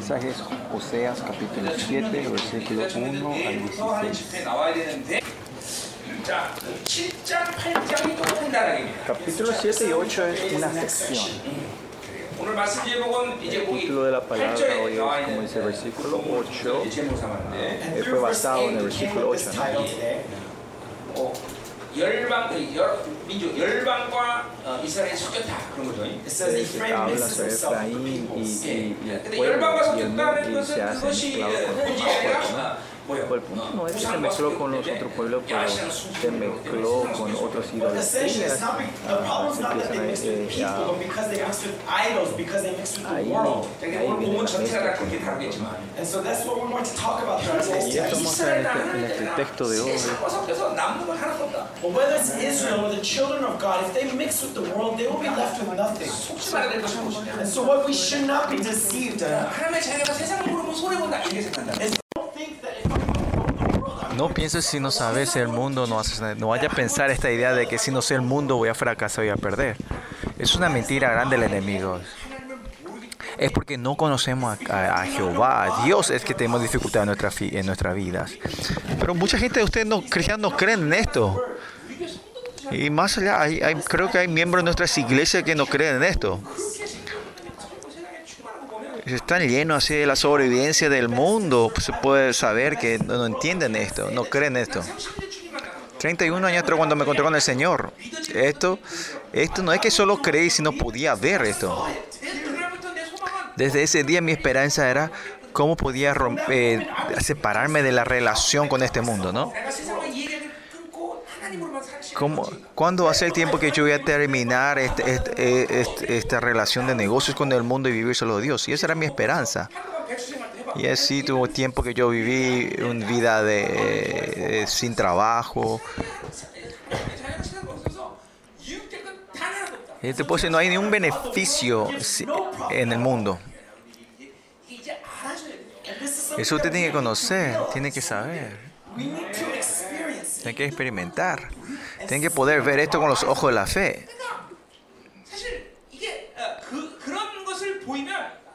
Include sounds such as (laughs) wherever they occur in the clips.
mensaje es Oseas capítulo 7, versículo 1 al 16. Capítulo 7 y 8 es una sección. El título de la palabra hoy es, como dice el versículo 8, eh, fue basado en el versículo 8. ¿no? 민족 열방과 이스라엘 섞였다 그런 거죠. Habla Efraín y, y, y el pueblo y, y, y, y, y, y, y, y, y, y, y, y, y, Pues el punto no? Es que se mezcló con los otros pueblos, ah, ah, pero se mezcló con otros ídolos. Ellas ahí, esto muestra el, el texto de hoy. Whether it's Israel or the children of God, if they mix with the world, they will be left with nothing. And so what we should not be deceived uh, in. No pienses si no sabes el mundo, no, haces no vaya a pensar esta idea de que si no sé el mundo voy a fracasar, voy a perder. Es una mentira grande del enemigo. Es porque no conocemos a, a- Jehová, a Dios es que tenemos dificultad en, nuestra, en nuestras vidas. Pero mucha gente de ustedes no, cristianos no creen en esto. Y más allá, hay- hay- creo que hay miembros de nuestras iglesias que no creen en esto están llenos así de la sobrevivencia del mundo. Pues, se puede saber que no, entienden esto, no creen esto. 31 años atrás cuando me encontré con el Señor. Esto, esto no es que solo creí, sino podía ver esto. Desde ese día mi esperanza era cómo podía romper, eh, separarme de la relación con este mundo, ¿no? ¿Cómo, ¿Cuándo va a ser el tiempo que yo voy a terminar este, este, eh, este esta relación de negocios con el mundo y vivir solo a Dios? Y esa era mi esperanza. Y así tuvo tiempo que yo viví una vida de, eh, sin trabajo. Y te no hay ningún beneficio en el mundo. Eso usted tiene que conocer, tiene que saber. Tienen que experimentar. Tienen que poder ver esto con los ojos de la fe.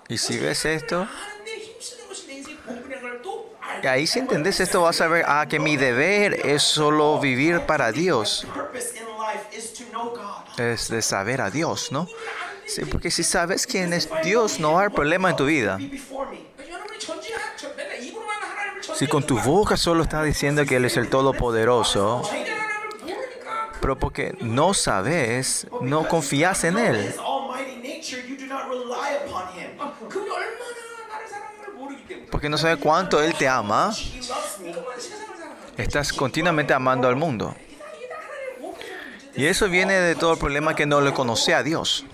Y si ves esto, y ahí si entendés esto vas a ver ah, que mi deber es solo vivir para Dios. Es de saber a Dios, ¿no? Sí, porque si sabes quién es Dios, no va a haber problema en tu vida. Si con tu boca solo estás diciendo que Él es el Todopoderoso, pero porque no sabes, no confías en Él. Porque no sabes cuánto Él te ama, estás continuamente amando al mundo. Y eso viene de todo el problema que no le conoce a Dios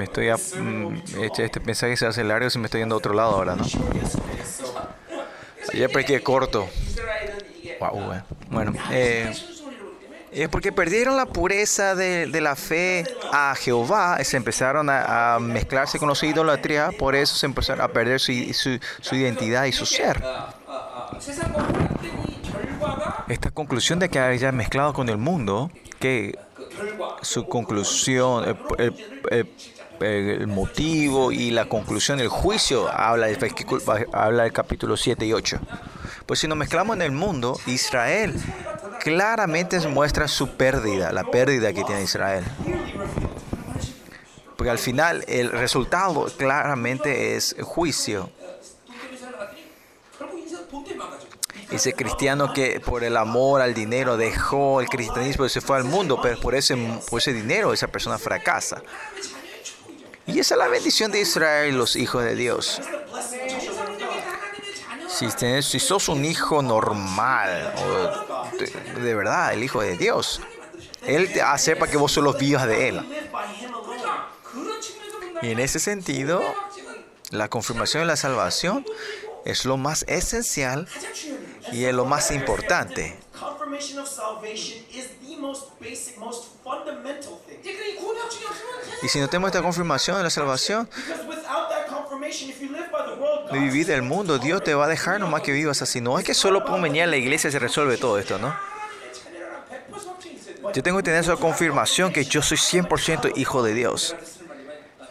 me estoy a, mm, este, este, mensaje se hace largo si me estoy yendo a otro lado ahora, ¿no? Ya perdí corto. Wow. Bueno, eh, eh es porque perdieron la pureza de, de la fe a Jehová, se empezaron a, a, mezclarse con los idolatría, por eso se empezaron a perder su, su, su identidad y su ser. Esta conclusión de que haya mezclado con el mundo, que su conclusión, el, el, el, eh, el motivo y la conclusión el juicio habla del, habla del capítulo 7 y 8. Pues si nos mezclamos en el mundo, Israel claramente muestra su pérdida, la pérdida que tiene Israel. Porque al final el resultado claramente es juicio. Ese cristiano que por el amor al dinero dejó el cristianismo y se fue al mundo, pero por ese, por ese dinero esa persona fracasa. Y esa es la bendición de Israel, los hijos de Dios. Si, si sos un hijo normal, de, verdad, el hijo de Dios, Él te hace que vos solo vivas de Él. Y en ese sentido, la confirmación de la salvación es lo más esencial y es lo más importante of salvation is the most basic, most fundamental thing. Y si no tenemos esta confirmación de la salvación, de vivir el mundo, Dios te va a dejar nomás que vivas así. No es que solo por venir a la iglesia se resuelve todo esto, ¿no? Yo tengo que tener esa confirmación que yo soy 100% hijo de Dios.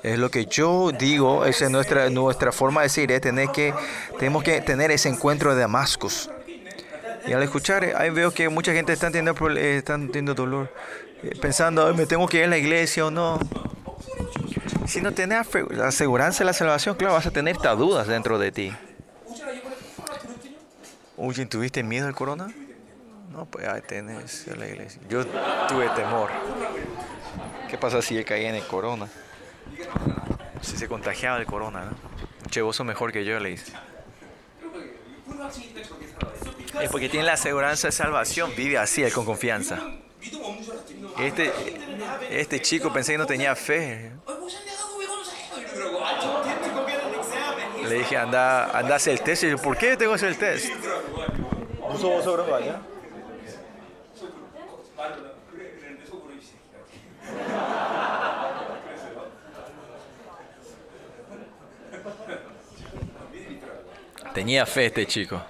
Es lo que yo digo, esa es nuestra, nuestra forma de decir, es tener que, tenemos que tener ese encuentro de Damascus. Y al escuchar, eh, ahí veo que mucha gente está teniendo, eh, están teniendo dolor, eh, pensando, me tengo que ir a la iglesia o no. Si no tenés aseguranza de la salvación, claro, vas a tener estas dudas dentro de ti. Oye, ¿tuviste miedo al corona? No, pues ahí tenés a la iglesia. Yo tuve temor. ¿Qué pasa si yo caía en el corona? Si se contagiaba el corona, ¿no? Che, vos sos mejor que yo, le hice es porque tiene la aseguranza de salvación, vive así, él con confianza. Este, este chico pensé que no tenía fe. Le dije, anda, anda hacer el test. Y yo, ¿por qué tengo que hacer el test? Tenía fe este chico.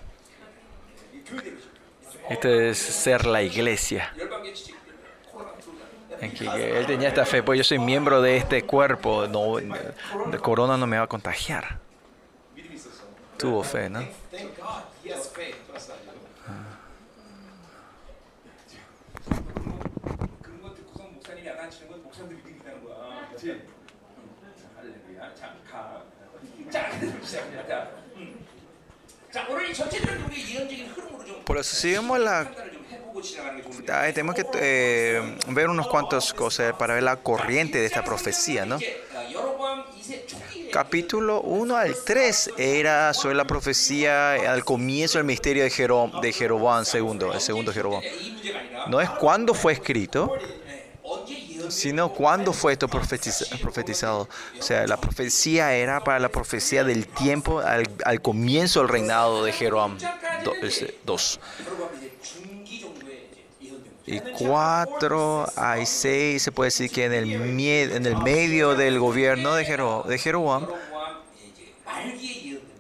Este es ser la iglesia. Él tenía esta fe, pues yo soy miembro de este cuerpo, no, de corona no me va a contagiar. Tuvo fe, ¿no? Ah. Por eso, si vemos la... Tenemos que eh, ver unos cuantos cosas eh, para ver la corriente de esta profecía, ¿no? Capítulo 1 al 3 era sobre la profecía al comienzo del misterio de, Jerob, de Jeroboam II, el segundo Jeroboam. No es cuándo fue escrito, sino cuándo fue esto profetizado. O sea, la profecía era para la profecía del tiempo al, al comienzo del reinado de Jeroboam II. Y cuatro hay seis, se puede decir que en el, en el medio del gobierno de, Jero, de Jeroboam,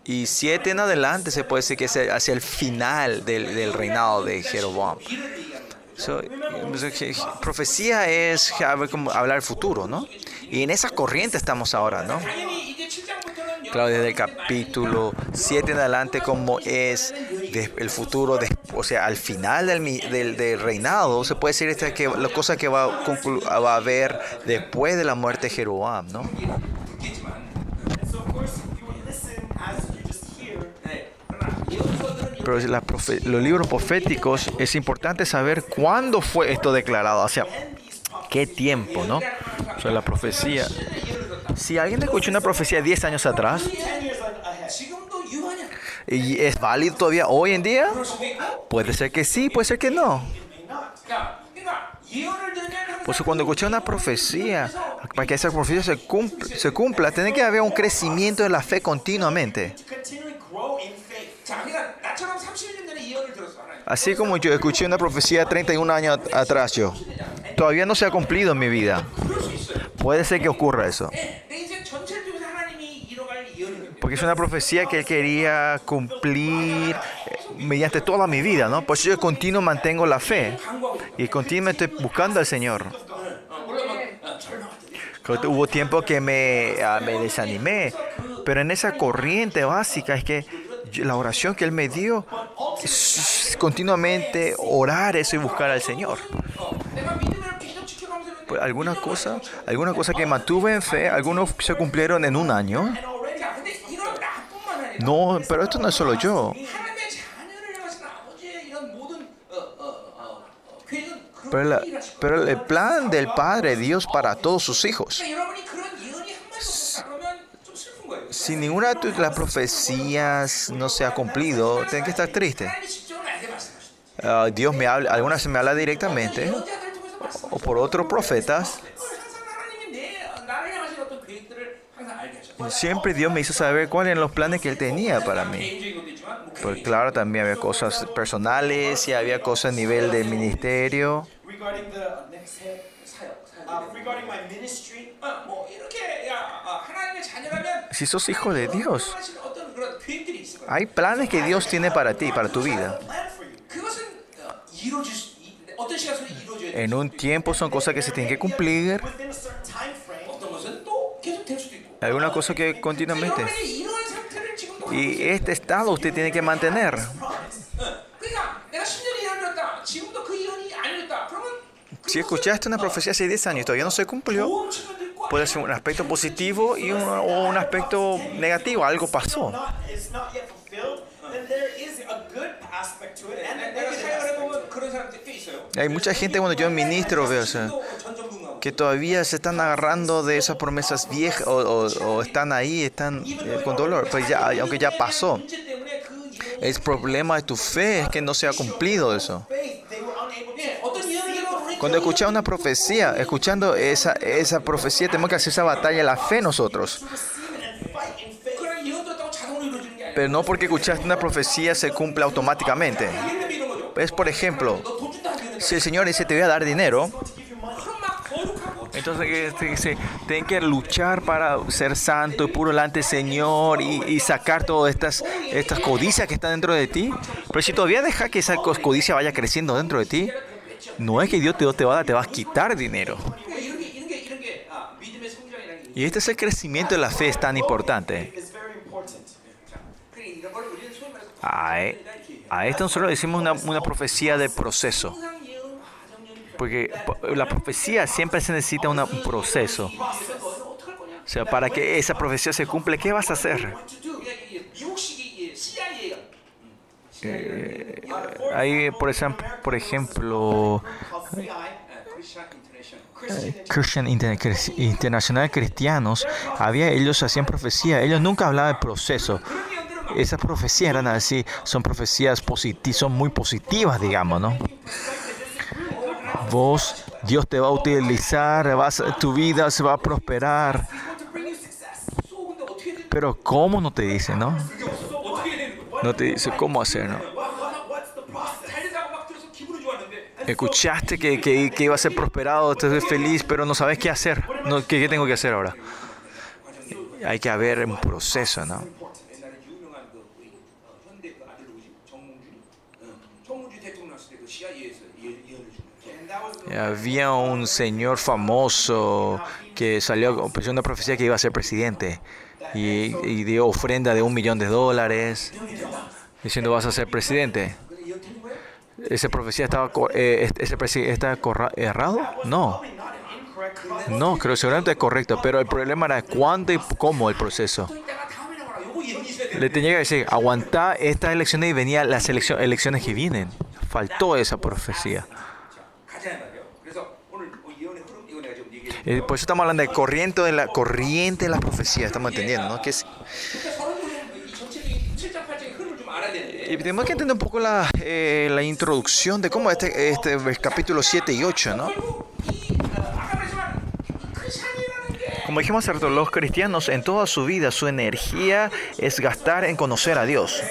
y siete en adelante se puede decir que es hacia el final del, del reinado de Jeroboam. So, pues, profecía es como hablar futuro, ¿no? Y en esa corriente estamos ahora, ¿no? Claro, desde el capítulo 7 en adelante, como es el futuro, o sea, al final del, del, del reinado, se puede decir esta que, la cosa que va, va a haber después de la muerte de Jeroboam, ¿no? pero los libros proféticos es importante saber cuándo fue esto declarado, o sea, qué tiempo, ¿no? O sea, la profecía. Si alguien escuchó una profecía 10 años atrás, ¿y es válido todavía hoy en día? Puede ser que sí, puede ser que no. Por eso cuando escuché una profecía, para que esa profecía se cumpla, se cumpla tiene que haber un crecimiento de la fe continuamente. Así como yo escuché una profecía 31 años atrás yo, todavía no se ha cumplido en mi vida. Puede ser que ocurra eso. Porque es una profecía que él quería cumplir eh, mediante toda mi vida, ¿no? Por eso yo continuo mantengo la fe y continuo estoy buscando al Señor. Hubo tiempo que me, ah, me desanimé, pero en esa corriente básica es que la oración que Él me dio, es continuamente orar eso y buscar al Señor. Pues algunas cosas, algunas cosas que mantuve en fe, algunos se cumplieron en un año. No, pero esto no es solo yo. Pero, pero el plan del Padre Dios para todos sus hijos si ninguna de las profecías no se ha cumplido, tienen que estar tristes. Uh, Dios me habla, algunas me habla directamente, o, por otros profetas. Siempre Dios me hizo saber cuáles eran los planes que Él tenía para mí. Porque claro, también había cosas personales y había cosas a nivel de ministerio. Si sos hijo de Dios, hay planes que Dios tiene para ti, para tu vida. En un tiempo son cosas que se tienen que cumplir. Alguna cosa que continuamente. Y este estado usted tiene que mantener. si escuchaste una profecía hace 10 años y todavía no se cumplió, puede ser un aspecto positivo y un, o un aspecto negativo, algo pasó. Hay mucha gente cuando yo ministro veo que todavía se están agarrando de esas promesas viejas o, están ahí, están eh, con dolor, pues ya, aunque ya pasó. El problema de tu fe es que no se ha cumplido eso. Cuando escuchamos una profecía, escuchando esa, esa profecía, tenemos que hacer esa batalla, la fe nosotros. Pero no porque escuchaste una profecía se cumple automáticamente. Es por ejemplo, si el Señor dice te voy a dar dinero, entonces este dice, tienen que luchar para ser santo y puro delante Señor y, y, sacar todas estas, estas codicias que están dentro de ti. Pero si todavía deja que esa codicia vaya creciendo dentro de ti, no es que Dios te, va a dar, te va a quitar dinero. Y este es el crecimiento de la fe, es tan importante. A, e, esto nosotros decimos una, profecía de proceso. Porque la profecía siempre se necesita un proceso. O sea, para que esa profecía se cumpla, ¿qué vas a hacer? eh, hay, por ejemplo, por ejemplo Christian Inter Internacional Cristianos, había ellos hacían profecía, ellos nunca hablaban del proceso. Esas profecías eran así, son profecías positivas, son muy positivas, digamos, ¿no? Vos, Dios te va a utilizar, vas, tu vida se va a prosperar. Pero ¿cómo no te dice, no? no te dice cómo hacerlo. Escuchaste que, que, que iba a ser prosperado, estás feliz, pero no sabes qué hacer. No, ¿qué, ¿Qué tengo que hacer ahora? Hay que haber un proceso, ¿no? Había un señor famoso que salió con una profecía que iba a ser presidente y, y dio ofrenda de un millón de dólares, diciendo vas a ser presidente. ¿Esa profecía estaba, eh, ese está errado? No. No, creo que seguramente es correcto, pero el problema era cuándo y cómo el proceso. Le tenía que decir, aguantá estas elecciones y venía las elecciones que vienen. Faltó esa profecía. Eh, por eso estamos hablando de corriente de la corriente de la profecía, estamos entendiendo, ¿no? Que es, y tenemos que entender un poco la, eh, la introducción de cómo este, este capítulo 7 y 8, ¿no? Como dijimos hace los cristianos en toda su vida su energía es gastar en conocer a Dios.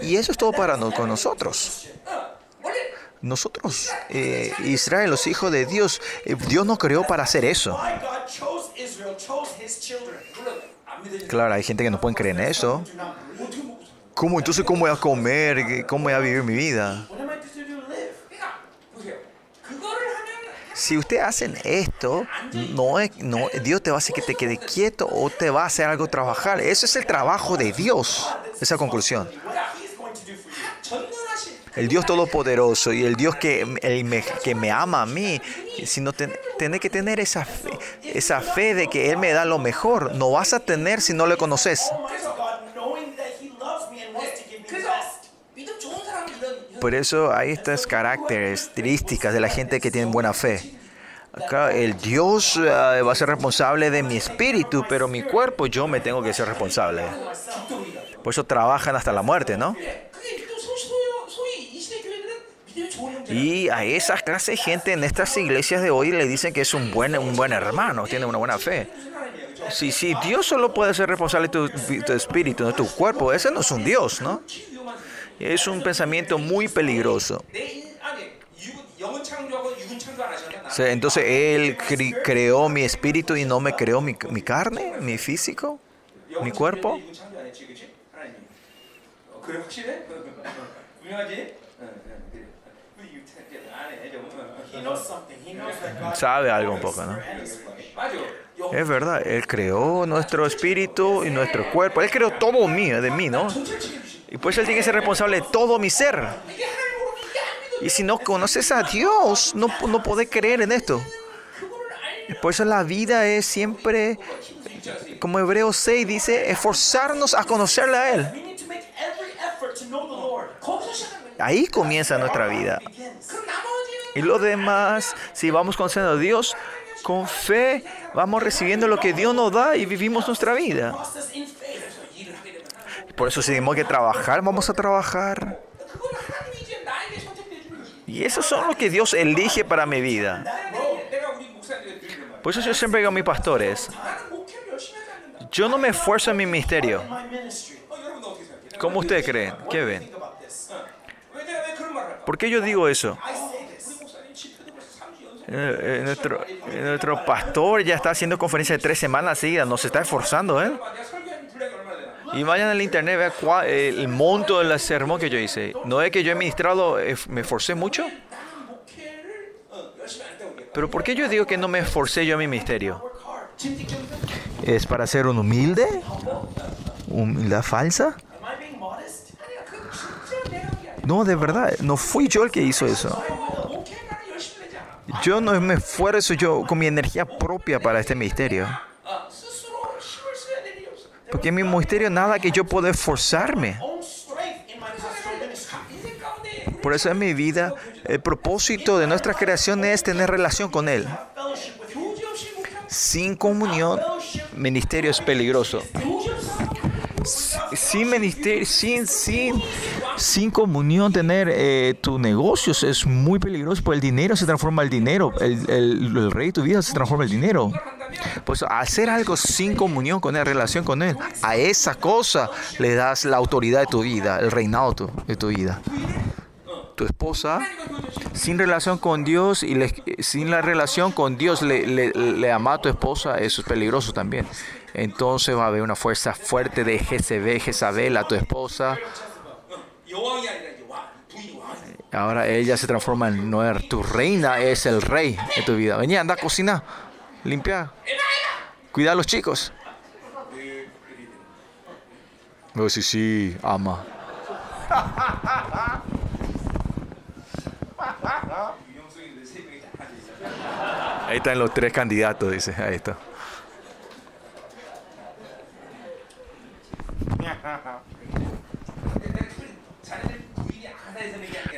Y eso es todo para no, con nosotros. Nosotros, eh, Israel, los hijos de Dios, eh, Dios nos creó para hacer eso. Claro, hay gente que no puede creer en eso. ¿Cómo entonces cómo voy a comer? ¿Cómo voy a vivir mi vida? Si ustedes hacen esto, no es, no, Dios te va a hacer que te quede quieto o te va a hacer algo trabajar. Eso es el trabajo de Dios. Esa conclusión el Dios Todopoderoso y el Dios que, el me, que me ama a mí, sino ten, tener que tener esa fe, esa fe de que Él me da lo mejor. No vas a tener si no le conoces. Por eso hay estas características de la gente que tiene buena fe. Acá el Dios uh, va a ser responsable de mi espíritu, pero mi cuerpo yo me tengo que ser responsable. Por eso trabajan hasta la muerte, ¿no? Y a esa clase de gente en estas iglesias de hoy le dicen que es un buen, un buen hermano, tiene una buena fe. Si, si Dios solo puede ser responsable de tu, tu espíritu, de tu cuerpo, ese no es un Dios, ¿no? Es un pensamiento muy peligroso. Entonces, Él creó mi espíritu y no me creó mi, mi carne, mi físico, mi cuerpo. (laughs) sabe algo un poco, ¿no? Es verdad, Él creó nuestro espíritu y nuestro cuerpo. Él creó todo mío, de mí, ¿no? Y pues Él tiene que ser responsable de todo mi ser. Y si no conoces a Dios, no, no podés creer en esto. Por eso la vida es siempre, como Hebreo 6 dice, esforzarnos a conocerle a Él. Ahí comienza nuestra vida. Y lo demás, si vamos conociendo a Dios, con fe vamos recibiendo lo que Dios nos da y vivimos nuestra vida. Por eso si tenemos que trabajar, vamos a trabajar. Y eso son lo que Dios elige para mi vida. Por eso yo siempre digo a mis pastores, yo no me esfuerzo en mi ministerio. ¿Cómo ustedes creen? ¿Qué ven? ¿Por qué yo digo eso? Eh, eh, nuestro, eh, nuestro pastor ya está haciendo conferencias de tres semanas seguidas, nos está esforzando, ¿eh? Y vayan al internet, vean cuál, el monto del sermón que yo hice. No es que yo he ministrado, me esforcé mucho. Pero ¿por qué yo digo que no me esforcé yo a mi ministerio? ¿Es para ser un humilde? ¿Humildad falsa? No, de verdad, no fui yo el que hizo eso. Yo no me esfuerzo yo con mi energía propia para este misterio. Porque en mi misterio nada que yo pueda esforzarme. Por eso en mi vida el propósito de nuestra creación es tener relación con Él. Sin comunión, ministerio es peligroso. Sin ministerio, sin, sin sin comunión tener eh, tus negocios es muy peligroso, porque el dinero se transforma en dinero, el, rey de tu vida se transforma en dinero. Pues hacer algo sin comunión con él, relación con él, a esa cosa le das la autoridad de tu vida, el reinado de tu, vida. Tu esposa, sin relación con Dios y sin la relación con Dios le, le, le ama a tu esposa, eso es peligroso también. Entonces va a haber una fuerza fuerte de Jezebel, Jezabel a tu esposa. Ahora ella se transforma en Noer. Tu reina es el rey de tu vida. Venía, anda a cocinar, limpiar, cuidar a los chicos. No, sí, sí, ama. Ahí están los tres candidatos, dice. Ahí está.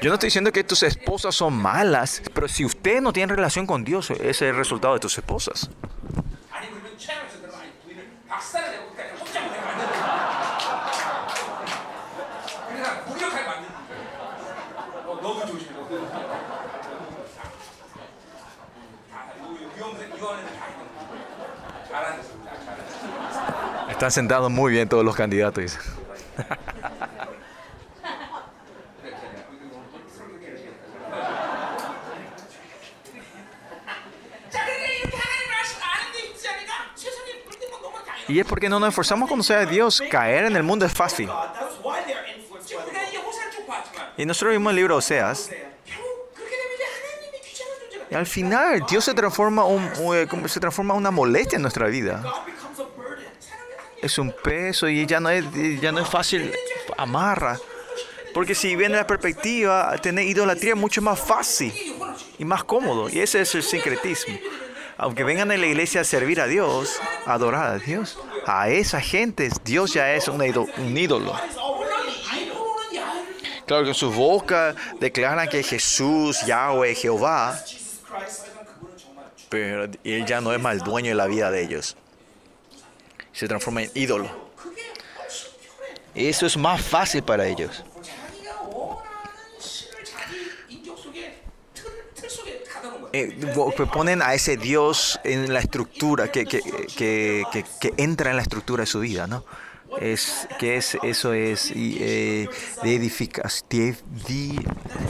Yo no estoy diciendo que tus esposas son malas, pero si usted no tiene relación con Dios, ese es el resultado de tus esposas. Están sentados muy bien todos los candidatos. Y es porque no nos esforzamos a conocer a Dios. Caer en el mundo es fácil. Y nosotros vimos el libro Oseas. Y al final, Dios se transforma, un, eh, se transforma una molestia en nuestra vida. Es un peso y ya no es, ya no es fácil amarra. Porque si ven la perspectiva, tener idolatría es mucho más fácil y más cómodo. Y ese es el sincretismo aunque vengan a la iglesia a servir a Dios, adorar a Dios, a esa gente Dios ya es un, ídolo. Claro que en su boca declaran que Jesús, Yahweh, Jehová, pero él ya no es más el dueño de la vida de ellos. Se transforma en ídolo. Eso es más fácil para ellos. Eh, ponen a ese Dios en la estructura, que, que, que, que- entra en la estructura de su vida, ¿no? Es, que es, eso es y, eh, de edificación,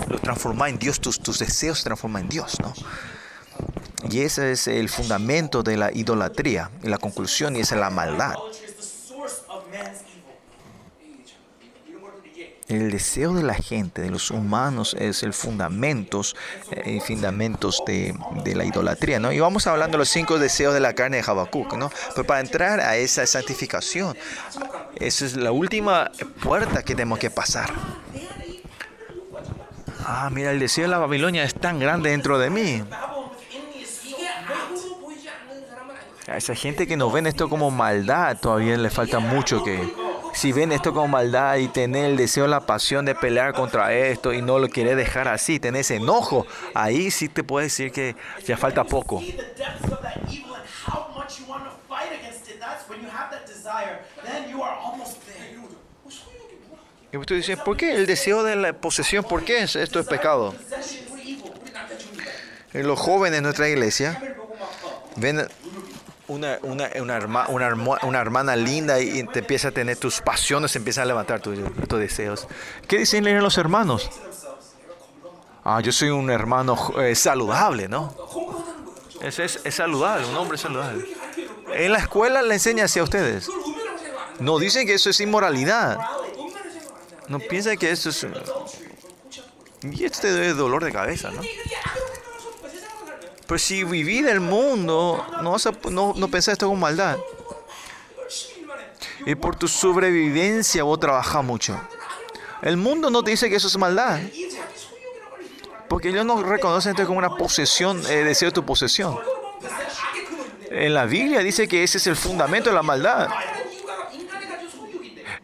lo transforma en Dios, tus, tus deseos se transforman en Dios, ¿no? Y ese es el fundamento de la idolatría, y la conclusión, y esa es la maldad. El deseo de la gente, de los humanos, es el fundamentos, eh, fundamentos de, de, la idolatría, ¿no? Y vamos hablando de los cinco deseos de la carne de Habacuc, ¿no? Pero para entrar a esa santificación, esa es la última puerta que tenemos que pasar. Ah, mira, el deseo de la Babilonia es tan grande dentro de mí. A esa gente que nos ven esto como maldad, todavía le falta mucho que si ven esto con maldad y tenés el deseo, la pasión de pelear contra esto y no lo querés dejar así, tenés enojo, ahí sí te puedo decir que ya falta poco. Y usted dice, ¿por qué el deseo de la posesión? ¿Por qué esto es pecado? Los jóvenes en nuestra iglesia ven una, una, una, herma, una, hermana linda y te empieza a tener tus pasiones, empiezan a levantar tus, tus deseos. ¿Qué dicen los hermanos? Ah, yo soy un hermano eh, saludable, ¿no? Es, es, es, saludable, un hombre saludable. En la escuela le enseña a ustedes. No dicen que eso es inmoralidad. No piensan que eso es... Y este es dolor de cabeza, ¿no? Pero si viví del mundo, no, vas a, no, no pensás esto con maldad. Y por tu sobrevivencia vos trabajás mucho. El mundo no te dice que eso es maldad. Porque ellos no reconocen esto como una posesión, eh, deseo de tu posesión. En la Biblia dice que ese es el fundamento de la maldad.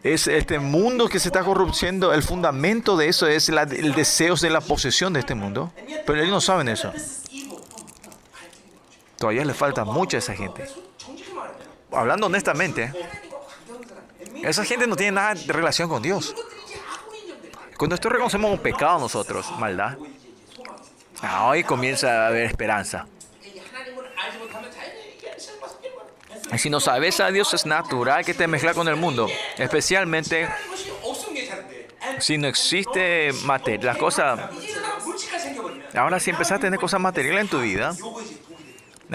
Es este mundo que se está corrupciendo, el fundamento de eso es la, el deseo de la posesión de este mundo. Pero ellos no saben eso. Todavía le falta mucho a esa gente. Hablando honestamente, esa gente no tiene nada de relación con Dios. Cuando esto reconocemos un pecado nosotros, maldad, ahí comienza a haber esperanza. Si no sabes a Dios es natural que te mezclas con el mundo, especialmente si no existe materia, las. Ahora si empezaste a tener cosas materiales en tu vida,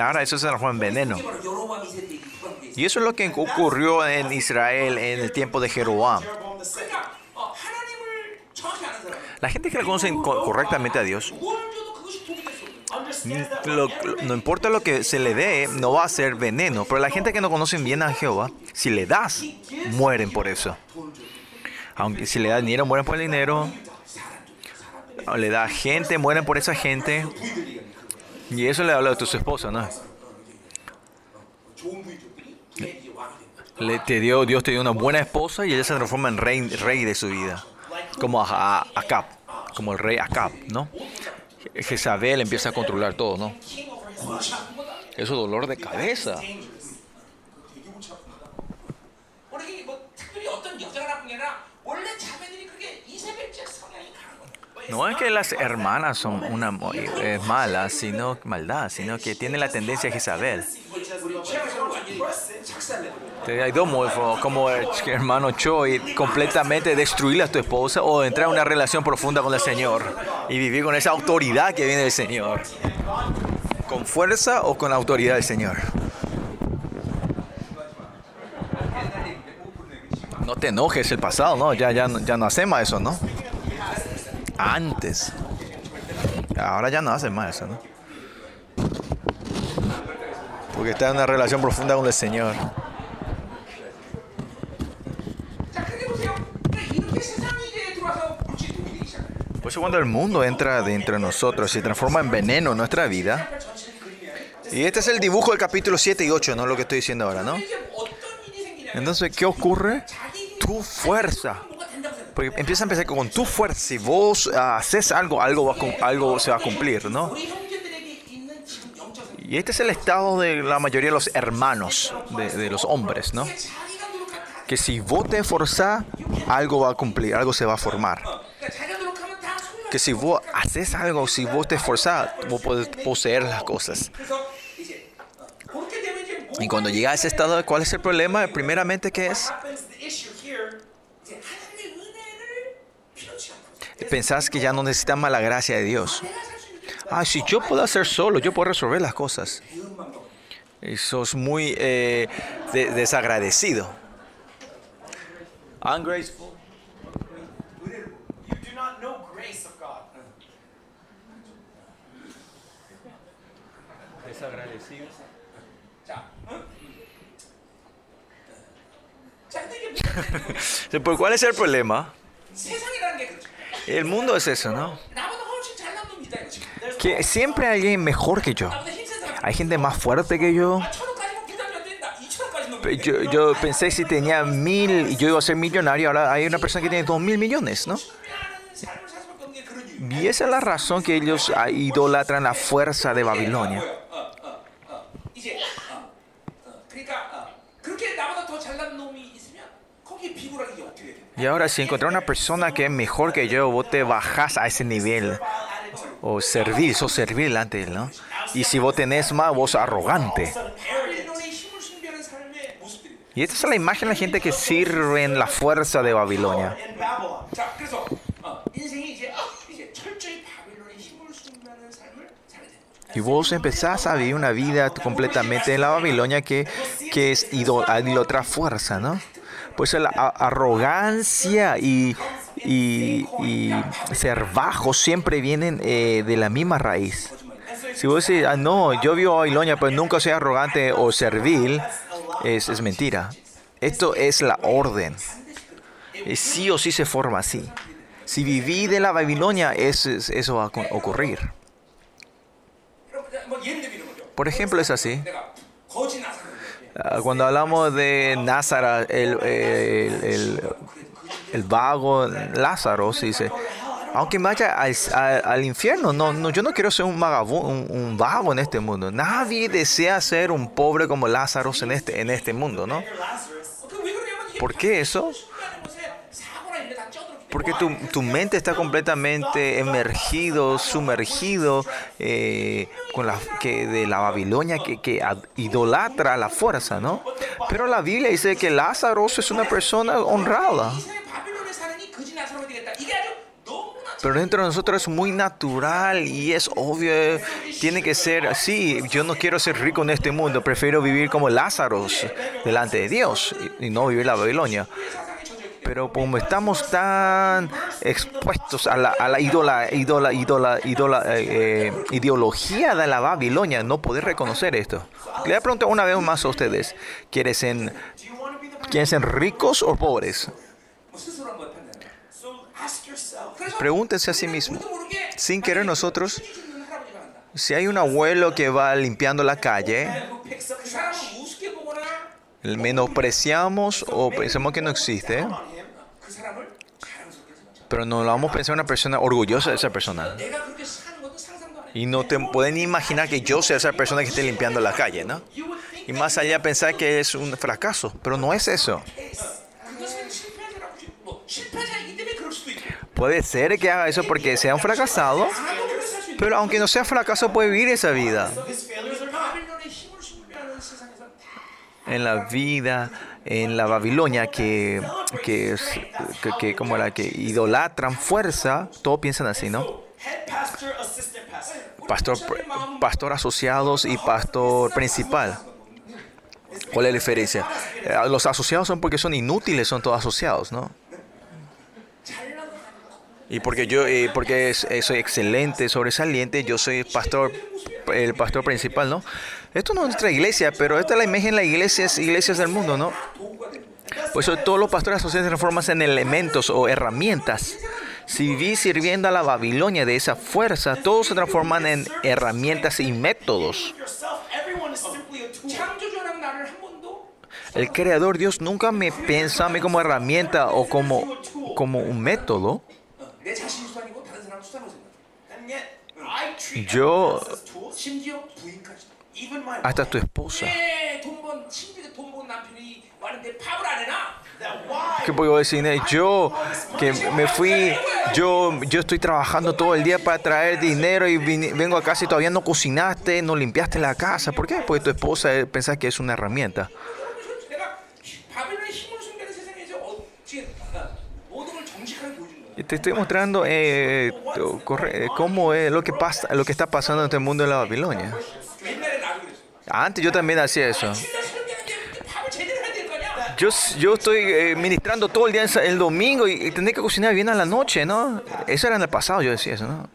Ahora eso se es un veneno. Y eso es lo que ocurrió en Israel en el tiempo de Jeroboam. La gente que reconoce correctamente a Dios, no importa lo que se le dé, no va a ser veneno. Pero la gente que no conoce bien a Jehová, si le das, mueren por eso. Aunque si le das dinero, mueren por el dinero. O le da gente, mueren por esa gente. Y eso le habla a tu esposa, ¿no? Le, te dio, Dios te dio una buena esposa y ella se transforma en rey, rey de su vida. Como a, a, como el rey Acab, ¿no? Jezabel empieza a controlar todo, ¿no? Eso dolor de cabeza. No es que las hermanas son una eh, mala, sino maldad, sino que tienen la tendencia a Jezabel. Entonces, hay dos modos, como el hermano Choi, completamente destruir a tu esposa o entrar en una relación profunda con el Señor y vivir con esa autoridad que viene del Señor. ¿Con fuerza o con la autoridad del Señor? No te enojes el pasado, ¿no? Ya, ya, ya no hacemos eso, ¿no? antes. Ahora ya no hacen más eso, ¿no? Porque está en una relación profunda con el Señor. Por eso cuando el mundo entra dentro de nosotros, y transforma en veneno nuestra vida. Y este es el dibujo del capítulo 7 y 8, no lo que estoy diciendo ahora, ¿no? Entonces, ¿qué ocurre? Tu fuerza porque empieza a empezar con tu fuerza, si vos ah, haces algo, algo, va, algo se va a cumplir, ¿no? Y este es el estado de la mayoría de los hermanos, de, los hombres, ¿no? Que si vos te esforzás, algo va a cumplir, algo se va a formar. Que si vos haces algo, si vos te esforzás, vos podés poseer las cosas. Y cuando llega a ese estado, ¿cuál es el problema? Primeramente, ¿qué es? pensás que ya no necesitas más la gracia de Dios. Ah, si yo puedo hacer solo, yo puedo resolver las cosas. Y sos muy eh, de desagradecido. Ungrateful. (laughs) ¿Por cuál es el problema? El mundo es eso, ¿no? Que siempre hay alguien mejor que yo. Hay gente más fuerte que yo. Yo, yo pensé si tenía mil y yo iba a ser millonario, ahora hay una persona que tiene dos mil millones, ¿no? Y esa es la razón que ellos ah, idolatran la fuerza de Babilonia. Y ahora si encontrar una persona que es mejor que yo, vos te bajás a ese nivel. O servir, sos servil ante él, ¿no? Y si vos tenés más, vos arrogante. Y esta es la imagen de la gente que sirve en la fuerza de Babilonia. Y vos empezás a vivir una vida completamente en la Babilonia que, que es idol, otra fuerza, ¿no? pues la arrogancia y, y, y ser bajo siempre vienen eh, de la misma raíz. Si vos decís, ah, no, yo vivo a Babilonia, pero nunca soy arrogante o servil, es, es mentira. Esto es la orden. Sí o sí se forma así. Si viví de la Babilonia, eso va a ocurrir. Por ejemplo, es así. Ah, cuando hablamos de Nazara, el, el, el, vago Lázaro, se dice, aunque vaya al, al, infierno, no, no, yo no quiero ser un, vagabundo, un, un, vago en este mundo. Nadie desea ser un pobre como Lázaro en este, en este mundo, ¿no? ¿Por qué eso? porque tu, tu mente está completamente emergido, sumergido eh, con la, que de la Babilonia que, que idolatra la fuerza, ¿no? Pero la Biblia dice que Lázaro es una persona honrada. Pero dentro de nosotros es muy natural y es obvio, tiene que ser así. Yo no quiero ser rico en este mundo, prefiero vivir como Lázaro delante de Dios y no vivir la Babilonia. Pero como estamos tan expuestos a la, a la idola, idola, idola, idola eh, eh, ideología de la Babilonia, no poder reconocer esto. Le voy a preguntar una vez más a ustedes, ¿quieren ser, ¿quieren ser ricos o pobres? Pregúntense a sí mismo. Sin querer nosotros, si hay un abuelo que va limpiando la calle, menospreciamos o pensamos que no existe. Pero no lo vamos a pensar una persona orgullosa de esa persona. Y no te pueden imaginar que yo sea esa persona que esté limpiando la calle, ¿no? Y más allá pensar que es un fracaso, pero no es eso. Puede ser que haga eso porque sea un fracasado, pero aunque no sea fracaso puede vivir esa vida. En la vida en la Babilonia que, que, que, que como era, que idolatran fuerza, todos piensan así, ¿no? Pastor, pastor asociados y pastor principal. ¿Cuál es la diferencia? Eh, los asociados son porque son inútiles, son todos asociados, ¿no? Y porque yo eh, porque soy excelente, sobresaliente, yo soy pastor, el pastor principal, ¿no? Esto no es nuestra iglesia, pero esta es la imagen de las iglesias, iglesias del mundo, ¿no? Por eso todos los pastores asocian reformas en elementos o herramientas. Si vi sirviendo a la Babilonia de esa fuerza, todos se transforman en herramientas y métodos. El creador Dios nunca me piensa a mí como herramienta o como, como un método. Yo hasta tu esposa. ¿Qué puedo decir? Yo que me fui, yo, yo estoy trabajando todo el día para traer dinero y vine, vengo a casa y todavía no cocinaste, no limpiaste la casa. ¿Por qué? Porque tu esposa eh, pensás que es una herramienta. te estoy mostrando eh, eh corre, eh, cómo es lo que pasa, lo que está pasando en este mundo de la Babilonia. Antes yo también hacía eso. Yo, yo estoy eh, ministrando todo el día el domingo y, y que cocinar bien a la noche, ¿no? Eso era en el pasado, yo decía eso, ¿no?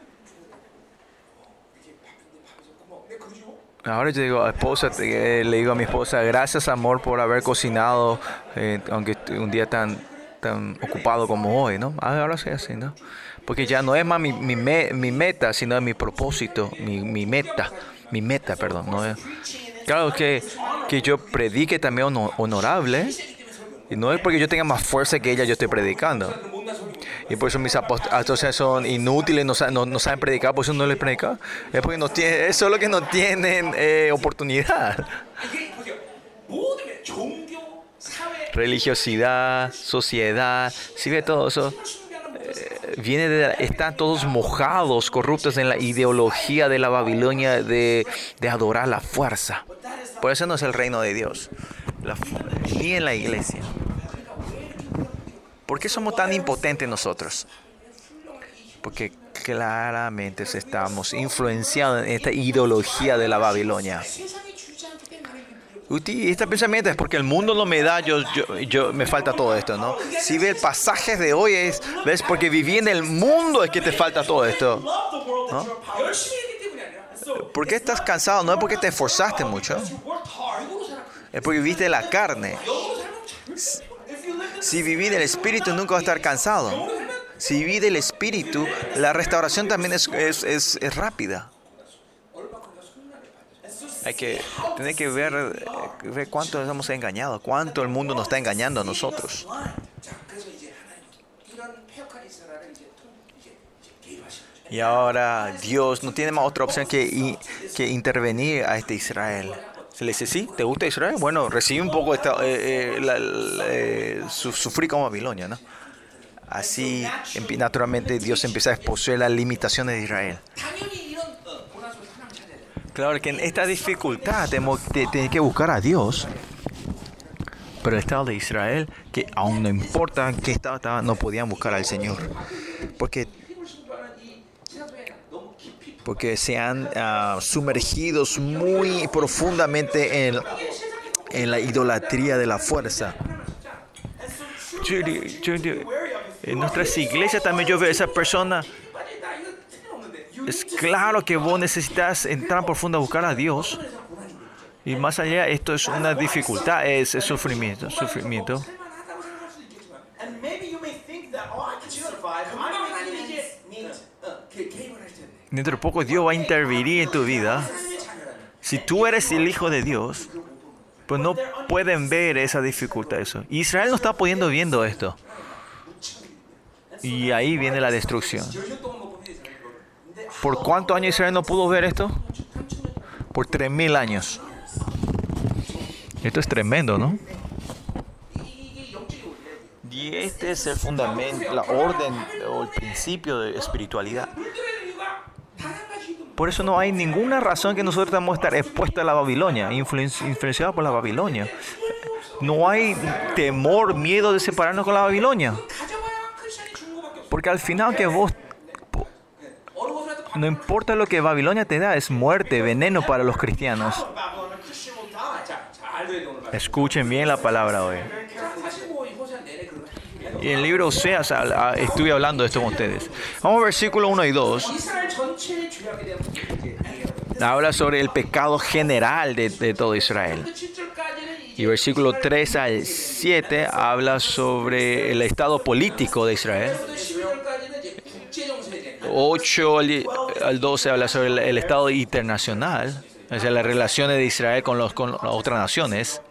Ahora yo digo a esposa, eh, le digo a mi esposa, gracias amor por haber cocinado, eh, aunque un día tan tan ocupado como hoy, ¿no? Ah, ahora sí, así, ¿no? Porque ya no es más mi, mi, me, mi meta, sino mi propósito, mi, mi meta mi meta, perdón. ¿no? Claro que, que yo predique también honorable. Y no es porque yo tenga más fuerza que ella, yo estoy predicando. Y por eso mis apóstoles son inútiles, no, no, no, saben predicar, por eso no les predica. Es porque no es solo que no tienen eh, oportunidad. (laughs) Religiosidad, sociedad, si ve todo eso viene de, están todos mojados, corruptos en la ideología de la Babilonia de, de adorar la fuerza. Por eso no es el reino de Dios, ni en la iglesia. ¿Por qué somos tan impotentes nosotros? Porque claramente estamos influenciados en esta ideología de la Babilonia. Uti, este pensamiento es porque el mundo no me da, yo, yo, yo me falta todo esto, ¿no? Si ves pasajes de hoy es, ves, porque viví en el mundo es que te falta todo esto, ¿no? ¿Por qué estás cansado? No es porque te esforzaste mucho, es porque viviste la carne. Si viví del espíritu, nunca vas a estar cansado. Si viví del espíritu, la restauración también es, es, es, es rápida. Hay que tener que eh, ver, cuánto nos hemos engañado, cuánto el mundo nos está engañando a nosotros. Y ahora Dios no tiene más otra opción que, que intervenir a este Israel. Se le dice, sí, ¿te gusta Israel? Bueno, recibí un poco, esta, eh, eh, eh sufrí como Babilonia, ¿no? Así, naturalmente, Dios empieza a exponer las limitaciones de Israel. Claro que en esta dificultad tenés que buscar a Dios. Pero el Estado de Israel, que aún no importa qué estado estaba, no podían buscar al Señor. Porque, porque se han uh, sumergidos muy profundamente en, en la idolatría de la fuerza. En nuestras iglesias también yo veo a esa persona es claro que vos necesitas entrar profundo a buscar a Dios. Y más allá, esto es una dificultad, es, es sufrimiento, sufrimiento. Dentro de poco Dios va a intervenir en tu vida. Si tú eres el hijo de Dios, pues no pueden ver esa dificultad. Eso. Israel no está pudiendo viendo esto. Y ahí viene la destrucción. ¿Por cuántos años Israel no pudo ver esto? Por 3.000 años. Esto es tremendo, ¿no? Y este es el fundamento, la orden o el principio de espiritualidad. Por eso no hay ninguna razón que nosotros debamos estar expuestos a la Babilonia, influenciados por la Babilonia. No hay temor, miedo de separarnos con la Babilonia. Porque al final que vos no importa lo que Babilonia te da, es muerte, veneno para los cristianos. Escuchen bien la palabra hoy. Y en el libro Oseas estuve hablando de esto con ustedes. Vamos a versículos 1 y 2. Habla sobre el pecado general de, todo Israel. Y versículo 3 al 7 habla sobre el estado político de Israel. 8 al 12 habla sobre el, Estado internacional, o sea, las relaciones de Israel con, los, con las otras naciones.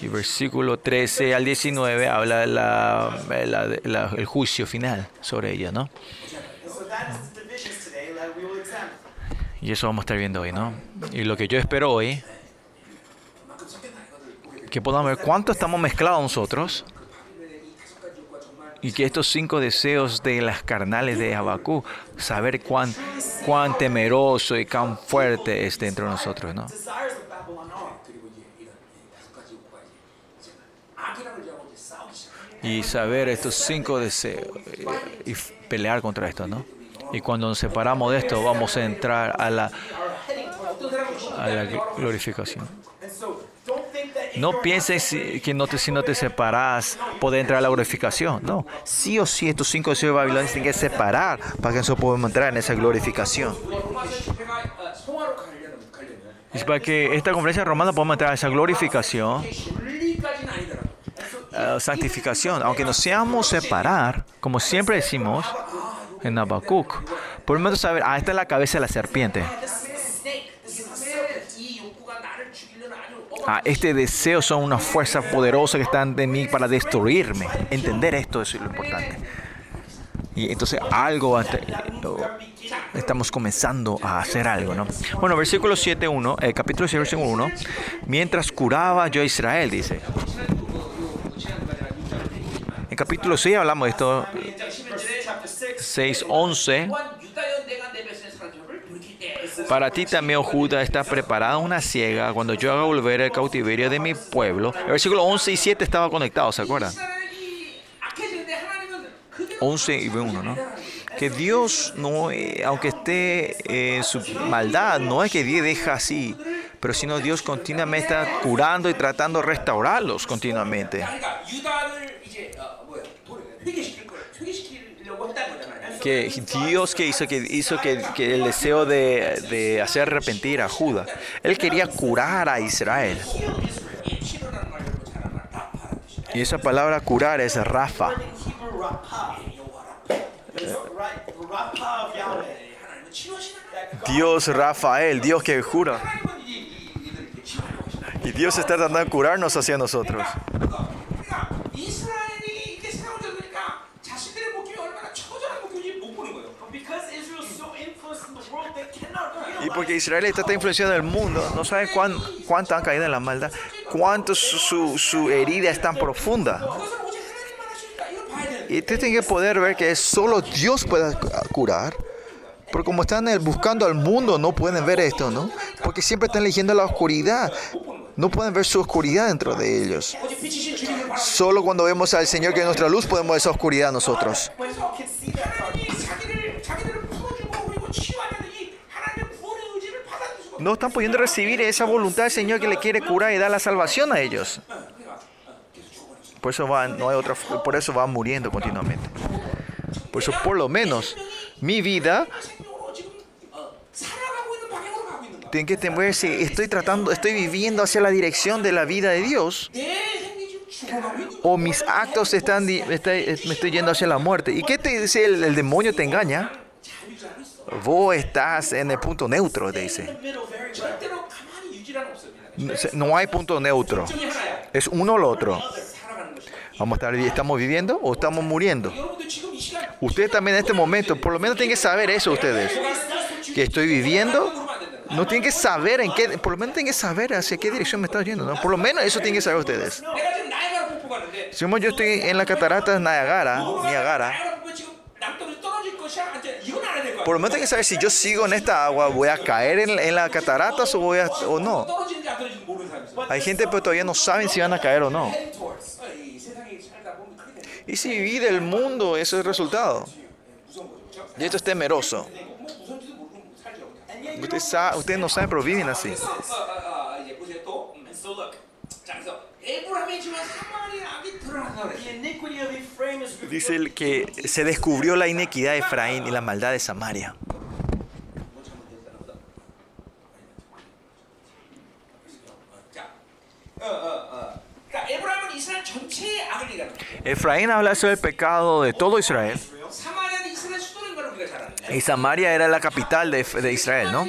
Y versículo 13 al 19 habla del la, la, la, el juicio final sobre ella, ¿no? Y eso vamos a estar viendo hoy, ¿no? Y lo que yo espero hoy, que podamos ver cuánto estamos mezclados nosotros y que estos cinco deseos de las carnales de Habacuc, saber cuán, cuán temeroso y cuán fuerte es dentro de nosotros, ¿no? Y saber estos cinco deseos y, y pelear contra esto, ¿no? Y cuando nos separamos de esto, vamos a entrar a la, a la glorificación. No pienses que no te, si no te separas, puede entrar a la glorificación. No, sí o sí, estos cinco deseos de Babilonia tienen que separar para que nosotros podamos entrar en esa glorificación. Y para que esta conferencia romana podamos entrar a esa glorificación, santificación, aunque nos seamos separar, como siempre decimos en Habacuc, por lo menos saber, ah, esta es la cabeza de la serpiente. Ah, este deseo son una fuerza poderosa que están de mí para destruirme. Entender esto es lo importante. Y entonces algo estamos comenzando a hacer algo, ¿no? Bueno, versículo 7.1, el eh, capítulo 7, versículo 1, mientras curaba yo a Israel, dice. En capítulo 6 hablamos de esto, 6.11. Para ti también, oh Judá, está preparada una ciega cuando yo haga volver el cautiverio de mi pueblo. El versículo 11 y 7 estaba conectado, ¿se acuerdan? 11 y 1, ¿no? Que Dios, no, eh, aunque esté eh, en su maldad, no es que Dios deja así, pero sino Dios continuamente está curando y tratando de restaurarlos continuamente. Dios que hizo que hizo que, el deseo de, hacer arrepentir a Judas. Él quería curar a Israel. Y esa palabra curar es Rafa. Dios Rafael, Dios que jura. Y Dios está tratando de curarnos hacia nosotros. porque Israel está tan influenciado mundo, no saben cuán, cuánto han caído en la maldad, cuánto su, su, su herida es tan profunda. Y ustedes tienen que poder ver que solo Dios puede curar. Porque como están eh, buscando al mundo, no pueden ver esto, ¿no? Porque siempre están eligiendo la oscuridad. No pueden ver su oscuridad dentro de ellos. Solo cuando vemos al Señor que es nuestra luz podemos ver esa oscuridad nosotros. no están pudiendo recibir esa voluntad del Señor que le quiere curar y dar la salvación a ellos. Por eso van, no hay otra, por eso van muriendo continuamente. Por eso, por lo menos, mi vida tiene que temerse. Estoy tratando, estoy viviendo hacia la dirección de la vida de Dios. O mis actos están, me estoy yendo hacia la muerte. ¿Y qué te dice el demonio? Te engaña. Vos estás en el punto neutro, dice. No hay punto neutro. Es uno o lo otro. Vamos a estar, ¿Estamos viviendo o estamos muriendo? Ustedes también en este momento, por lo menos tienen que saber eso ustedes. Que estoy viviendo. No tienen que saber en qué, por lo menos tienen que saber hacia qué dirección me estás yendo. ¿no? Por lo menos eso tienen que saber ustedes. Si yo estoy en la catarata Niagara, Niagara por lo menos hay que saber si yo sigo en esta agua, voy a caer en, en las cataratas o, voy a, o no. Hay gente que todavía no saben si van a caer o no. Y si vive el mundo, eso es el resultado. Y esto es temeroso. Ustedes usted no saben, pero viven así. Dice el que se descubrió la inequidad de Efraín y la maldad de Samaria. Efraín habla sobre el pecado de todo Israel. Y Samaria era la capital de, de Israel, ¿no?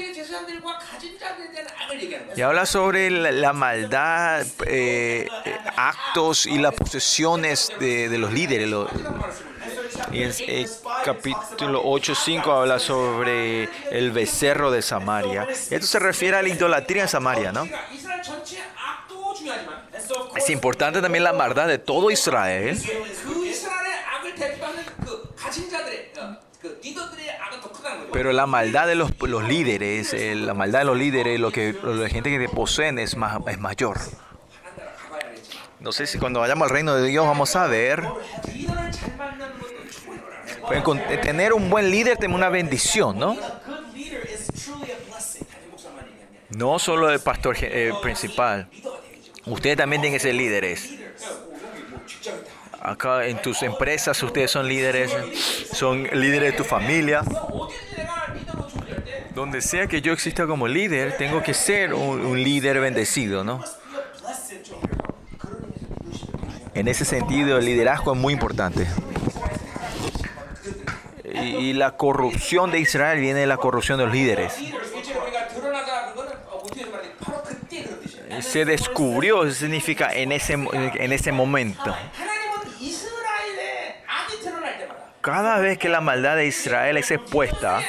Y habla sobre la, maldad, eh, actos y las posesiones de, los líderes. Y en el capítulo 8.5 habla sobre el becerro de Samaria. Esto se refiere a la idolatría en Samaria, ¿no? Es importante también la maldad de todo Israel. Pero la maldad de los, los líderes, eh, la maldad de los líderes, lo que, la gente que poseen es, más, es mayor. No sé si cuando vayamos al reino de Dios vamos a ver. Pues, eh, tener un buen líder tiene una bendición, ¿no? No solo el pastor eh, principal. Ustedes también tienen que ser líderes acá en tus empresas, ustedes son líderes, son líderes de tu familia. Donde sea que yo exista como líder, tengo que ser un, líder bendecido, ¿no? En ese sentido, el liderazgo es muy importante. Y, y la corrupción de Israel viene de la corrupción de los líderes. se descubrió, significa en ese, en ese momento. Cada vez que la maldad de Israel es expuesta,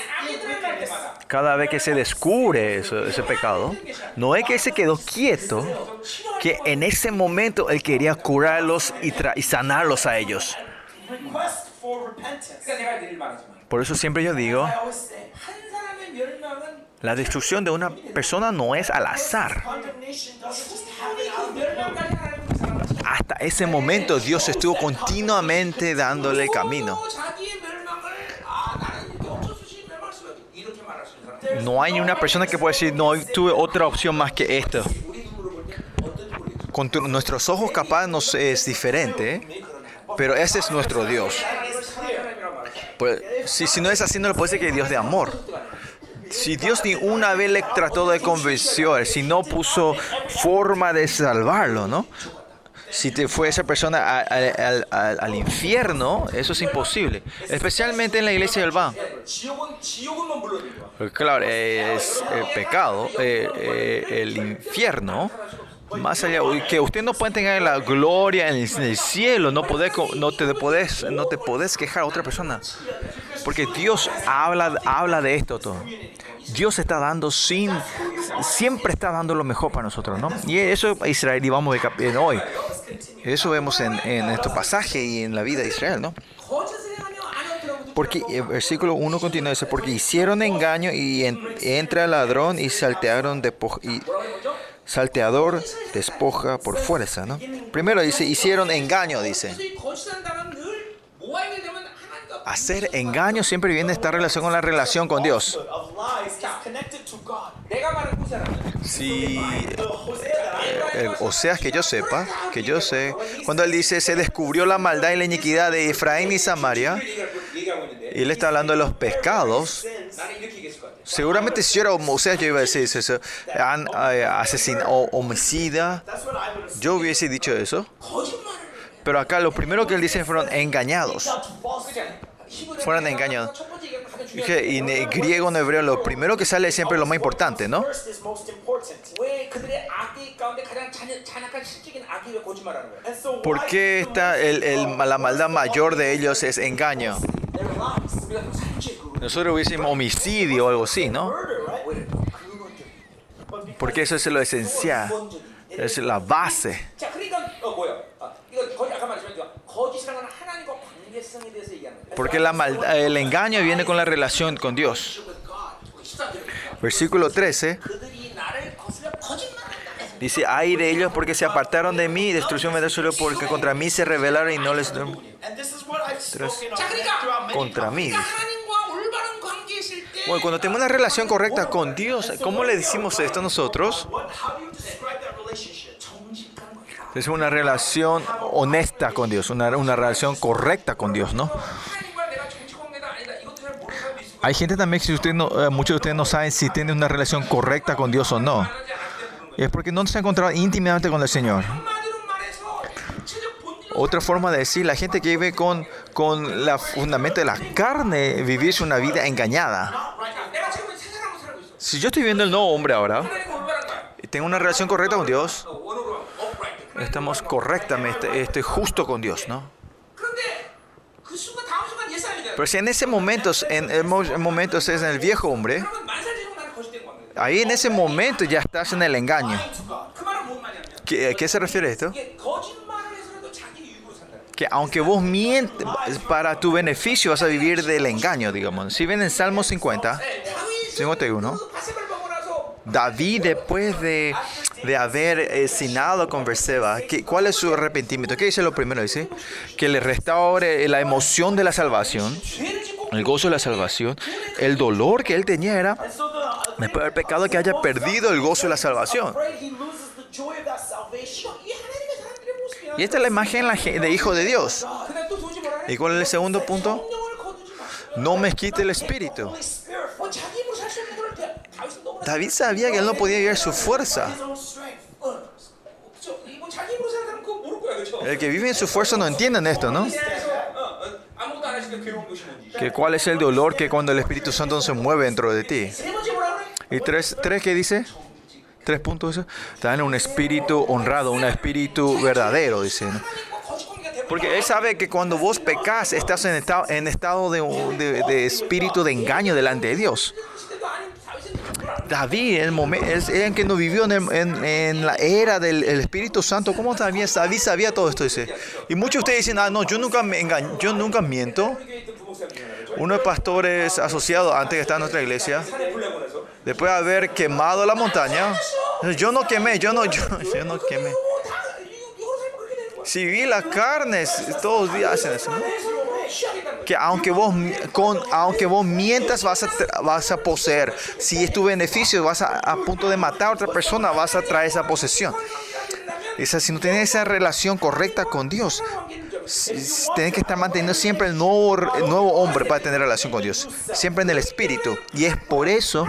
cada vez que se descubre ese, pecado, no es que se quedó quieto, que en ese momento él quería curarlos y, y sanarlos a ellos. Por eso siempre yo digo, la destrucción de una persona no es al azar. Hasta ese momento Dios estuvo continuamente dándole camino. No hay una persona que pueda decir, no, tuve otra opción más que esto. Con nuestros ojos capaz nos es diferente, ¿eh? pero ese es nuestro Dios. Pues, si, no es así, no le puede decir que Dios de amor. Si Dios ni una vez le trató de convencer, si no puso forma de salvarlo, ¿no? si te fue esa persona a, a, al infierno, eso es imposible. Especialmente en la iglesia del Ban. Claro, es eh, pecado, eh, eh, el infierno. Más allá, que usted no puede tener la gloria en el cielo, no, poder, no, te podés, no te podés quejar a otra persona. Porque Dios habla, habla de esto todo. Dios está dando sin, siempre está dando lo mejor para nosotros, ¿no? Y eso Israel, y vamos de hoy. Eso vemos en, en este pasaje y en la vida de Israel, ¿no? Porque el versículo 1 continúa, dice, porque hicieron engaño y entra el ladrón y saltearon de y salteador despoja por fuerza, ¿no? Primero dice, hicieron engaño, dice hacer engaño siempre viene esta relación con la relación con Dios. Si o sea que yo sepa, que yo sé, cuando él dice se descubrió la maldad y la iniquidad de Efraín y Samaria, y él está hablando de los pescados. Seguramente si yo era Moisés, yo iba a decir eso. Han eh, asesinado, homicida. Yo hubiese dicho eso. Pero acá lo primero que él dice fueron engañados fueran engañados. Y en griego, en hebreo, lo primero que sale es siempre lo más importante, ¿no? ¿Por qué está el, el, la maldad mayor de ellos es engaño? Nosotros hubiésemos homicidio o algo así, ¿no? Porque eso es lo esencial, es la base. Porque la maldad, el engaño viene con la relación con Dios. Versículo 13. Dice, ay de ellos porque se apartaron de mí, destrucción vendrá solo porque contra mí se rebelaron y no les... Contra mí. Bueno, cuando tenemos una relación correcta con Dios, ¿cómo le decimos esto a nosotros? Es una relación honesta con Dios, una, una relación correcta con Dios, ¿no? Hay gente también que si usted no, eh, muchos de ustedes no saben si tiene una relación correcta con Dios o no. Es porque no se ha encontrado íntimamente con el Señor. Otra forma de decir, la gente que vive con, con la fundamento de la carne, vivirse una vida engañada. Si yo estoy viendo el nuevo hombre ahora, y tengo una relación correcta con Dios, estamos correctamente, estoy justo con Dios, ¿no? Pero si en ese momento, en el momento es el viejo hombre, ahí en ese momento ya estás en el engaño. ¿Qué, ¿Qué, se refiere esto? Que aunque vos mientes para tu beneficio, vas a vivir del engaño, digamos. Si ven en Salmo 50, 51, David después de, de haber eh, sinado con Berseba? ¿Cuál es su arrepentimiento? ¿Qué dice lo primero? Dice que le restaure la emoción de la salvación, el gozo de la salvación, el dolor que él tenía era después del pecado que haya perdido el gozo de la salvación. Y esta es la imagen de Hijo de Dios. ¿Y cuál es el segundo punto? No me quite el espíritu. David sabía que él no podía llevar su fuerza. El que vive en su fuerza no entienden esto, ¿no? Que cuál es el dolor que cuando el Espíritu Santo se mueve dentro de ti. Y tres, tres ¿qué dice? Tres puntos. Dan un espíritu honrado, un espíritu verdadero, dice. ¿no? Porque él sabe que cuando vos pecas, estás en estado, en estado de, de, de espíritu de engaño delante de Dios. David, el momento, el, que no vivió en, la era del Espíritu Santo, ¿cómo también David sabía todo esto? Dice. Y muchos de ustedes dicen, ah, no, yo nunca me engaño, yo nunca miento. Uno de los pastores asociados antes que está en nuestra iglesia, después de haber quemado la montaña, yo no quemé, yo no, yo, (laughs) yo no quemé. Si vi las carnes, todos días hacen eso. ¿no? que aunque vos, con, aunque vos mientas vas a, vas a poseer. Si es tu beneficio, vas a, a punto de matar a otra persona, vas a traer esa posesión. Esa, si no tienes esa relación correcta con Dios, tienes que estar manteniendo siempre el nuevo, el nuevo hombre para tener relación con Dios, siempre en el espíritu. Y es por eso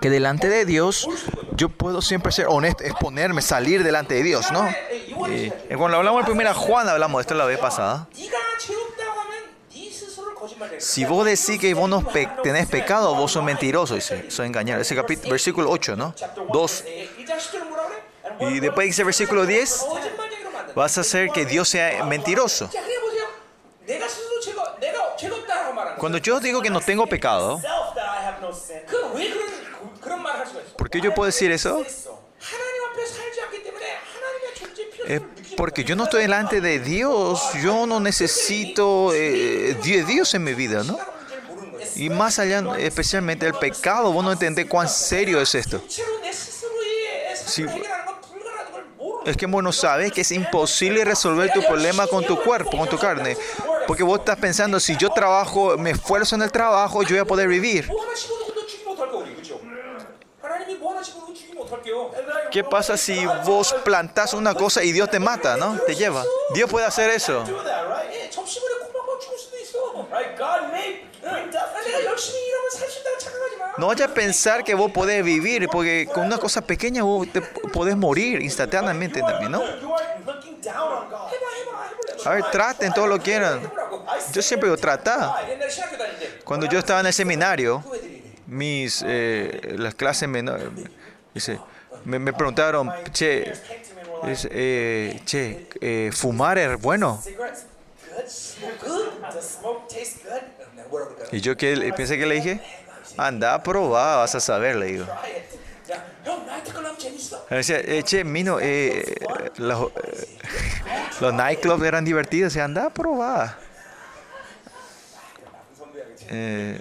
que delante de Dios yo puedo siempre ser honesto, exponerme, salir delante de Dios, ¿no? Y cuando hablamos de primera Juan, hablamos de esto la vez pasada si vos decís que vos no pe tenés pecado, vos sos mentiroso, dice, sos engañado. Ese capítulo, versículo 8, ¿no? 2. Y después dice versículo 10, vas a hacer que Dios sea mentiroso. Cuando yo digo que no tengo pecado, ¿por qué yo puedo decir eso? Es porque yo no estoy delante de Dios, yo no necesito eh, Dios en mi vida, ¿no? Y más allá, especialmente el pecado, vos no entendés cuán serio es esto. Es que bueno, sabes que es imposible resolver tu problema con tu cuerpo, con tu carne. Porque vos estás pensando, si yo trabajo, me esfuerzo en el trabajo, yo voy a poder vivir. ¿Qué pasa si vos plantas una cosa y Dios te mata, ¿no? Te lleva. Dios puede hacer eso. No vayas a pensar que vos podés vivir, porque con una cosa pequeña vos te podés morir instantáneamente también, ¿no? A ver, traten todo lo que quieran. Yo siempre digo, trata. Cuando yo estaba en el seminario, mis eh, las clases menores Dice, me, me preguntaron, che, es, eh, che eh, ¿fumar es bueno? Y yo que pensé que le dije, anda a probar, vas a saber, le digo. Decía, eh, che, Mino, eh, los, eh, los nightclubs eran divertidos, o sea, anda a probar. Eh,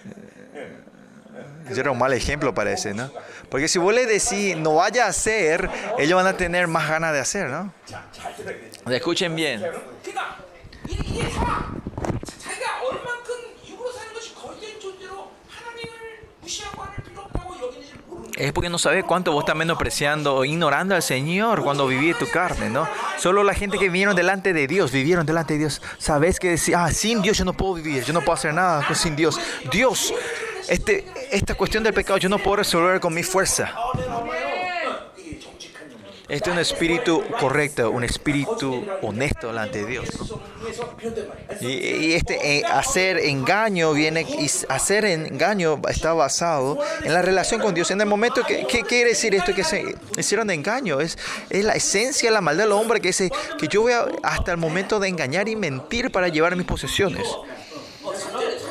yo era un mal ejemplo, parece, ¿no? Porque si vos le decís no vaya a hacer, ellos van a tener más ganas de hacer, ¿no? Escuchen bien. es porque no sabes cuánto vos estás menospreciando o ignorando al Señor cuando viví tu carne, ¿no? Solo la gente que vivieron delante de Dios, vivieron delante de Dios, sabes que decía, ah, sin Dios yo no puedo vivir, yo no puedo hacer nada sin Dios. Dios este, esta cuestión del pecado yo no puedo resolver con mi fuerza. Este es un espíritu correcto, un espíritu honesto delante de Dios. Y, y este eh, hacer engaño viene, y hacer engaño está basado en la relación con Dios. En el momento que, ¿qué quiere decir esto que se hicieron de engaño? Es, es la esencia, la maldad del hombre que dice que yo voy a, hasta el momento de engañar y mentir para llevar mis posesiones.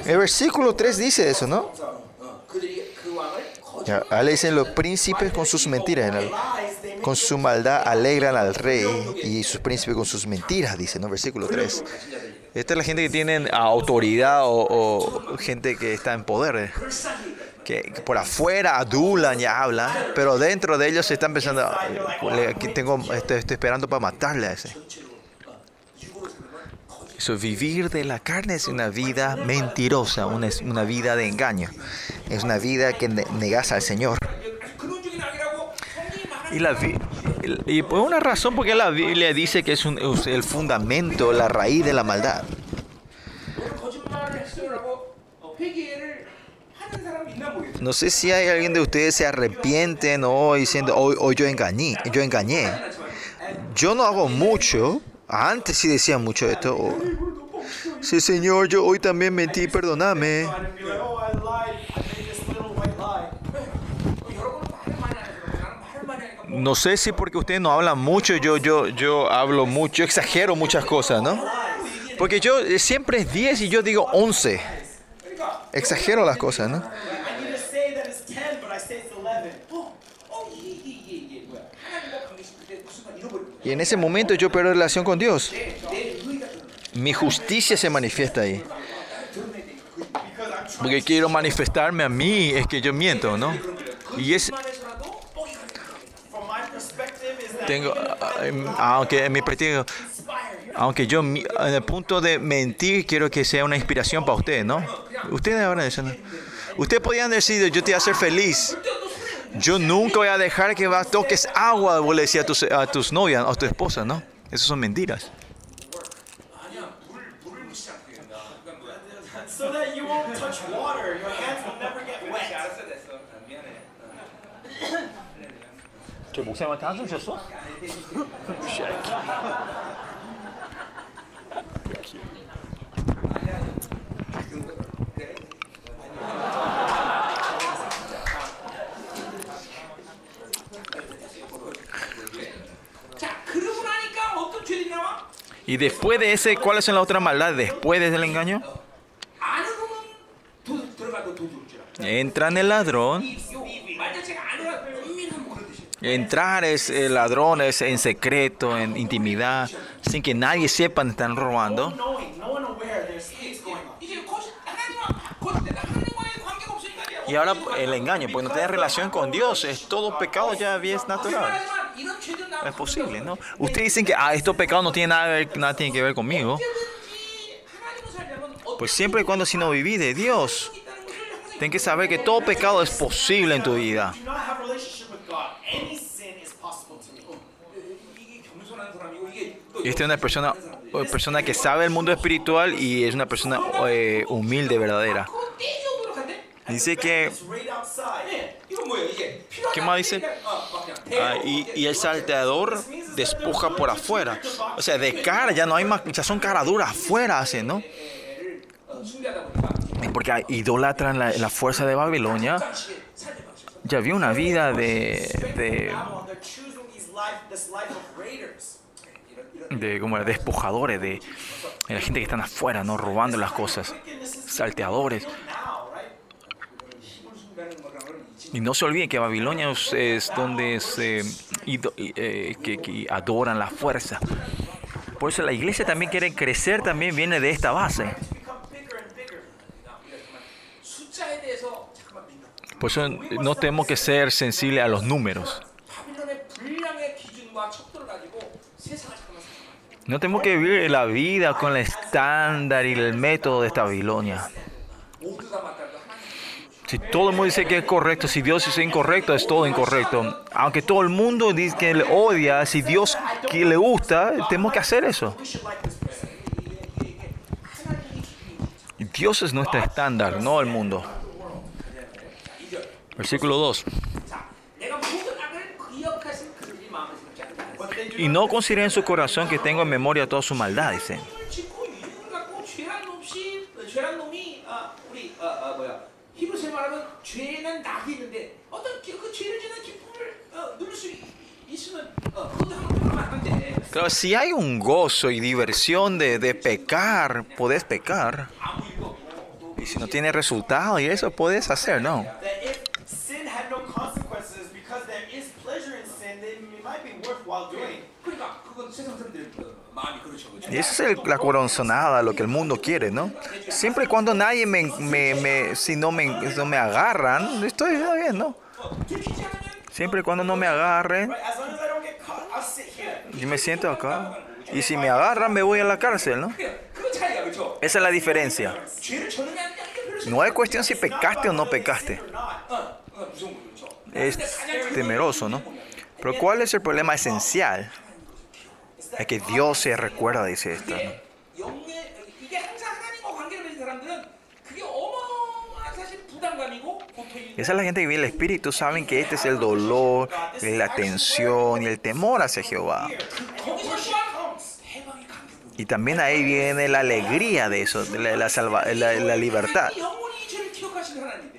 El versículo 3 dice eso, ¿no? Ya, alecen los príncipes con sus mentiras. El, con su maldad alegran al rey y sus príncipes con sus mentiras, dice, ¿no? Versículo 3. Esta es la gente que tiene autoridad o, o gente que está en poder. Eh. Que, que, por afuera adulan y hablan, pero dentro de ellos se están pensando, ah, tengo, estoy, estoy esperando para matarle a ese. So, vivir de la carne es una vida mentirosa, una, una vida de engaño. Es una vida que ne negas al Señor. Y, la, y por una razón, porque la Biblia dice que es, un, es el fundamento, la raíz de la maldad. No sé si hay alguien de ustedes se arrepienten o diciendo, hoy, oh, oh, yo engañé, yo engañé. Yo no hago mucho, antes sí decía mucho esto. Sí, Señor, yo hoy también mentí, perdóname. No sé si porque ustedes no hablan mucho, yo, yo, yo hablo mucho, yo exagero muchas cosas, ¿no? Porque yo eh, siempre es 10 y yo digo 11. Exagero las cosas, ¿no? Y en ese momento yo pierdo relación con Dios. Mi justicia se manifiesta ahí. Porque quiero manifestarme a mí, es que yo miento, ¿no? Y es... Tengo, ah, ah, aunque en mi partido, aunque yo en el punto de mentir quiero que sea una inspiración para usted, ¿no? Ustedes ahora dicen, ustedes podían decir, yo te voy a hacer feliz. Yo nunca voy a dejar que vas, toques agua, vos le decías a tus, a tus novias o a tu esposa, ¿no? Esas son mentiras. Y después de ese, ¿cuáles son las otras maldades después del engaño? Entran el ladrón. Entrar es eh, ladrones en secreto, en intimidad, sin que nadie sepa que están robando. Y ahora el engaño, pues no tener relación con Dios, es todo pecado ya es natural. No es posible, ¿no? Ustedes dicen que ah, estos pecados no tienen nada, nada que ver conmigo. Pues siempre y cuando si no vivís de Dios, ten que saber que todo pecado es posible en tu vida. Esta es una persona, eh, persona que sabe el mundo espiritual y es una persona eh, humilde, verdadera. Dice que ¿Qué más dice? Ah, y, y, el salteador despoja por afuera. O sea, de cara ya no hay más, ya son caraduras afuera, así, ¿no? Porque idolatran la, la fuerza de Babilonia. Ya vio una vida de, de de como despojadores, de, de, la gente que están afuera, ¿no? Robando las cosas, salteadores. Y no se olvide que Babilonia es, donde se eh, que, adoran la fuerza. Por eso la iglesia también quiere crecer, también viene de esta base. Por eso no tenemos que ser sensibles a los números. No tenemos que vivir la vida con el estándar y el método de esta Babilonia. Si todo el mundo dice que es correcto, si Dios es incorrecto, es todo incorrecto. Aunque todo el mundo dice que le odia, si Dios que le gusta, tenemos que hacer eso. Dios es nuestro estándar, no el mundo. Versículo 2. Y no consideren su corazón que tengo en memoria toda su maldad, dice. 죄는 낙이 있는데 어떤 기- 그 죄를 짓는 기쁨을 어, 누릴 수 있으면 어, 그것도 한번 하면 안 돼. Claro, si hay un gozo y diversión de, de pecar, podés pecar. 아무 이유가 없고 또 Y si no tiene resultado y eso puedes hacer, ¿no? Y Esa es la corazonada, lo que el mundo quiere, ¿no? Siempre y cuando nadie me, me, me si no me, no me agarran, estoy bien, ¿no? Siempre y cuando no me agarren, yo me siento acá. Y si me agarran, me voy a la cárcel, ¿no? Esa es la diferencia. No es cuestión si pecaste o no pecaste. Es temeroso, ¿no? Pero ¿cuál es el problema esencial? es que Dios se recuerda, dice esto. ¿no? Esa es la gente que vive el Espíritu, saben que este es el dolor, la tensión el temor hacia Jehová. Y también ahí viene la alegría de eso, de la, salva, la, la libertad.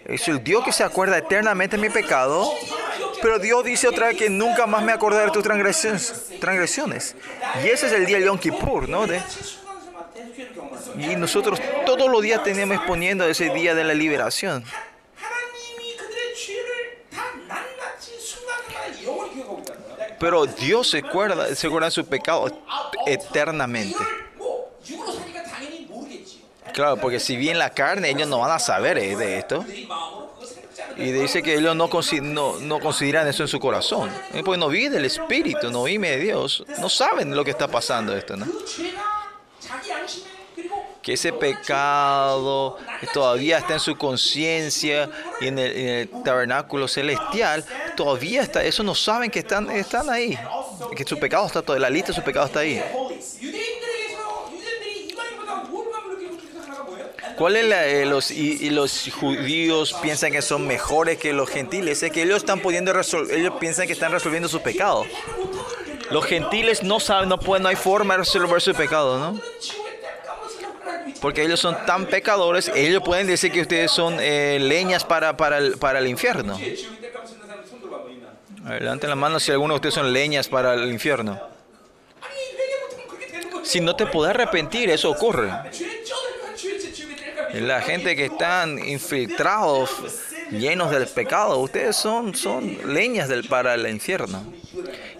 Es el Dios que se acuerda eternamente de mi pecado pero Dios dice otra vez que nunca más me acordaré de tus transgresiones. Y ese es el día de Yom Kippur, ¿no? De, y nosotros todos los días tenemos exponiendo ese día de la liberación. Pero Dios se acuerda, se acuerda de su pecado eternamente. Claro, porque si bien la carne, ellos no van a saber eh, de esto. Y dice que ellos no, no, no consideran eso en su corazón. Porque no viven del Espíritu, no viven de Dios. No saben lo que está pasando esto, ¿no? que ese pecado todavía está en su conciencia y en el, en tabernáculo celestial, todavía está, eso no saben que están, están ahí, que su pecado está todo, la lista de su pecado está ahí. ¿Cuál es la, eh, los, y, los judíos piensan que son mejores que los gentiles? Es que ellos están pudiendo resolver, ellos piensan que están resolviendo su pecado. Los gentiles no saben, no pueden, no hay forma de resolver su pecado, ¿no? Porque ellos son tan pecadores, ellos pueden decir que ustedes son eh, leñas para, para, el, para el infierno. Levanten la mano si alguno de ustedes son leñas para el infierno. Si no te puedes arrepentir, eso ocurre. La gente que están infiltrados, llenos del pecado, ustedes son, son leñas del, para el infierno.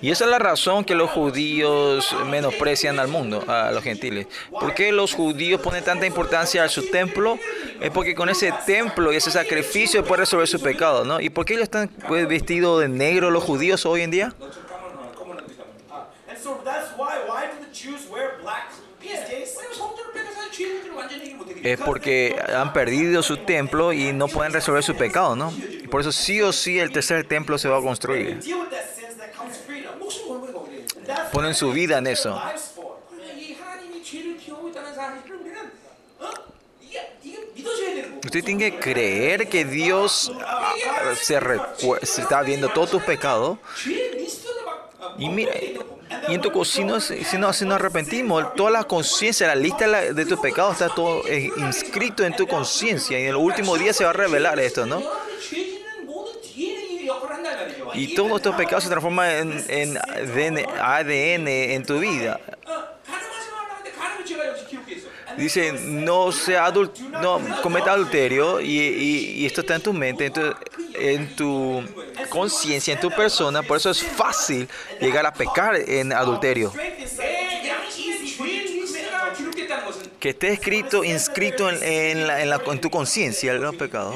Y esa es la razón que los judíos menosprecian al mundo, a los gentiles. ¿Por qué los judíos ponen tanta importancia a su templo? Es porque con ese templo y ese sacrificio puede resolver su pecado, ¿no? ¿Y por qué ellos están pues, vestidos de negro los judíos hoy en día? es porque han perdido su templo y no pueden resolver su pecado, ¿no? Por eso sí o sí el tercer templo se va a construir. Ponen su vida en eso. Usted tiene que creer que Dios ah, se, se está viendo todos tus pecados. Y mira, y en tu, si, si, no, si nos arrepentimos, toda la conciencia, la lista de tus pecados está todo eh, inscrito en tu conciencia. Y en el último día se va a revelar esto, ¿no? Y todos estos pecados se transforman en, en ADN en tu vida dice, no, sea adult, no cometa adulterio y, y, esto está en tu mente, en tu, en tu conciencia, en tu persona. Por eso es fácil llegar a pecar en adulterio. Que esté escrito, inscrito en, en, la, en, la, en tu conciencia los pecados.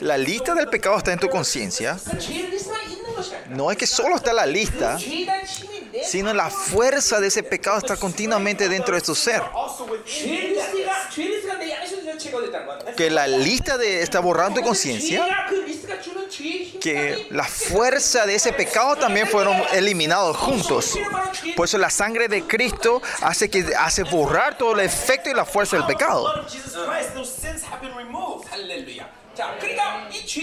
La lista del pecado está en tu conciencia. No es que solo está la lista, sino la fuerza de ese pecado está continuamente dentro de tu ser. Que la lista de, está borrando tu conciencia que la fuerza de ese pecado también fueron eliminados juntos. Por eso la sangre de Cristo hace que hace borrar todo el efecto y la fuerza del pecado.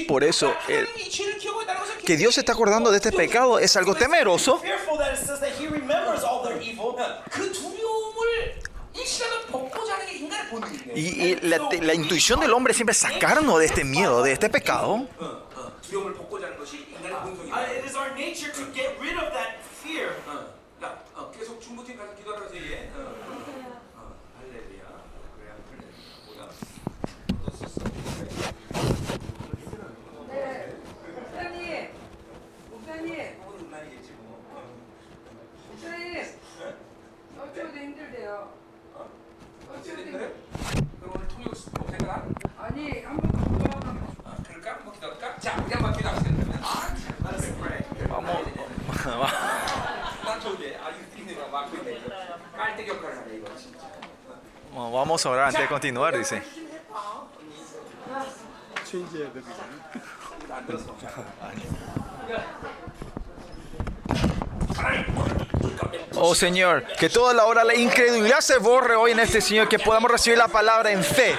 Por eso, eh, que Dios se está acordando de este pecado es algo temeroso. Y, y la, la, intuición del hombre siempre es sacarnos de este miedo, de este pecado. 두려움을 벗고자 하는 것이 인간의 본성이에요. Uh, it is our nature to get rid of that fear. 어, 야, 어, 계속 중부팀 가서 기도하라고 얘기해. 어, 어, 어, 할렐루야. 그래, 할렐루야. 뭐야? 또 썼어. 네. 목사님, 목사님, 그건 음란이겠지 뭐. 어. 목사님. 어쩌고도 힘들대요. 어? 어쩌고도 어쨌든 힘들. 그럼 오늘 통역 아니 더 어, 그럴까? 한번 Vamos. Vamos a orar antes de continuar, dice. Oh Señor, que toda la hora la incredulidad se borre hoy en este Señor, que podamos recibir la palabra en fe.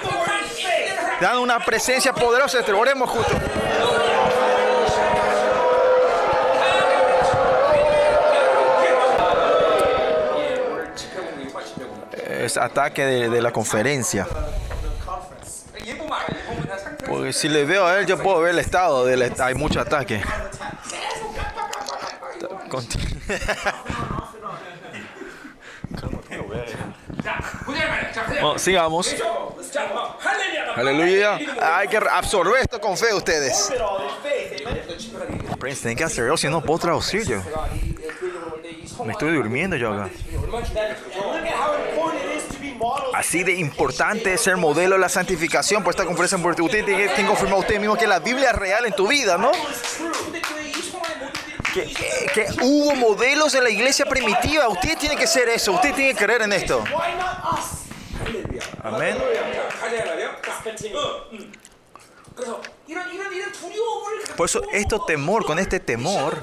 Dan una presencia poderosa, oremos justo. Pues, ataque de, de la conferencia. Porque si le veo a él, yo puedo ver el estado. Hay mucho ataque. Continu (laughs) oh, sigamos. Aleluya. Hay que absorber esto con fe ustedes. Prince, tienen que hacer si no puedo traducir yo. Me estoy durmiendo yo acá. Así de importante es el modelo de la santificación pues por esta conferencia. Usted tiene que confirmar usted mismo que la Biblia es real en tu vida, ¿no? Que, hubo modelos en la iglesia primitiva. Usted tiene que ser eso. Usted tiene que creer en esto. Amén. Por eso, esto temor, con este temor,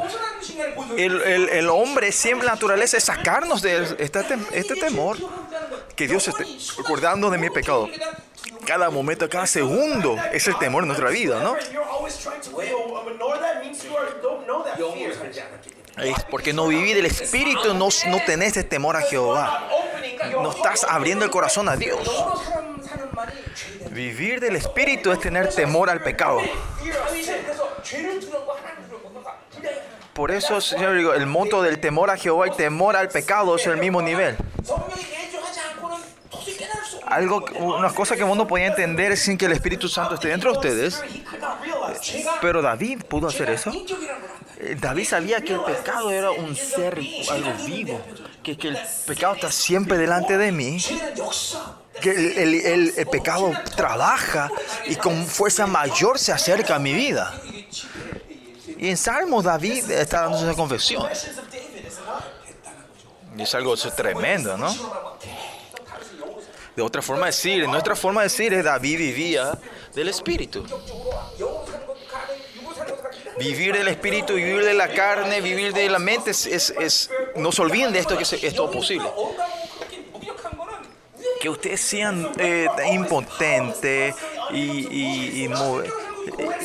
el, hombre siempre la naturaleza es sacarnos de este, este temor que Dios esté acordando de mi pecado. Cada momento, cada segundo es el temor en nuestra vida, ¿no? Porque no viví del Espíritu, no, no tenés este temor a Jehová. No estás abriendo el corazón a Dios. Vivir del Espíritu es tener temor al pecado. Por eso, Señor, el monto del temor a Jehová y temor al pecado es el mismo nivel algo, unas cosas que el mundo podía entender sin que el Espíritu Santo esté dentro de ustedes. Pero David pudo hacer eso. Eh, David sabía que el pecado era un ser, algo vivo, que, que el pecado está siempre delante de mí, que el, el, el, el pecado trabaja y con fuerza mayor se acerca a mi vida. Y en Salmos David está dando esa confesión. Y es algo tremendo, ¿no? de otra forma decir, nuestra forma de decir es David vivía del Espíritu. Vivir del Espíritu, vivir de la carne, vivir de la mente, es, es, no se olviden de esto, que es, todo posible. Que ustedes sean impotentes y, y,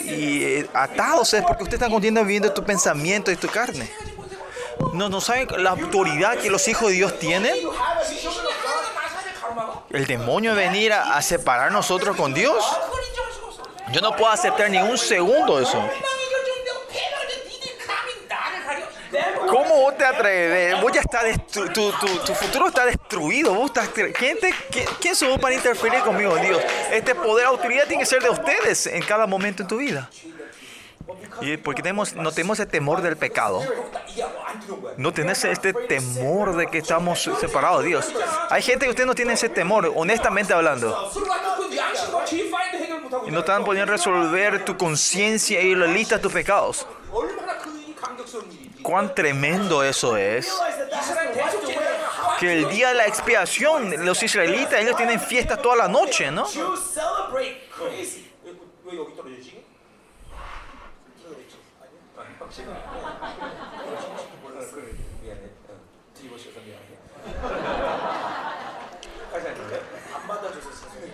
y, eh, atados es porque ustedes están continuamente viviendo tu pensamiento y tu carne. No, no saben la autoridad que los hijos de Dios tienen el demonio venir a, a separar nosotros con Dios. Yo no puedo aceptar ni un segundo eso. ¿Cómo vos te atreves? Vos ya está tu, tu, futuro está destruido. Vos estás ¿Quién, te, quién, quién sos para interferir conmigo, Dios? Este poder, autoridad tiene que ser de ustedes en cada momento en tu vida. Y porque tenemos, no tenemos el temor del pecado. No tenés este temor de que estamos separados de Dios. Hay gente que usted no tiene ese temor, honestamente hablando. Y no están podiendo resolver tu conciencia y la lista de tus pecados. Cuán tremendo eso es. Que el día de la expiación, los israelitas, ellos tienen fiestas toda la noche, ¿no? 확실히. 몰라, 그래. 미안해. 어, 뒤집어 씌워서 미안해. 다시 할게요. 안 받아줘서 죄송해요.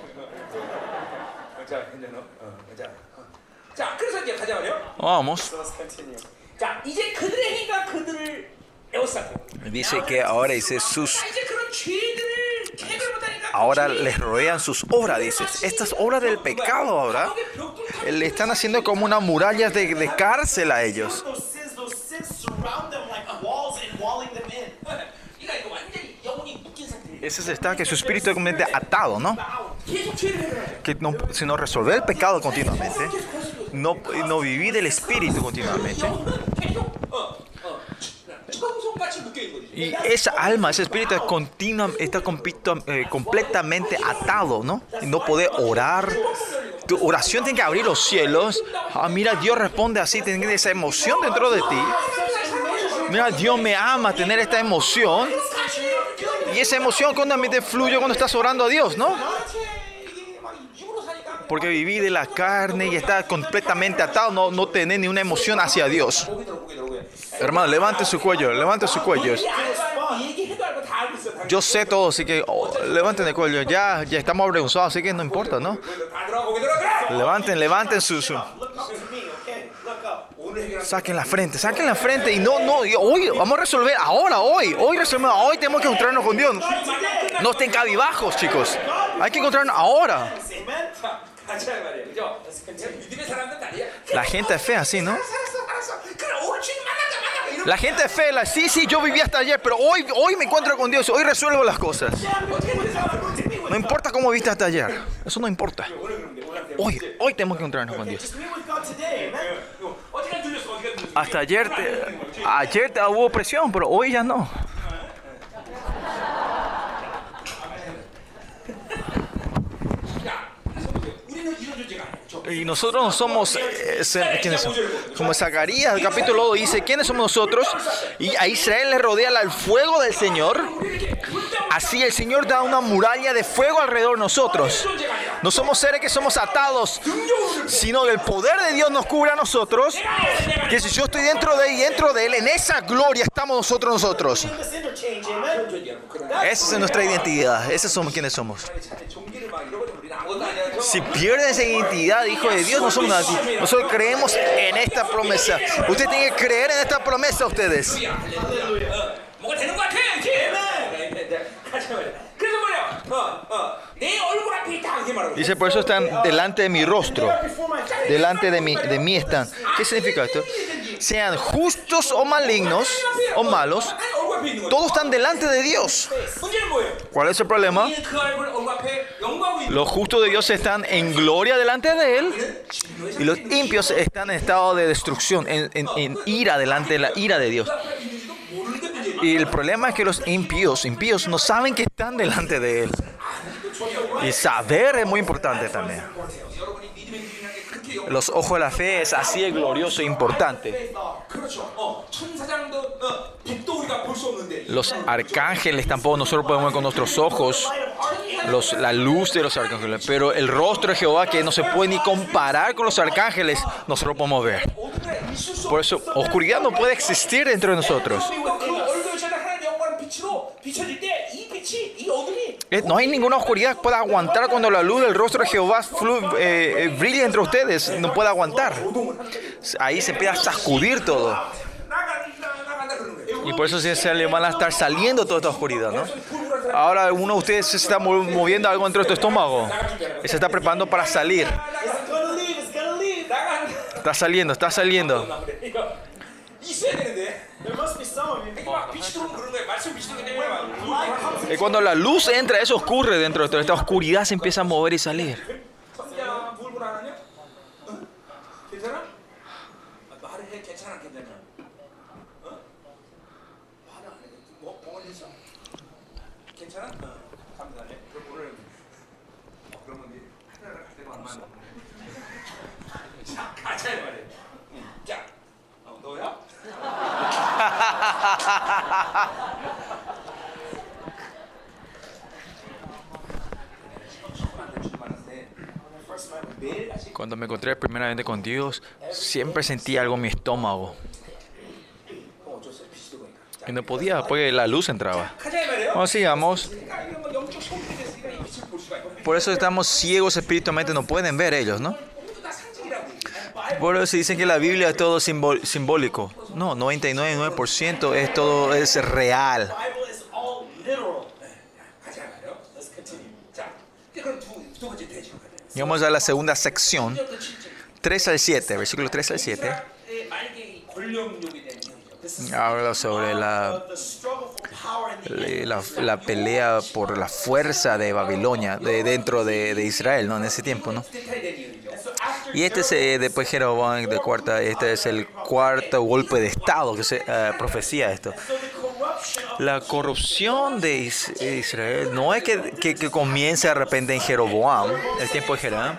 자, 이제 너. 어, 자. 어. 자, 그래서 이제 가자 말이요. Vamos. Let's continue. 자, 이제 그들의 행위가 그들을 에워싸고. Dice que ahora dice sus ahora les rodean sus obras, dices. Estas obras del pecado ahora le están haciendo como una muralla de, cárcel a ellos. Ese es el que su espíritu es atado, ¿no? Que no, sino resolver el pecado continuamente, no, no vivir el espíritu continuamente. Y esa alma, ese espíritu está eh, completamente atado, ¿no? No puede orar. Tu oración tiene que abrir los cielos. Ah, mira, Dios responde así, tener esa emoción dentro de ti. Mira, Dios me ama, tener esta emoción. Y esa emoción continuamente fluye cuando estás orando a Dios, ¿no? Porque viví de la carne y está completamente atado, no, no tener ni una emoción hacia Dios. Hermano, levante su cuello, levante su cuello. Yo sé todo, así que oh, levanten el cuello. Ya, ya estamos avergonzados, así que no importa, ¿no? Levanten, levanten su. Saquen la frente, saquen la frente y no, no, hoy vamos a resolver, ahora, hoy, hoy resolvemos, hoy tenemos que encontrarnos con Dios. No estén cabibajos, chicos. Hay que encontrarnos ahora. La gente es fea así, ¿no? La gente de fe, sí, sí, yo viví hasta ayer, pero hoy, hoy me encuentro con Dios, hoy resuelvo las cosas. No importa cómo viste hasta ayer, eso no importa. Hoy, hoy tenemos que encontrarnos con Dios. Hasta ayer ayer te hubo presión, pero hoy ya no y nosotros no somos, eh, ¿quiénes son? Como Zacarías, el capítulo 2 dice, ¿quiénes somos nosotros? Y a Israel le rodea el fuego del Señor. Así el Señor da una muralla de fuego alrededor de nosotros. No somos seres que somos atados, sino que el poder de Dios nos cubre a nosotros. Que si yo estoy dentro de él y dentro de él, en esa gloria estamos nosotros nosotros. Esa es nuestra identidad. Esos somos quienes somos. Si pierden esa identidad, hijo de Dios, no somos nadie. Nosotros creemos en esta promesa. Usted tiene que creer en esta promesa, ustedes. Dice, por eso están delante de mi rostro, delante de mi, de mí están. ¿Qué significa esto? Sean justos o malignos o malos, todos están delante de Dios. ¿Cuál es el problema? Los justos de Dios están en gloria delante de Él y los impios están en estado de destrucción, en, en ira delante de la ira de Dios. Y el problema es que los impíos, impíos no saben que están delante de Él. Y saber es muy importante también los ojos de la fe es así de glorioso e importante. Los arcángeles tampoco nosotros podemos ver con nuestros ojos los, la luz de los arcángeles, pero el rostro de Jehová que no se puede ni comparar con los arcángeles, nosotros podemos ver. Por eso, oscuridad no puede existir dentro de nosotros. Eh, no hay ninguna oscuridad que pueda aguantar cuando la luz del rostro de Jehová eh, eh brilla entre ustedes. No puede aguantar. Ahí se empieza a sacudir todo. Y por eso se le van a estar saliendo toda esta oscuridad, ¿no? Ahora uno de ustedes se está moviendo algo dentro de tu estómago. Se está preparando para salir. Está saliendo, está saliendo. Es eh, cuando la luz entra, eso ocurre dentro de esto. Esta oscuridad se empieza a mover y salir. Cuando me encontré primeramente con Dios, siempre sentía algo en mi estómago. Y no podía, porque la luz entraba. Bueno, sigamos. Por eso estamos ciegos espiritualmente, no pueden ver ellos, ¿no? Por eso dicen que la Biblia es todo simbólico. No, 99% es todo es real. Y vamos a la segunda sección, 3 al 7, versículo 3 al 7 habla sobre la, la, la, pelea por la fuerza de Babilonia de, dentro de, de, Israel, ¿no? En ese tiempo, ¿no? Y este es, eh, después Jeroboam de cuarta, este es el cuarto golpe de Estado que se eh, profecía esto. La corrupción de Israel no es que, que, que comience de repente en Jeroboam, el tiempo de Jeroboam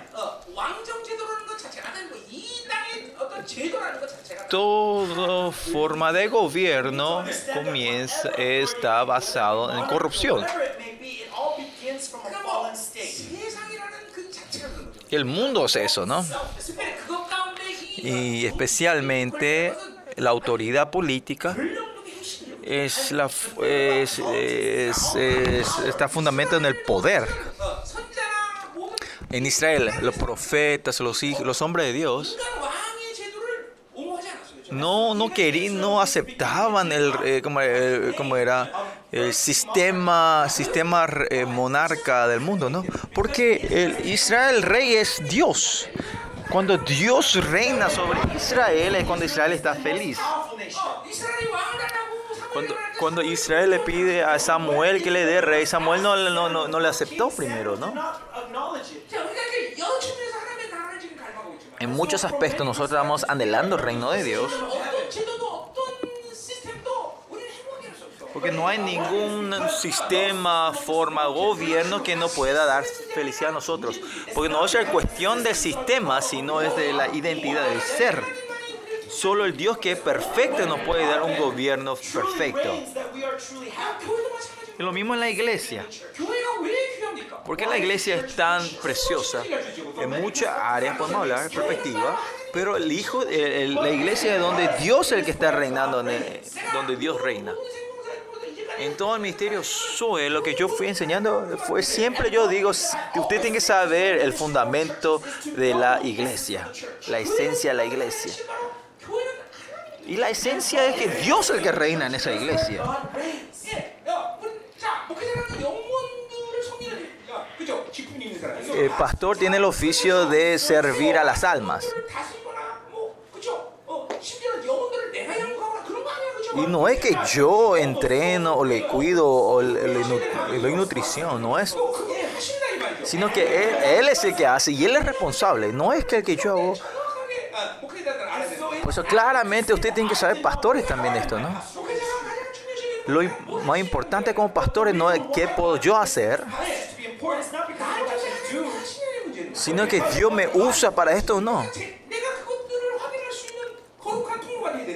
toda forma de gobierno comienza, está basado en corrupción. El mundo es eso, ¿no? Y especialmente la autoridad política está fundamentada en el poder. En Israel, los profetas, los, hijos, los hombres de Dios no, no querían, no aceptaban el, eh, como, eh, como, era el sistema, sistema eh, monarca del mundo, ¿no? Porque el Israel el rey es Dios. Cuando Dios reina sobre Israel es cuando Israel está feliz. Cuando, cuando Israel le pide a Samuel que le dé rey, Samuel no, no, no, no le aceptó primero, ¿no? En muchos aspectos nosotros estamos anhelando el reino de Dios. Porque no hay ningún sistema, forma, gobierno que no pueda dar felicidad a nosotros. Porque no es cuestión del sistema, sino es de la identidad del ser. Solo el Dios que es perfecto nos puede dar un gobierno perfecto. Y lo mismo en la iglesia. ¿Por qué la iglesia es tan preciosa? En muchas áreas podemos hablar, perspectiva, pero el hijo, el, la iglesia es donde Dios es el que está reinando, donde Dios reina. En todo el ministerio SUE, lo que yo fui enseñando fue siempre yo digo, que usted tiene que saber el fundamento de la iglesia, la esencia de la iglesia. Y la esencia es que Dios es el que reina en esa iglesia. El pastor tiene el oficio de servir a las almas. Y no es que yo entreno o le cuido o le, doy nutrición, no es. Sino que él, es el que hace y él es responsable, no es que el que yo hago. Por claramente usted tiene que saber pastores también esto, ¿no? Lo más importante como pastores no es qué puedo yo hacer, sino que Dios me usa para esto o no.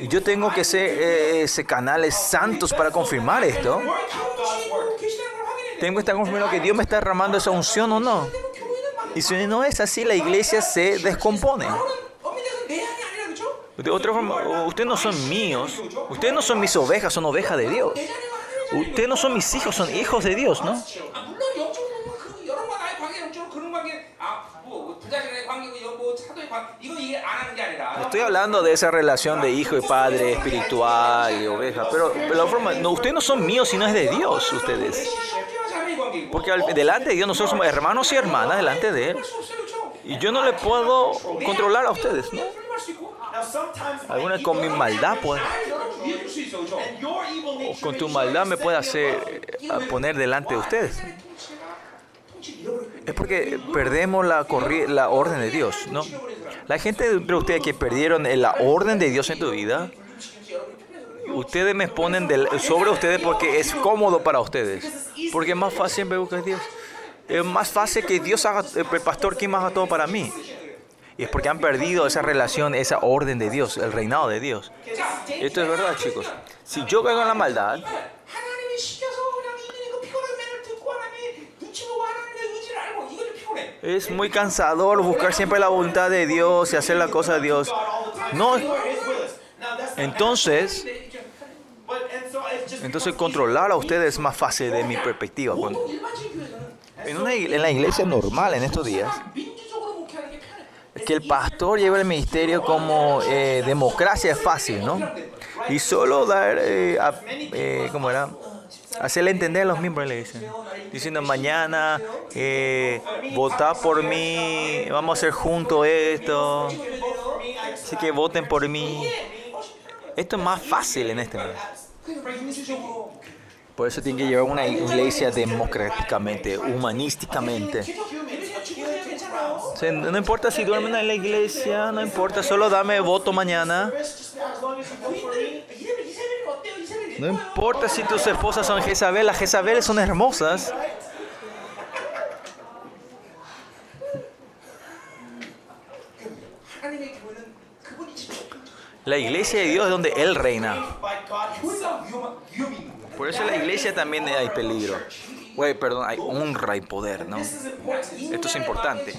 Yo tengo que ser eh, ese canales santos para confirmar esto. Tengo que estar confirmando que Dios me está derramando esa unción o no. Y si no es así, la iglesia se descompone. De otra forma, ustedes no son míos, ustedes no son mis ovejas, son ovejas de Dios. Ustedes no son mis hijos, son hijos de Dios, ¿no? Estoy hablando de esa relación de hijo y padre espiritual y oveja, pero, pero la forma, no, ustedes no son míos, sino es de Dios, ustedes. Porque delante de Dios nosotros somos hermanos y hermanas delante de Él. Y yo no le puedo controlar a ustedes, ¿no? Algunos con mi maldad pueden, o con tu maldad me puede hacer eh, poner delante de ustedes. Es porque perdemos la, orden de Dios, ¿no? La gente de ustedes que perdieron eh, la orden de Dios en tu vida, ustedes me ponen sobre ustedes porque es cómodo para ustedes. Porque es más fácil me buscar Dios. Es más fácil que Dios haga, eh, el pastor, quien haga todo para mí. Y es porque han perdido esa relación, esa orden de Dios, el reinado de Dios. Esto es verdad, chicos. Si yo caigo en la maldad, es muy cansador buscar siempre la voluntad de Dios y hacer la cosa de Dios. No. Entonces, entonces controlar a ustedes es más fácil de mi perspectiva. En, en la iglesia normal en estos días, que el pastor lleva el ministerio como eh, democracia es fácil, ¿no? Y solo dar, eh, a, eh, ¿cómo era? Hacerle entender a los miembros, le dicen. Diciendo, mañana eh, votá por mí, vamos a hacer juntos esto. Así que voten por mí. Esto es más fácil en este momento. Por eso tiene que llevar una iglesia democráticamente, humanísticamente no importa si duermen en la iglesia, no importa, solo dame voto mañana. No importa si tus esposas son Jezabel, las Jezabeles son hermosas. La iglesia de Dios es donde Él reina. Por eso en la iglesia también hay peligro. Güey, perdón, hay honra y poder, ¿no? Esto es importante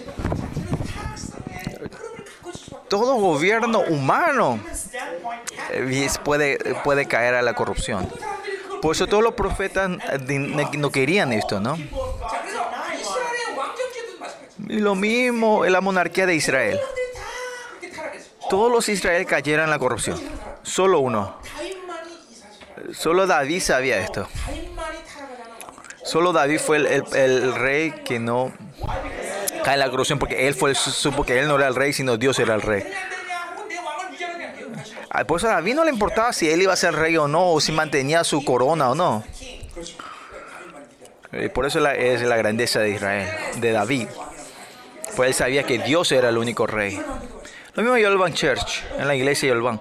todo gobierno humano eh, puede, puede caer a la corrupción. Por eso todos los profetas eh, no querían esto, ¿no? Y lo mismo en la monarquía de Israel. Todos los Israel cayeron en la corrupción. Solo uno. Solo David sabía esto. Solo David fue el, el rey que no cae en la corrupción porque él fue supo que él no era el rey, sino Dios era el rey. Por pues a David no le importaba si él iba a ser rey o no, o si mantenía su corona o no. Y por eso es la grandeza de Israel, de David. Pues él sabía que Dios era el único rey. Lo mismo Yolvan Church, en la iglesia de Yolvan.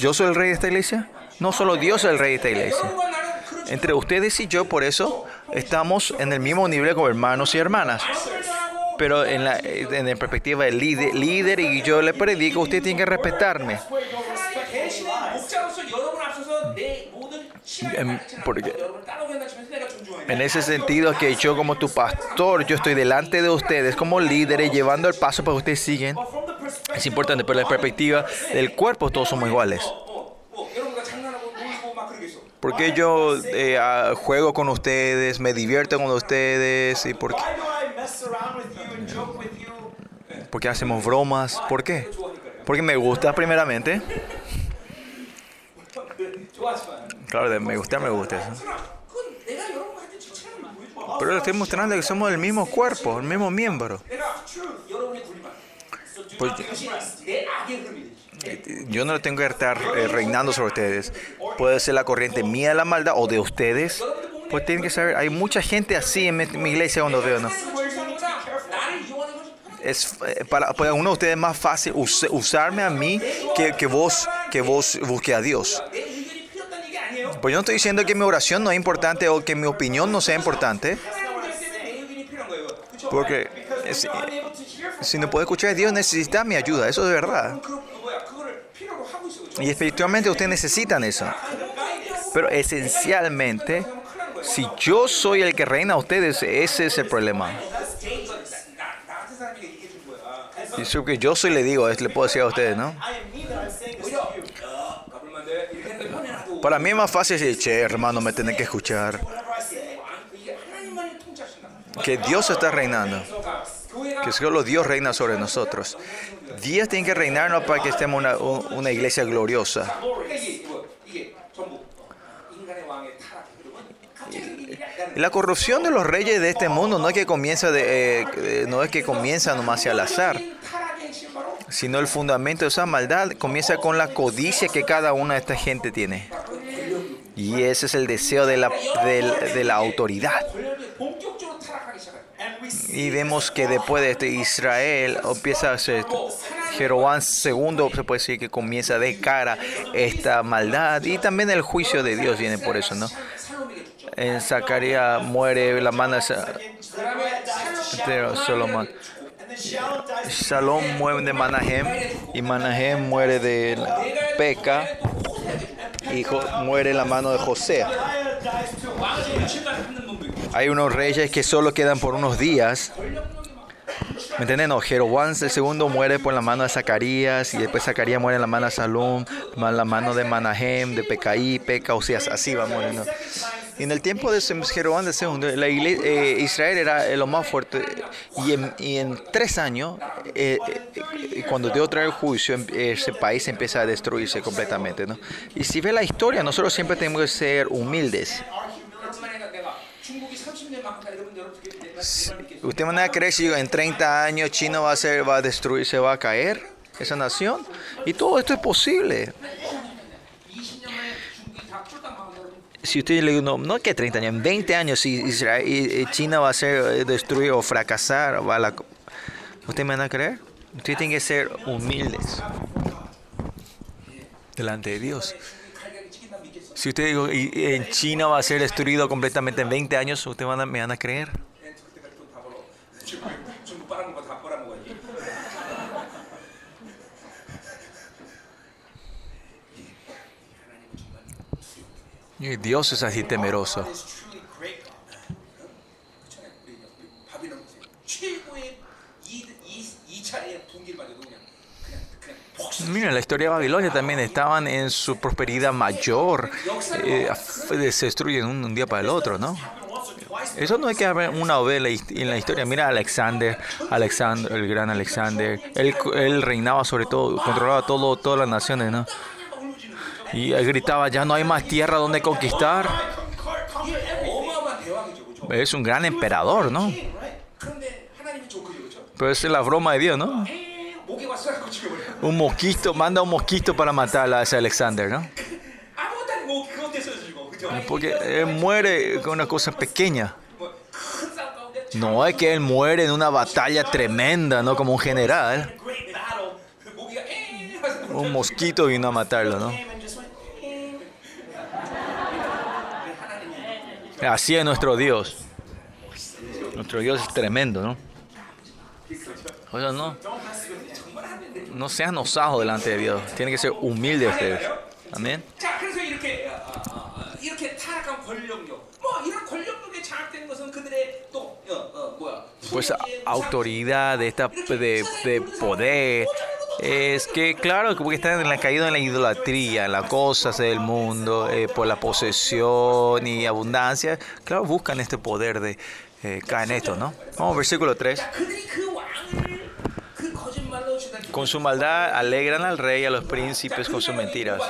¿Yo soy el rey de esta iglesia? No solo Dios es el rey de esta iglesia. Entre ustedes y yo, por eso, estamos en el mismo nivel como hermanos y hermanas pero en la, en la perspectiva del líder, líder y yo le predico, usted tiene que respetarme. Em, porque en ese sentido que yo como tu pastor, yo estoy delante de ustedes como líderes llevando el paso para que ustedes siguen. Es importante, pero la perspectiva del cuerpo todos somos iguales porque yo eh, ah, juego con ustedes, me divierto con ustedes y porque porque hacemos bromas, ¿por qué? Porque me gusta primeramente. Claro, me gusta, me gusta. Eso. Pero le estoy mostrando que somos el mismo cuerpo, el mismo miembro. Pues, yo no tengo que estar eh, reinando sobre ustedes. Puede ser la corriente mía de la maldad o de ustedes. Pues tienen que saber, hay mucha gente así en mi, mi iglesia cuando veo, ¿no? Es eh, para, para, uno de ustedes más fácil us, usarme a mí que, que vos que vos busque a Dios. Pues yo no estoy diciendo que mi oración no es importante o que mi opinión no sea importante. Porque eh, si, si no puedo escuchar a Dios necesita mi ayuda, eso es verdad. Y espiritualmente ustedes necesitan eso. Pero esencialmente, si yo soy el que reina a ustedes, ese es el problema. Y si que yo soy le digo, le puedo decir a ustedes, ¿no? Para mí es más fácil decir, che, hermano, me tenés que escuchar. Que Dios está reinando que solo Dios reina sobre nosotros. Dios tiene que reinarnos para que estemos una, una iglesia gloriosa. La corrupción de los reyes de este mundo no es que comienza, eh, no es que comienza nomás al azar, sino el fundamento de esa maldad comienza con la codicia que cada una de esta gente tiene. Y ese es el deseo de la autoridad. Y vemos que después de este Israel empieza a ser Jeroboam II, se puede decir que comienza de cara esta maldad. Y también el juicio de Dios viene por eso, ¿no? En Zacarías muere la mano de Salomón. Salom muere de Manahem y Manahem muere de Peca y muere la mano de José. Hay unos reyes que solo quedan por unos días. ¿Me entienden? No, Jeroboam el segundo muere por la mano de Zacarías y después Zacarías muere en la mano de Salom, en la mano de Manahem, de Pecaí, Peca, o sea, así va muriendo. En el tiempo de Jeroboam II, la igle- eh, Israel era eh, lo más fuerte. Y en, y en tres años, eh, eh, cuando Dios trae el juicio, em- ese país empieza a destruirse completamente. ¿no? Y si ve la historia, nosotros siempre tenemos que ser humildes. ¿Usted me van a creer si digo en 30 años China va a, ser, va a destruir, se va a caer esa nación? Y todo esto es posible. Si usted le dice, no, no que 30 años, en 20 años, si China va a ser eh, destruida o fracasar, va ¿usted me van a creer? Usted tiene que ser humildes delante de Dios. Si usted digo, y en China va a ser destruido completamente en 20 años, ¿ustedes van a, me van a creer? 중국 중국 빨아먹어 다 빨아먹어야지. Y Dios es así temeroso. God is truly great God. 그렇잖아요. 우리 우리 바빌론 보세요. 최고의 이, 이, 이 차례의 분기를 맞아도 그냥 그냥 그냥 폭삭 Mira, la historia de Babilonia también estaban en su prosperidad mayor. eh, f- se destruyen un, un día para el otro, ¿no? Eso no hay que haber una novela en la historia. Mira Alexander, Alexander, el gran Alexander. Él, él reinaba sobre todo, controlaba todo, todas las naciones, ¿no? Y él gritaba, ya no hay más tierra donde conquistar. Es un gran emperador, ¿no? Pero es la broma de Dios, ¿no? Un mosquito, manda un mosquito para matar a ese Alexander, ¿no? Porque él muere con una cosa pequeña. No es que él muere en una batalla tremenda, ¿no? Como un general. Un mosquito vino a matarlo, ¿no? Así es nuestro Dios. Nuestro Dios es tremendo, ¿no? O sea, no, no sean osados delante de Dios. Tienen que ser humildes ustedes. Amén. pues autoridad, de, esta, de, de poder. Es que claro, que porque están en la caída en la idolatría, en las cosas del mundo, eh, por la posesión y abundancia. Claro, buscan este poder de eh, caen esto, ¿no? Vamos, versículo 3. Con su maldad alegran al rey a los príncipes con sus mentiras.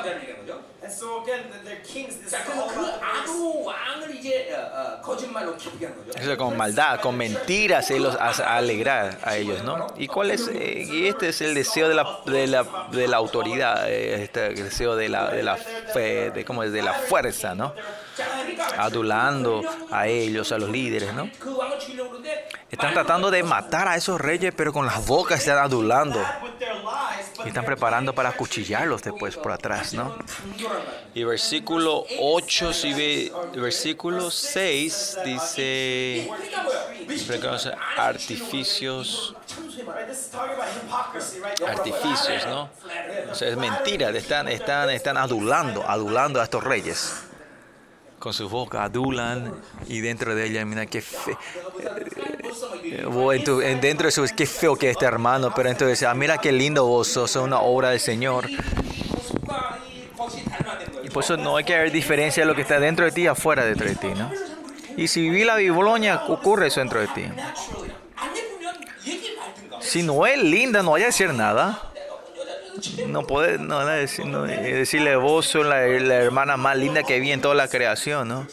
And so again, the- their kings. This 자, is 그래서 all 그 about 아두 왕을 이제 어, 어, 거짓말로 기쁘게 한 거죠. O sea, con maldad, con mentiras, él los hace alegrar a ellos, ¿no? ¿Y cuál es? eh, y este es el deseo de la, de la, de la autoridad, eh, este deseo de la, de la fe, de, ¿cómo es? de la fuerza, ¿no? 자, 그러니까 Adulando a ellos, a los líderes, ¿no? 그 왕을 죽이려고 그러는데 Están tratando de matar a esos reyes, pero con las bocas están adulando. with their lies, but Y están their preparando para acuchillarlos después por atrás, ¿no? Y versículo 8, si ve, versículo 6 dice artificios, artificios, ¿no? O sea, es mentira, están, están, están adulando, adulando a estos reyes. Con su boca adulan y dentro de ella, mira qué fe, eh, en dentro de su es qué feo que este hermano, pero entonces, ah, mira qué lindo vos sos, una obra del Señor. Por eso no hay que haber diferencia de lo que está dentro de ti y afuera dentro de ti, ¿no? Y si viví la Biblonia, ocurre eso dentro de ti. Si no es linda, no vaya a decir nada. No puede no, decir, no, decirle vos sos la, la, hermana más linda que vi en toda la creación, ¿no?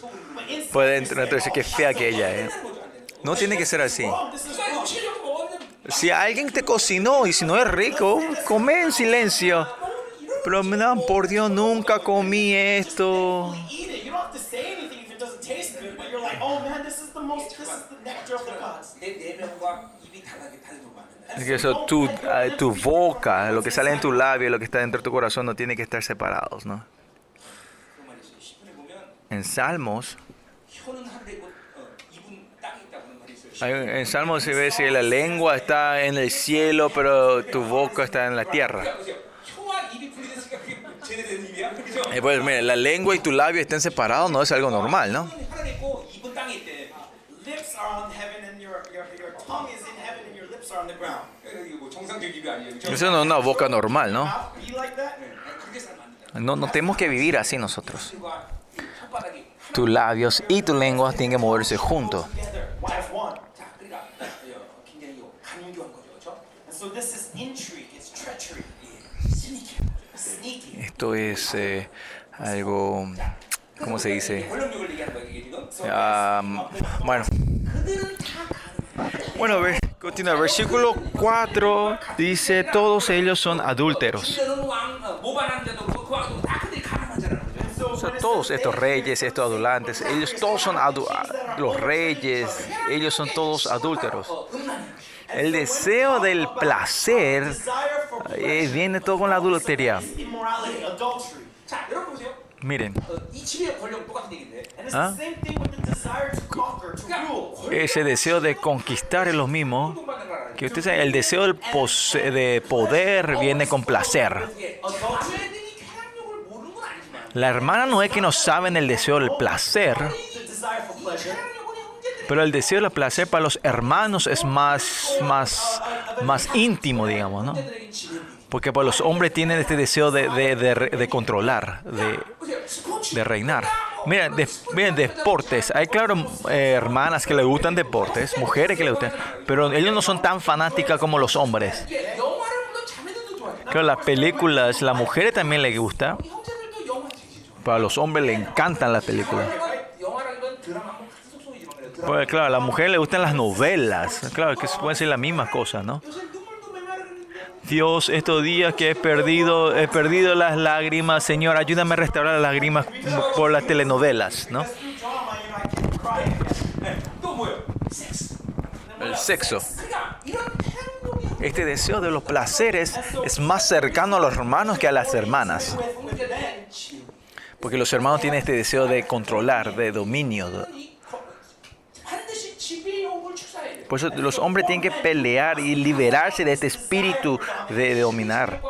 Puede entonces que fea que ella es. No tiene que ser así. Si alguien te cocinó y si no es rico, come en silencio. Pero no, por Dios, nunca comí esto. Eso, tu, tu boca, lo que sale en tu labio, lo que está dentro de tu corazón, no tiene que estar separados, ¿no? En Salmos, en Salmos se ve si la lengua está en el cielo, pero tu boca está en la tierra. Eh, pues mira, la lengua y tu labio estén separados, no es algo normal, ¿no? Eso no es una boca normal, ¿no? No, no tenemos que vivir así nosotros. Tus labios y tu lengua tienen que moverse juntos. esto es eh, algo, ¿cómo se dice? Ah, bueno, bueno, a ver, continúa. Versículo 4 dice, todos ellos son adúlteros. Todos estos reyes, estos adulantes, ellos todos son adu los reyes, ellos son todos adúlteros. El deseo del placer eh, viene todo con la adulteria. Miren. ¿Ah? Ese deseo de conquistar es lo mismo. Que usted el deseo del de poder viene con placer. La hermana no es que no saben el deseo del placer. Pero el deseo de el placer para los hermanos es más, más, más íntimo, digamos, ¿no? Porque pues, los hombres tienen este deseo de, de, de, controlar, de, reinar. Miren, miren, deportes. Hay, claro, eh, hermanas que le gustan deportes, mujeres que les gustan, pero ellos no son tan fanáticas como los hombres. Claro, las películas, las mujeres también les gusta. Para los hombres les encantan las películas. Pues claro, a la mujer le gustan las novelas. Claro, que pueden ser las mismas cosas, ¿no? Dios, estos días que he perdido, he perdido las lágrimas, Señor, ayúdame a restaurar las lágrimas por las telenovelas, ¿no? El sexo. Este deseo de los placeres es más cercano a los hermanos que a las hermanas. Porque los hermanos tienen este deseo de controlar, de dominio, por eso los hombres tienen que pelear y liberarse de este espíritu de, dominar.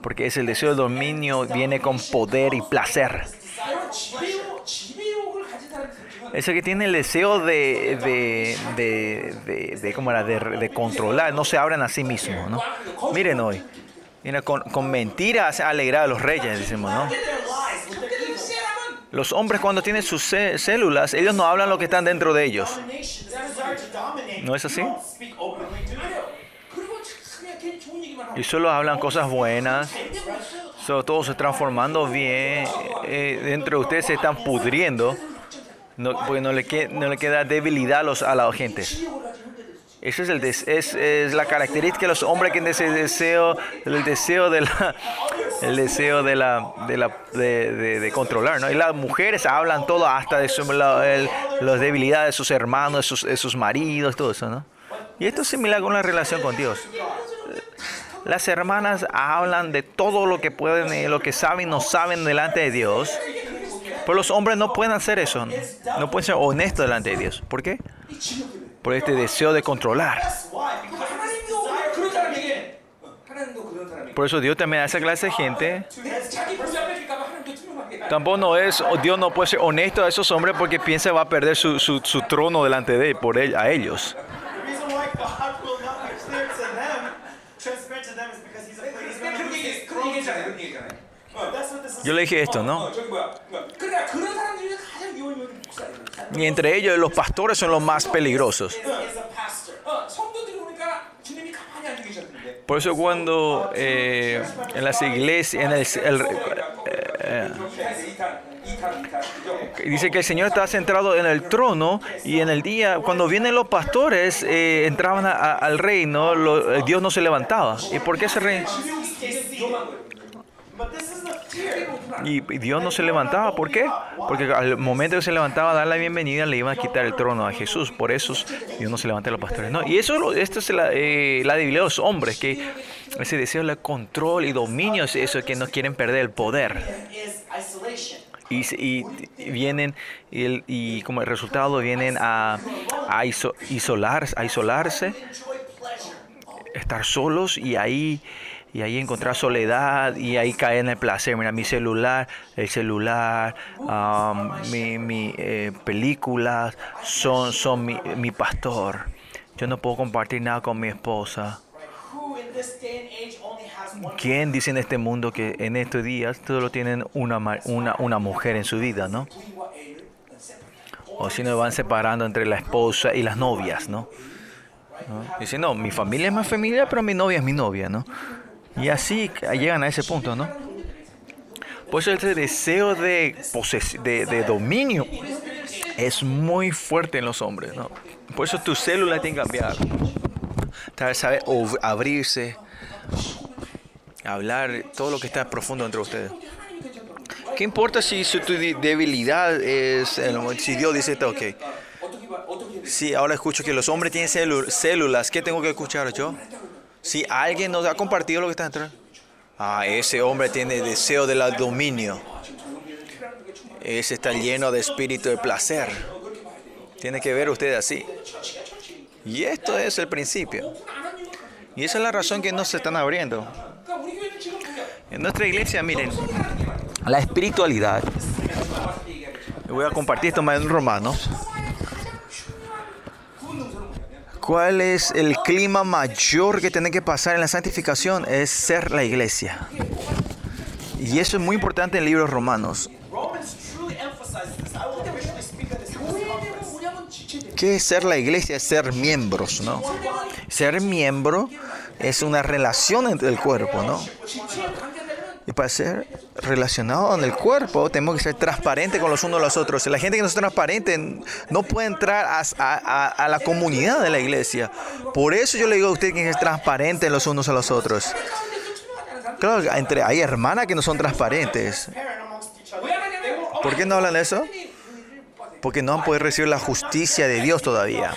Porque ese deseo de dominio viene con poder y placer. Eso que tiene el deseo de, de, de, de, ¿cómo era? De, controlar, no se abran a sí mismos. ¿no? Miren hoy, mira, con, con mentiras alegrar a los reyes, decimos, ¿no? Los hombres cuando tienen sus células, ellos no hablan lo que están dentro de ellos. ¿No es así? Y solo hablan cosas buenas. Todos se transformando bien. Eh, entre ustedes se están pudriendo. No, porque no le, queda debilidad a, los, la gente. Esa es, la característica de los hombres que es el deseo, el deseo de la, el deseo de, la, de, la, de, de, controlar. ¿no? Y las mujeres hablan todo, hasta de su, la, las debilidades de sus hermanos, de sus, de sus maridos, todo eso. ¿no? Y esto es similar con la relación con Dios. Las hermanas hablan de todo lo que pueden, lo que saben no saben delante de Dios. Pero los hombres no pueden hacer eso. No pueden ser honestos delante de Dios. ¿Por qué? Por este deseo de controlar. Por eso Dios también a esa clase de gente. Tampoco no es, Dios no puede ser honesto a esos hombres porque piensa que va a perder su, su, trono delante de él, por él, a ellos. Yo le dije esto, ¿no? Y entre ellos los pastores son los más peligrosos. Por eso cuando eh, en las iglesias, en el, eh, eh, dice que el Señor está centrado en el trono y en el día, cuando vienen los pastores, entraban a, al reino, Dios no se levantaba. ¿Y por qué ese rey? Y Dios no se levantaba, ¿por qué? Porque al momento que se levantaba a dar la bienvenida le iban a quitar el trono a Jesús, por eso Dios no se levanta a los pastores. No, y eso esto es la, eh, la debilidad de los hombres, que ese deseo de control y dominio es eso, que no quieren perder el poder. Y, y- vienen, y, y como resultado vienen a, a iso- isolar, a isolarse, estar solos y ahí y ahí encontrar soledad y ahí caer en el placer. Mira, mi celular, el celular, um, mi, mi eh, películas son, son mi, mi pastor. Yo no puedo compartir nada con mi esposa. ¿Quién dice en este mundo que en estos días solo tienen una, una, una mujer en su vida, no? O si no van separando entre la esposa y las novias, ¿no? Dice, no, mi familia es más familia, pero mi novia es mi novia, ¿no? Y así llegan a ese punto, ¿no? Por eso ese deseo de, de, de, dominio es muy fuerte en los hombres, ¿no? Por eso tus células tienen que cambiar. Tal saber abrirse, hablar todo lo que está profundo entre ustedes. ¿Qué importa si, si tu debilidad es, si Dios dice, ok, si ahora escucho que los hombres tienen células, ¿qué tengo que escuchar yo? Si alguien nos ha compartido lo que está dentro, ah, ese hombre tiene deseo del dominio. Ese está lleno de espíritu de placer. Tiene que ver usted así. Y esto es el principio. Y esa es la razón que no se están abriendo. En nuestra iglesia, miren, la espiritualidad. Voy a compartir esto más en Romanos. ¿Cuál es el clima mayor que tiene que pasar en la santificación? Es ser la iglesia. Y eso es muy importante en libros romanos. ¿Qué es ser la iglesia? Es ser miembros, ¿no? Ser miembro es una relación entre el cuerpo, ¿no? Y para ser relacionado con el cuerpo, tenemos que ser transparentes con los unos a los otros. La gente que no es transparente no puede entrar a, la comunidad de la iglesia. Por eso yo le digo a usted que es transparente los unos a los otros. Claro, entre, hay hermanas que no son transparentes. ¿Por qué no hablan de eso? Porque no han podido recibir la justicia de Dios todavía.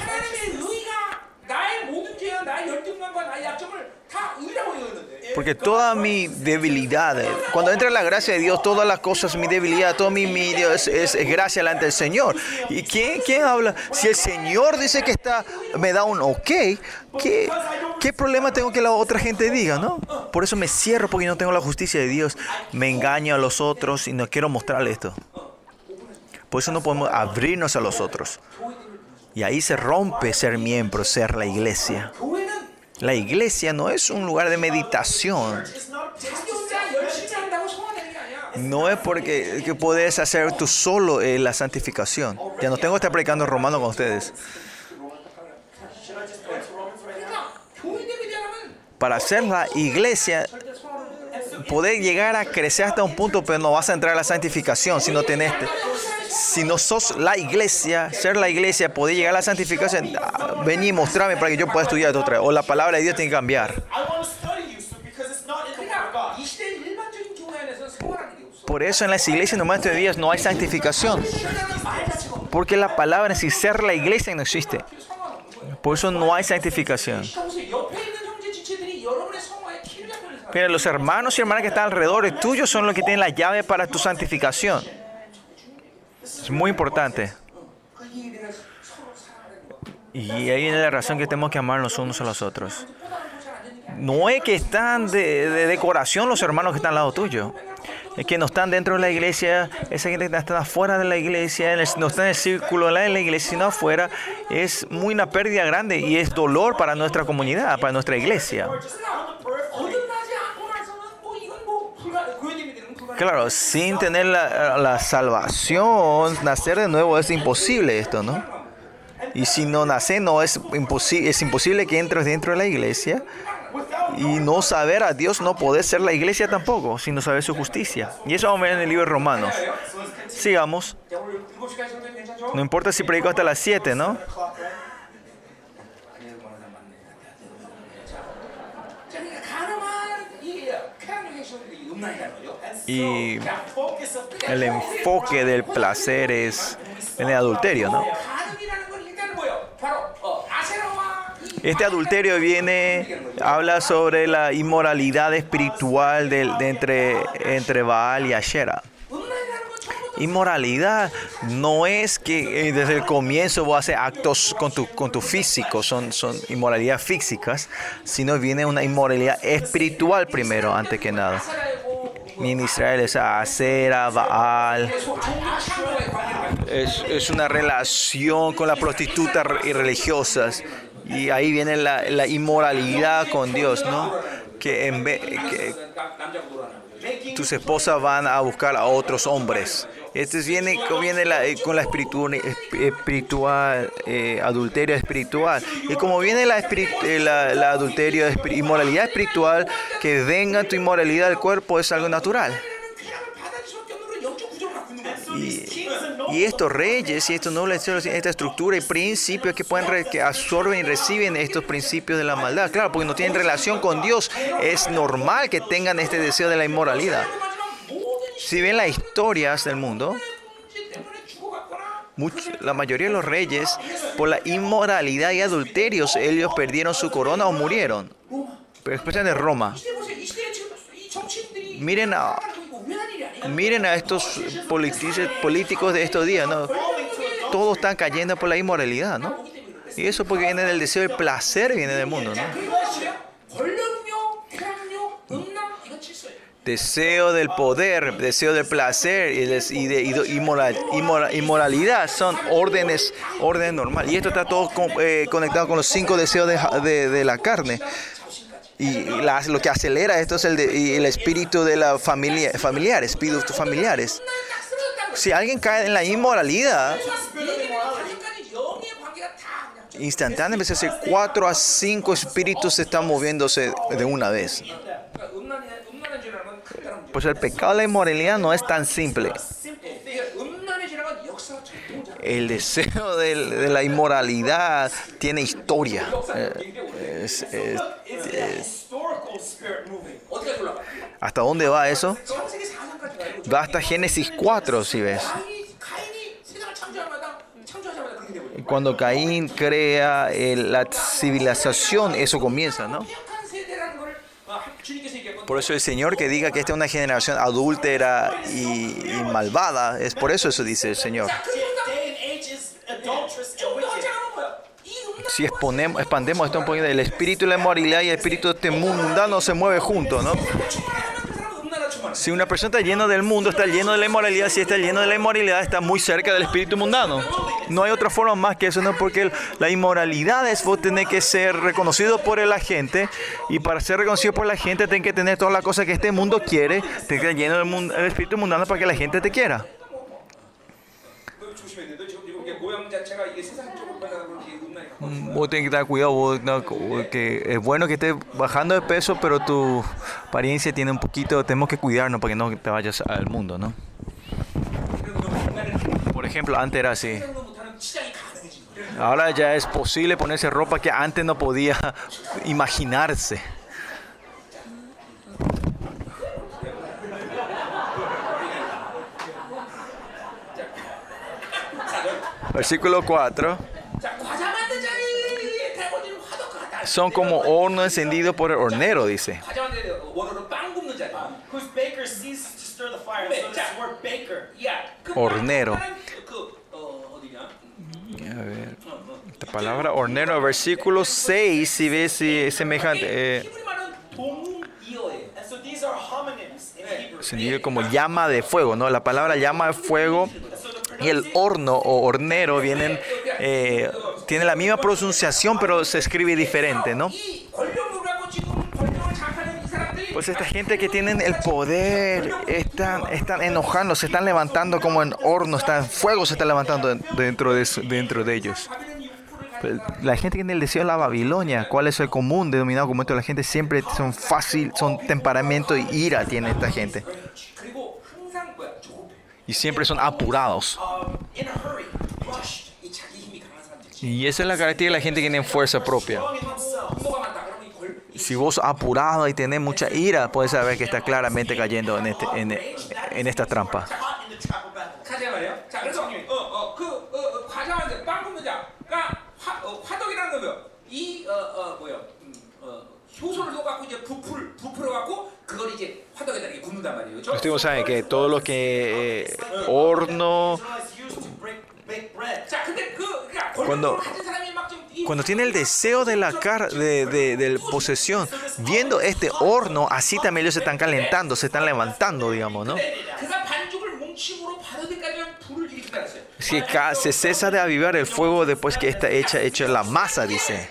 Porque toda mi debilidad, cuando entra la gracia de Dios, todas las cosas, mi debilidad, todo mi, mi Dios es, es gracia delante del Señor. ¿Y quién, quién habla? Si el Señor dice que está, me da un ok, ¿qué, ¿qué problema tengo que la otra gente diga, no? Por eso me cierro porque no tengo la justicia de Dios. Me engaño a los otros y no quiero mostrarle esto. Por eso no podemos abrirnos a los otros. Y ahí se rompe ser miembro, ser la iglesia. La iglesia no es un lugar de meditación. No es porque que puedes hacer tú solo eh, la santificación. Ya no tengo que estar predicando romano con ustedes. Para hacer la iglesia, poder llegar a crecer hasta un punto, pero no vas a entrar a la santificación si no tenés si no sos la iglesia, ser la iglesia, poder llegar a la santificación, ah, ven y mostrame para que yo pueda estudiar otra vez. O la palabra de Dios tiene que cambiar. Por eso en las iglesias nomás todavía no hay santificación. Porque la palabra en sí, ser la iglesia no existe. Por eso no hay santificación. Pero los hermanos y hermanas que están alrededor de tuyo son los que tienen la llave para tu santificación. Es muy importante. Y ahí viene la razón que tenemos que amar los unos a los otros. No es que están de, de decoración los hermanos que están al lado tuyo. Es que no están dentro de la iglesia, esa gente que está afuera de la iglesia, no está en el círculo de la, de la iglesia, sino afuera. Es muy una pérdida grande y es dolor para nuestra comunidad, para nuestra iglesia. Claro, sin tener la, salvación, nacer de nuevo es imposible esto, ¿no? Y si no nace, no es imposible, es imposible que entres dentro de la iglesia. Y no saber a Dios no podés ser la iglesia tampoco, sino saber su justicia. Y eso vamos a ver en el libro de Romanos. Sigamos. No importa si predico hasta las 7, ¿no? Y el enfoque del placer es en el adulterio, ¿no? Este adulterio viene, habla sobre la inmoralidad espiritual de, entre, entre Baal y Asherah. Inmoralidad no es que eh, desde el comienzo vos haces actos con tu, con tu físico, son, son inmoralidades físicas, sino viene una inmoralidad espiritual primero, antes que nada ni Israel, es a Baal. Es, es, una relación con las prostitutas y religiosas. Y ahí viene la, la inmoralidad con Dios, ¿no? Que, en que tus esposas van a buscar a otros hombres. Este viene, la, eh, con la eh, espiritual, espiritual adulterio espiritual. Y como viene la, la, la adulterio, inmoralidad espiritual, que venga tu inmoralidad al cuerpo es algo natural. Y, estos reyes y estos nobles, esta estructura y principios que pueden que absorben y reciben estos principios de la maldad, claro, porque no tienen relación con Dios, es normal que tengan este deseo de la inmoralidad. Si ven las historias del mundo, mucho, la mayoría de los reyes, por la inmoralidad y adulterios, ellos perdieron su corona o murieron. Pero especialmente de Roma. Miren a, miren a estos políticos de estos días, ¿no? Todos están cayendo por la inmoralidad, ¿no? Y eso porque viene del deseo del placer, viene del mundo, ¿no? Deseo del poder, deseo del placer y, de, inmoralidad son órdenes, órdenes normales. Y esto está todo eh, conectado con los cinco deseos de, la carne. Y lo que acelera esto es el, de, el espíritu de la familia, familiar, espíritus familiares. Si alguien cae en la inmoralidad, instantáneamente, cuatro a cinco espíritus se están moviéndose de una vez. Pues el pecado de la inmoralidad no es tan simple. El deseo de, la inmoralidad tiene historia. Eh, ¿Hasta dónde va eso? Va hasta Génesis 4, si ves. Cuando Caín crea eh, la civilización, eso comienza, ¿no? Por eso el Señor que diga que esta es una generación adúltera y, malvada, es por eso eso dice el Señor. Si exponemos, expandemos esto un poquito, el espíritu de la moralidad y el espíritu de este mundano se mueve juntos, ¿no? Si una persona está llena del mundo, está lleno de la inmoralidad, si está lleno de la inmoralidad, está muy cerca del espíritu mundano. No hay otra forma más que eso, ¿no? Porque el- la inmoralidad es vos tenés que ser reconocido por la gente y para ser reconocido por la gente tenés que tener todas las cosas que este mundo quiere, tenés que estar lleno del mundo- del espíritu mundano para que la gente te quiera vos mm. tenés que estar cuidado, vos, no, que es bueno que estés bajando de peso, pero tu apariencia tiene un poquito, tenemos que cuidarnos para que no te vayas al mundo, ¿no? Por ejemplo, antes era así. Ahora ya es posible ponerse ropa que antes no podía (laughs) imaginarse. Versículo 4. son como horno encendido por el hornero, dice. Hornero. A ver, esta palabra hornero, versículo 6, si ves si es semejante. Eh, significa eh. como llama de fuego, ¿no? La palabra llama de fuego y el horno o hornero vienen eh, tiene la misma pronunciación, pero se escribe diferente, ¿no? Pues esta gente que tienen el poder están, están enojando, se están levantando como en horno, están, fuego se está levantando dentro de, dentro de ellos. Pues, la gente que en el deseo de la Babilonia, ¿cuál es el común denominado Como de la gente? Siempre son fácil, son temperamento y ira tiene esta gente. Y siempre son apurados. Y esa es la característica de la gente que tiene fuerza propia. Si vos apurado y tenés mucha ira, puedes saber que está claramente cayendo en, este, en, esta trampa. Ustedes saben que todo lo que eh, horno cuando, cuando tiene el deseo de la car de, de, de, posesión, viendo este horno, así también ellos se están calentando, se están levantando, digamos, ¿no? Si se cesa de avivar el fuego después que está hecha, hecha la masa, dice.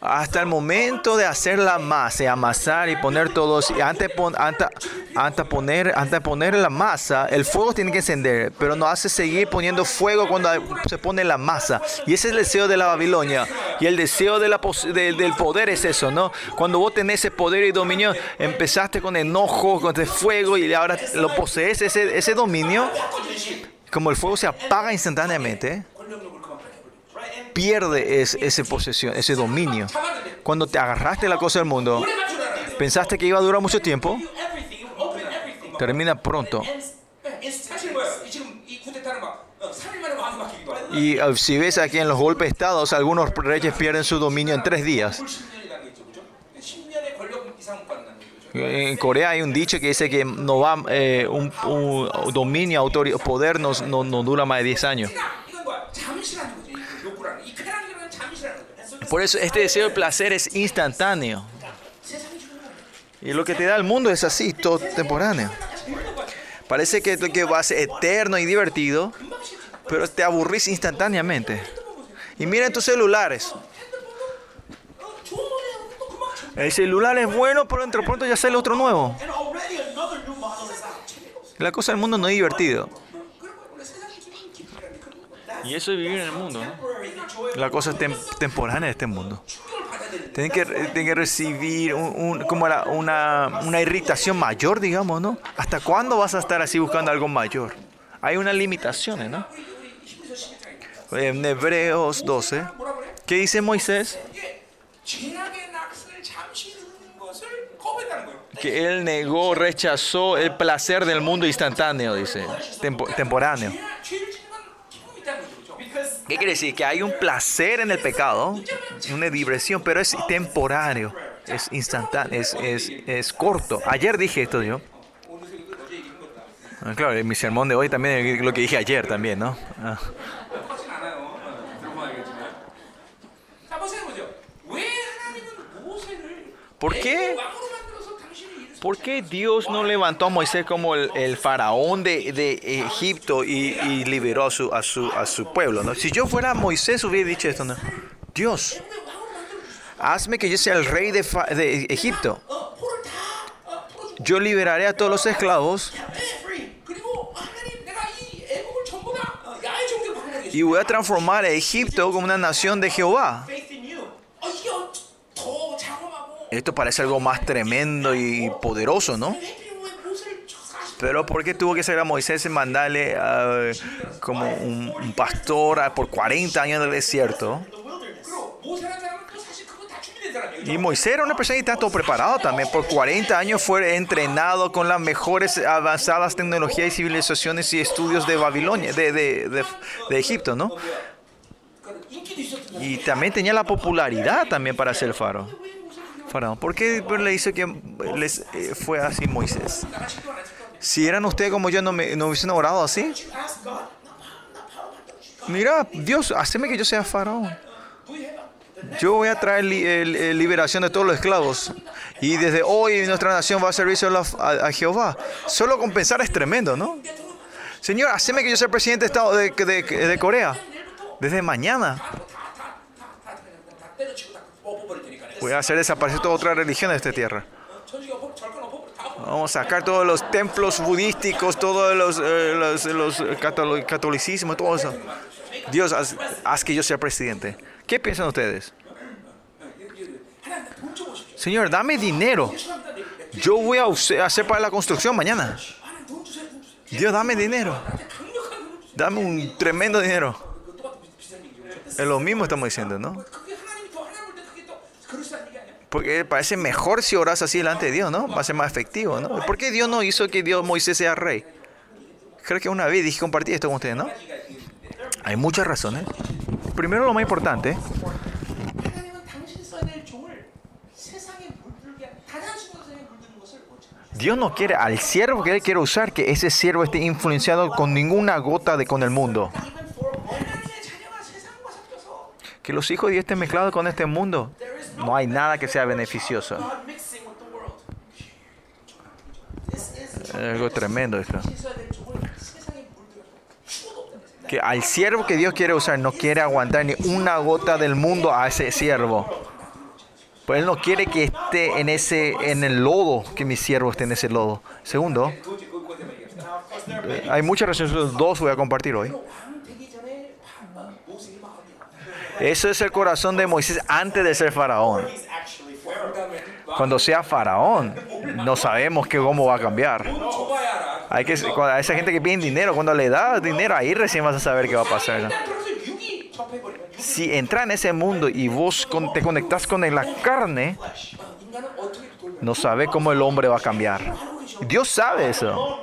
hasta el momento de hacer la masa y amasar y poner todos, y antes, pon, antes, antes, poner, antes poner la masa, el fuego tiene que encender, pero no hace seguir poniendo fuego cuando se pone la masa. Y ese es el deseo de la Babilonia. Y el deseo del poder es eso, ¿no? Cuando vos tenés ese poder y dominio, empezaste con enojo, con fuego y ahora lo posees, ese, ese dominio, como el fuego se apaga instantáneamente pierde es, ese posesión, ese dominio. Cuando te agarraste la cosa del mundo, pensaste que iba a durar mucho tiempo, termina pronto. Y uh, si ves aquí en los golpes de Estado, algunos reyes pierden su dominio en tres días. En Corea hay un dicho que dice que no va, eh, un, un, dominio, autorio, poder no, no, no dura más de 10 años. Por eso este deseo de placer es instantáneo. Y lo que te da el mundo es así, todo temporáneo. Parece que que va a ser eterno y divertido, pero te aburrís instantáneamente. Y miren tus celulares. El celular es bueno, pero entre pronto ya sale otro nuevo. La cosa del mundo no es divertido. Y eso es vivir en el mundo, ¿no? La cosa es tem temporánea de este mundo. Tienen que, eh, tienen que recibir un, como una, una irritación mayor, digamos, ¿no? ¿Hasta cuándo vas a estar así buscando algo mayor? Hay unas limitaciones, ¿no? En Hebreos 12, ¿qué dice Moisés? que él negó, rechazó el placer del mundo instantáneo, dice, temporáneo. ¿Qué quiere decir? Que hay un placer en el pecado, una diversión, pero es temporáneo, es instantáneo, es, es, es corto. Ayer dije esto yo. Ah, claro, mi sermón de hoy también lo que dije ayer también, ¿no? Ah. ¿Por qué? ¿Por qué Dios no levantó a Moisés como el, faraón de, Egipto y, liberó a su, pueblo? Si yo fuera Moisés hubiera dicho esto. Dios, hazme que yo sea el rey de, de Egipto. Yo liberaré a todos los esclavos y voy a transformar a Egipto como una nación de Jehová. Esto parece algo más tremendo y poderoso, ¿no? Pero ¿por qué tuvo que ser a Moisés y mandarle ah, como un, pastor por 40 años del desierto? Y Moisés era una persona y todo preparado también. Por 40 años fue entrenado con las mejores avanzadas tecnologías y civilizaciones y estudios de Babilonia, de, de, de, de Egipto, ¿no? Y también tenía la popularidad también para ser faro. Faraón. ¿Por qué le hizo que les eh, fue así Moisés? Si eran ustedes como yo, no, me, no hubiesen orado así. Mira, Dios, haceme que yo sea faraón. Yo voy a traer li, liberación de todos los esclavos. Y desde hoy nuestra nación va a servicio a, a, Jehová. Solo compensar es tremendo, ¿no? Señor, haceme que yo sea presidente de, Estado de Corea. Desde mañana. Voy a hacer desaparecer toda otra religión de esta tierra. Vamos a sacar todos los templos budísticos, todos los, eh, todo eso. Dios, haz, haz, que yo sea presidente. ¿Qué piensan ustedes? Señor, dame dinero. Yo voy a hacer para la construcción mañana. Dios, dame dinero. Dame un tremendo dinero. Es lo mismo estamos diciendo, ¿no? Porque parece mejor si oras así delante de Dios, ¿no? Va a ser más efectivo, ¿no? ¿Por qué Dios no hizo que Dios Moisés sea rey? Creo que una vez dije compartir esto con ustedes, ¿no? Hay muchas razones. Primero lo más importante. Dios no quiere al siervo que Él quiere usar que ese siervo esté influenciado con ninguna gota de con el mundo que los hijos de Dios estén mezclados con este mundo. No hay nada que sea beneficioso. Algo tremendo esto. Que al siervo que Dios quiere usar no quiere aguantar ni una gota del mundo a ese siervo. Pues él no quiere que esté en ese en el lodo, que mi siervo esté en ese lodo. Segundo, eh, hay muchas razones, dos voy a compartir hoy. Eso es el corazón de Moisés antes de ser faraón. Cuando sea faraón, no sabemos que cómo va a cambiar. Hay que, a esa gente que pide dinero, cuando le da dinero, ahí recién vas a saber qué va a pasar. Si entras en ese mundo y vos te conectás con la carne, no sabes cómo el hombre va a cambiar. Dios sabe eso.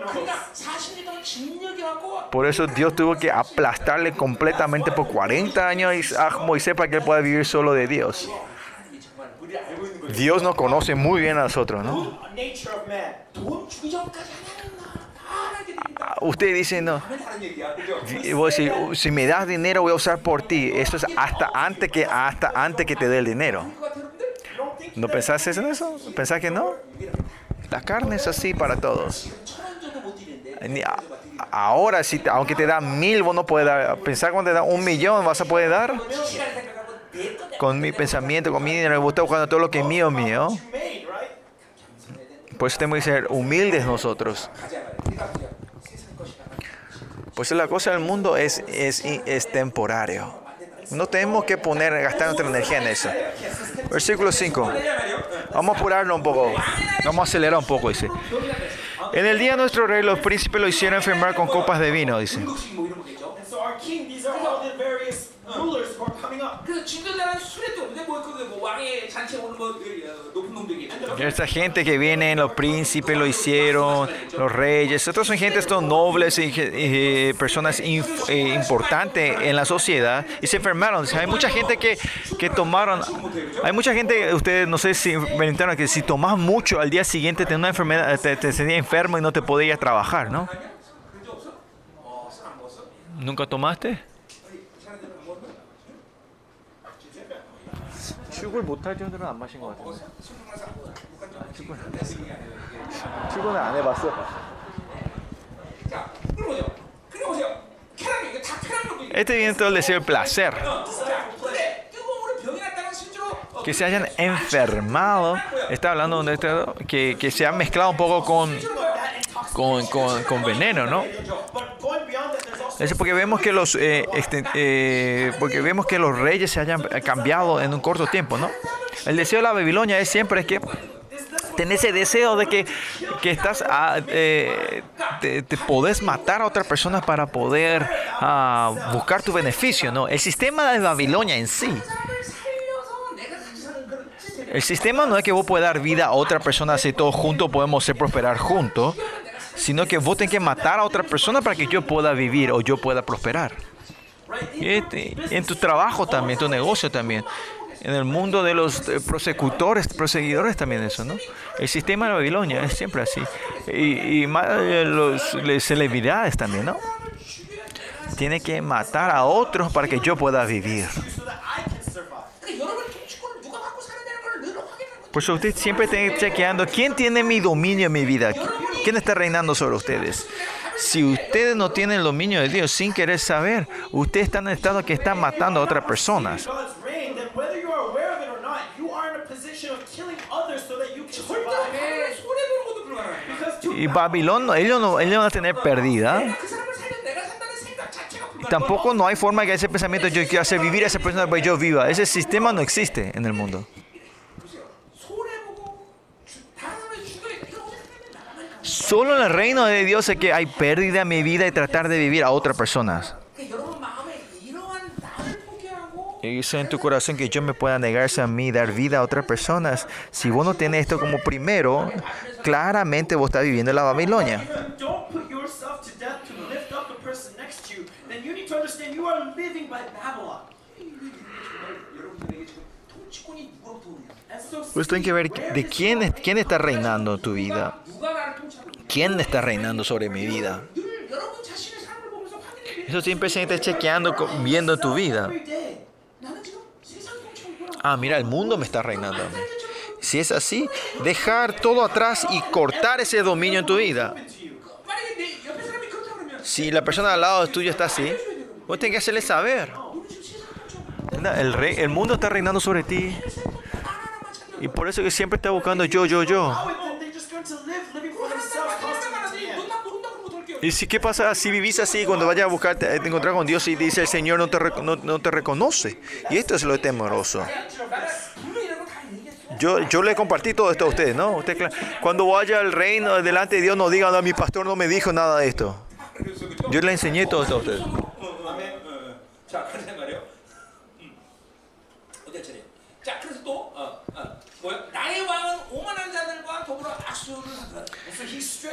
Por eso Dios tuvo que aplastarle completamente por 40 años a Moisés para que él pueda vivir solo de Dios. Dios nos conoce muy bien a nosotros, ¿no? Usted dice, no, si, si me das dinero voy a usar por ti. Eso es hasta antes que, hasta antes que te dé el dinero. ¿No pensás en eso? ¿Pensás que no? La carne es así para todos. Ahora, si, aunque te da mil, vos no puedes dar. Pensar cuando te da un millón, vas a poder dar. Con mi pensamiento, con mi dinero, me está buscando todo lo que es mío, mío. Por eso tenemos que ser humildes nosotros. Por eso la cosa del mundo es, es, es temporario. No tenemos que poner, gastar nuestra energía en eso. Versículo 5. Vamos a apurarlo un poco. Vamos a acelerar un poco, dice. En el día de nuestro rey, los príncipes lo hicieron enfermar con copas de vino, dice 중국식 뭐 이런 거겠죠. And so our king, these are all the various rulers who are coming up. 그래서 진도자는 술에 또 없는데 뭐, 그, 뭐 왕의 잔치에 오는 뭐 어, 높은 놈들이 Esta gente que viene, los príncipes lo hicieron, los reyes, estos son gentes son nobles y, y personas inf- eh, importantes en la sociedad y se enfermaron. O sea, hay mucha gente que, que tomaron, hay mucha gente, ustedes no sé si experimentaron que si tomas mucho al día siguiente te una enfermedad, te, te sentías enfermo y no te podías trabajar, ¿no? 그런 적 없어? 어, 술안 먹었어? ¿Nunca tomaste? 출근 못할 정도는 안 마신 것 같은데. 아, 출근 출근을 안 해봤어. Este viene todo el deseo del placer. Que se hayan enfermado, está hablando de esto, que, que se ha mezclado un poco con, con, con, con veneno, ¿no? But going beyond that, there's also Es porque vemos que los eh, este, eh, porque vemos que los reyes se hayan cambiado en un corto tiempo, ¿no? El deseo de la Babilonia es siempre es que tener ese deseo de que, que estás a- eh, te, te podés matar a otras personas para poder ah, buscar tu beneficio, ¿no? El sistema de Babilonia en sí El sistema no es que vos puedas dar vida a otra persona así todos juntos podemos ser prosperar juntos, sino que vos tenés que matar a otra persona para que yo pueda vivir o yo pueda prosperar. Este- en tu trabajo también, tu negocio también. En el mundo de los eh, prosecutores, proseguidores también eso, ¿no? El sistema de Babilonia es siempre así. Y, y eh, los celebridades también, ¿no? Tiene que matar a otros para que yo pueda vivir. Pues usted siempre está chequeando quién tiene mi dominio en mi vida, quién está reinando sobre ustedes. Si ustedes no tienen el dominio de Dios sin querer saber, ustedes están en el estado que están matando a otras personas. Y Babilón, ellos no, ellos van a tener pérdida. Tampoco no hay forma que ese pensamiento, yo quiero hacer vivir a esa persona para que yo viva. Ese sistema no existe en el mundo. Solo en el reino de Dios es que hay pérdida en mi vida y tratar de vivir a otras personas. Y dice en tu corazón que yo me pueda negarse a mí, dar vida a otras personas. Si vos no tenés esto como primero, claramente vos estás viviendo en la Babilonia. Ustedes tienen que ver de quién, quién está reinando en tu vida. ¿Quién está reinando sobre mi vida? Eso siempre se está chequeando, viendo tu vida. Ah, mira, el mundo me está reinando. Si es así, dejar todo atrás y cortar ese dominio en tu vida. Si la persona al lado tuyo está así, vos tenés que hacerle saber. El, rey, el mundo está reinando sobre ti. Y por eso que siempre está buscando yo, yo, yo. Y si, ¿qué pasa si vivís así cuando vayas a buscar, te, te encontrar con Dios y dice el Señor no te, no, no te reconoce? Y esto es lo temoroso. Yo, yo le compartí todo esto a ustedes, ¿no? Usted, cuando vaya al reino delante de Dios, no digan, no, mi pastor no me dijo nada de esto. Yo le enseñé todo esto a ustedes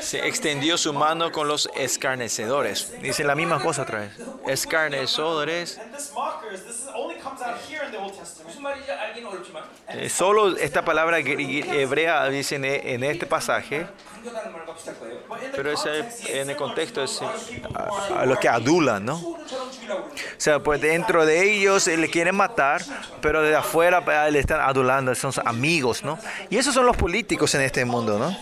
se extendió su mano con los escarnecedores. Dice la misma cosa otra vez. Escarnecedores. Eh, solo esta palabra hebrea dicen e, en este pasaje, pero es en el contexto es eh, los que adulan, ¿no? O sea, pues dentro de ellos le quieren matar, pero de afuera pues, le están adulando, son amigos, ¿no? Y esos son los políticos en este mundo, ¿no?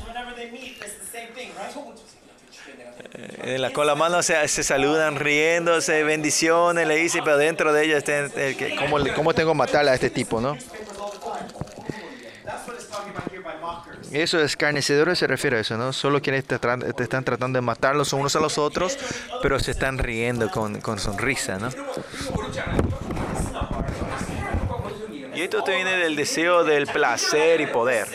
la, con la mano se, se, saludan riéndose, bendiciones, le dicen, pero dentro de ella está el que, ¿cómo, ¿cómo, tengo que matar a este tipo, no? Eso es carnecedores se refiere a eso, ¿no? Solo quienes te, te, están tratando de matarlos unos a los otros, pero se están riendo con, con sonrisa, ¿no? Y esto te viene del deseo del placer y poder.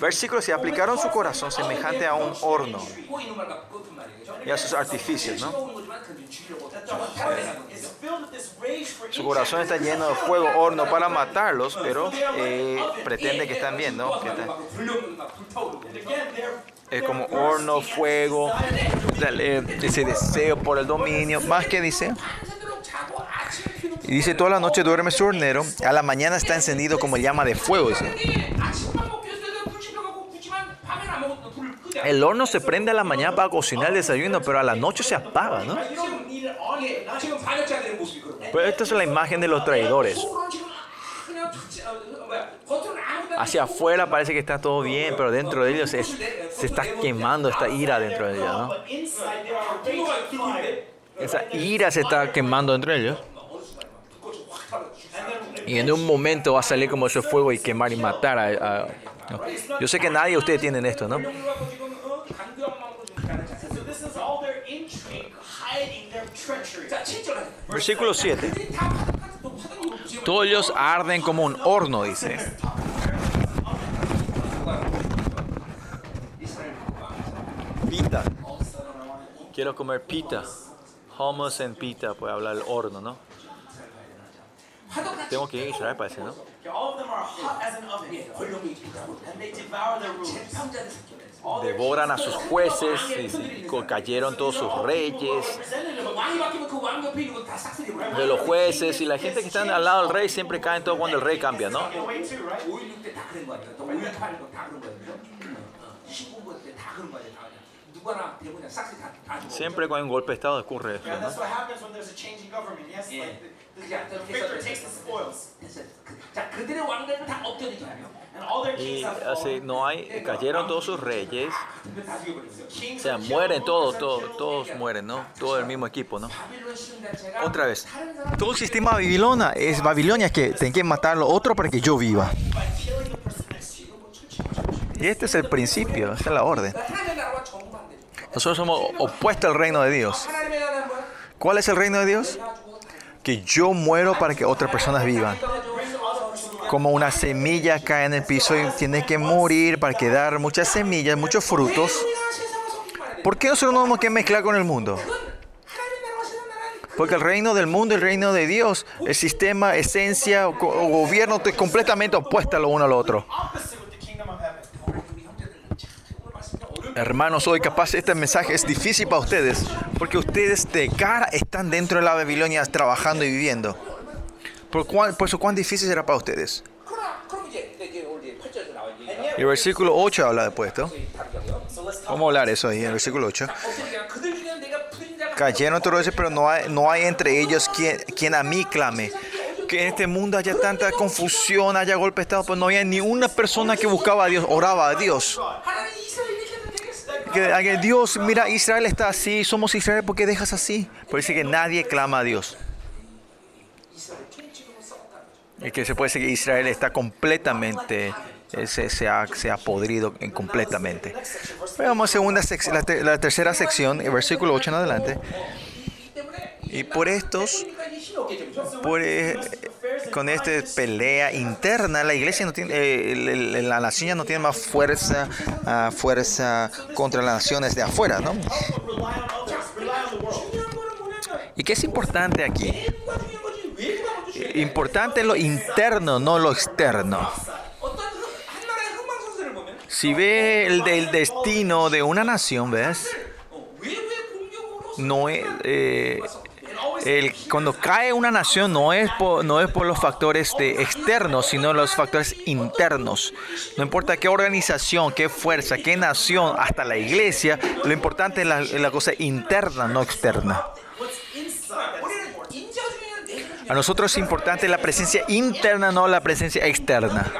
Versículo, si aplicaron su corazón semejante a un horno y a sus artificios, ¿no? Su corazón está lleno de fuego, horno para matarlos, pero eh, pretende que están bien, ¿no? Que como horno, fuego, ese deseo por el dominio, más que dice. Y dice, toda la noche duerme su hornero, a la mañana está encendido como llama de fuego. Dice. El horno se prende a la mañana para cocinar el desayuno, pero a la noche se apaga, ¿no? Pero esta es la imagen de los traidores. Hacia afuera parece que está todo bien, pero dentro de ellos se, está quemando esta ira dentro de ellos, ¿no? Esa ira se está quemando dentro de ellos. Y en un momento va a salir como ese fuego y quemar y matar a yo sé que nadie de ustedes tienen esto, ¿no? Versículo 7. Todos ellos arden como un horno, dice. Pita. Quiero comer pita. Hummus en pita, puede hablar el horno, ¿no? Tengo que ir a Israel, parece, ¿no? hot Devoran a sus jueces, y cayeron todos sus reyes. De los jueces y la gente que está al lado del rey siempre caen todo cuando el rey cambia, ¿no? Siempre con un golpe de Estado ocurre esto. ¿no? that's what happens when there's a change in government. Yes, Yeah. like the, the, Yeah, the that's- victor takes the spoils. 됐어. 그- 자, 그들의 왕들은 다 엎드리지 않아요? And all their Y kings have así fallen. no hay, cayeron todos sus reyes, 그들 다 죽여버렸어요. o Kings sea, are killed, mueren todos, rulers are todos, killed. todos mueren, ¿no? Todo el mismo equipo, ¿no? 바빌론 시험 자체가 Otra vez. 다른 사람 Todo el sistema Babilonia es Babilonia es que tienen que matarlo otro para que yo viva. By killing the person next to you. Y este es el principio, esta es la orden. 하나님의 나라와 정반대. Nosotros somos opuestos al reino de Dios. 하나님의 나라는 뭐야? ¿Cuál es el reino de Dios? que yo muero para que otras personas vivan. Como una semilla cae en el piso y tiene que morir para quedar muchas semillas, muchos frutos. ¿Por qué nosotros no tenemos que mezclar con el mundo? Porque el reino del mundo, el reino de Dios, el sistema, esencia o, gobierno es completamente opuesta lo uno al otro. Hermanos, hoy capaz este mensaje es difícil para ustedes, porque ustedes de cara están dentro de la Babilonia trabajando y viviendo. Por, cuán, por eso, cuán difícil será para ustedes. Y el versículo 8 habla después esto. Vamos a hablar eso ahí, el versículo 8. Cayeron otros reyes, pero no hay, no hay entre ellos quien, quien a mí clame que en este mundo haya tanta confusión, haya golpe de Estado, pues no había ni una persona que buscaba a Dios, oraba a Dios que, Dios, mira, Israel está así, somos Israel, ¿por qué dejas así? Parece que nadie clama a Dios. Y que se puede decir que Israel está completamente, eh, se, se, ha, se ha, podrido completamente. Veamos segunda la, la tercera sección, el versículo 8 en adelante. Y por estos, por, eh, con esta pelea interna, la iglesia no tiene, eh, la nación no tiene más fuerza, ah, fuerza contra las naciones de afuera, ¿no? ¿Y qué es importante aquí? Importante lo interno, no lo externo. Si ve el del destino de una nación, ¿ves? No es... Eh, el, cuando cae una nación no es, por, los factores de externos, sino los factores internos. No importa qué organización, qué fuerza, qué nación, hasta la iglesia, lo importante es la, la cosa interna, no externa. A nosotros es importante la presencia interna, no la presencia externa.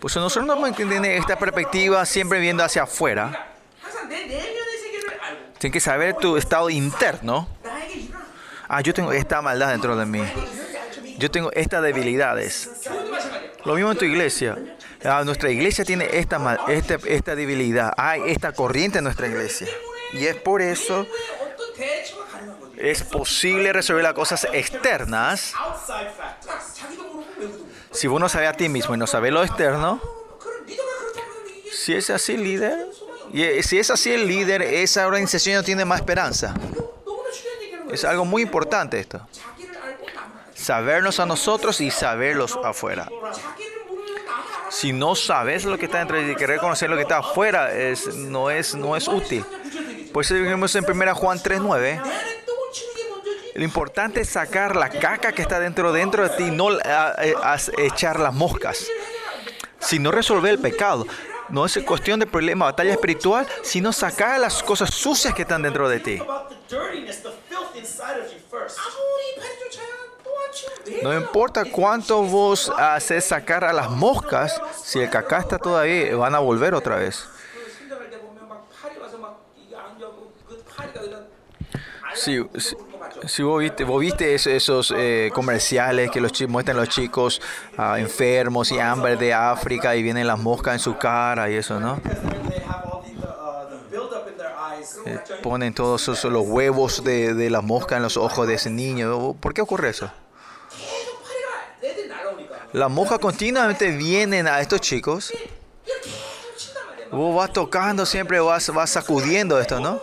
Pues nosotros no podemos entender esta perspectiva siempre viendo hacia afuera. Tienes que saber tu estado interno. Ah, yo tengo esta maldad dentro de mí. Yo tengo estas debilidades. Lo mismo en tu iglesia. Ah, nuestra iglesia tiene esta, mal, este, esta, debilidad. Hay ah, esta corriente en nuestra iglesia. Y es por eso es posible resolver las cosas externas si vos no sabés a ti mismo y no sabés lo externo, si es así líder, y si es así el líder, esa organización no tiene más esperanza. Es algo muy importante esto. Sabernos a nosotros y saberlos afuera. Si no sabes lo que está dentro y querer conocer lo que está afuera, no, es, no es útil. Por eso dijimos en 1 Juan 3 3.9. Lo importante es sacar la caca que está dentro, dentro de ti, no a, a, a echar las moscas. Si no resolver el pecado, no es cuestión de problema, batalla espiritual, sino sacar las cosas sucias que están dentro de ti. No importa cuánto vos haces sacar a las moscas, si el cacá está todavía, van a volver otra vez. Sí, sí. Si vos viste, vos viste esos, esos eh, comerciales que los muestran los chicos ah, enfermos y hambre de África y vienen las moscas en su cara y eso, ¿no? Eh, ponen todos esos, los huevos de, de la en los ojos de ese niño. ¿Por qué ocurre eso? Las moscas continuamente vienen a estos chicos. Vos vas tocando siempre, vas, vas sacudiendo esto, ¿no?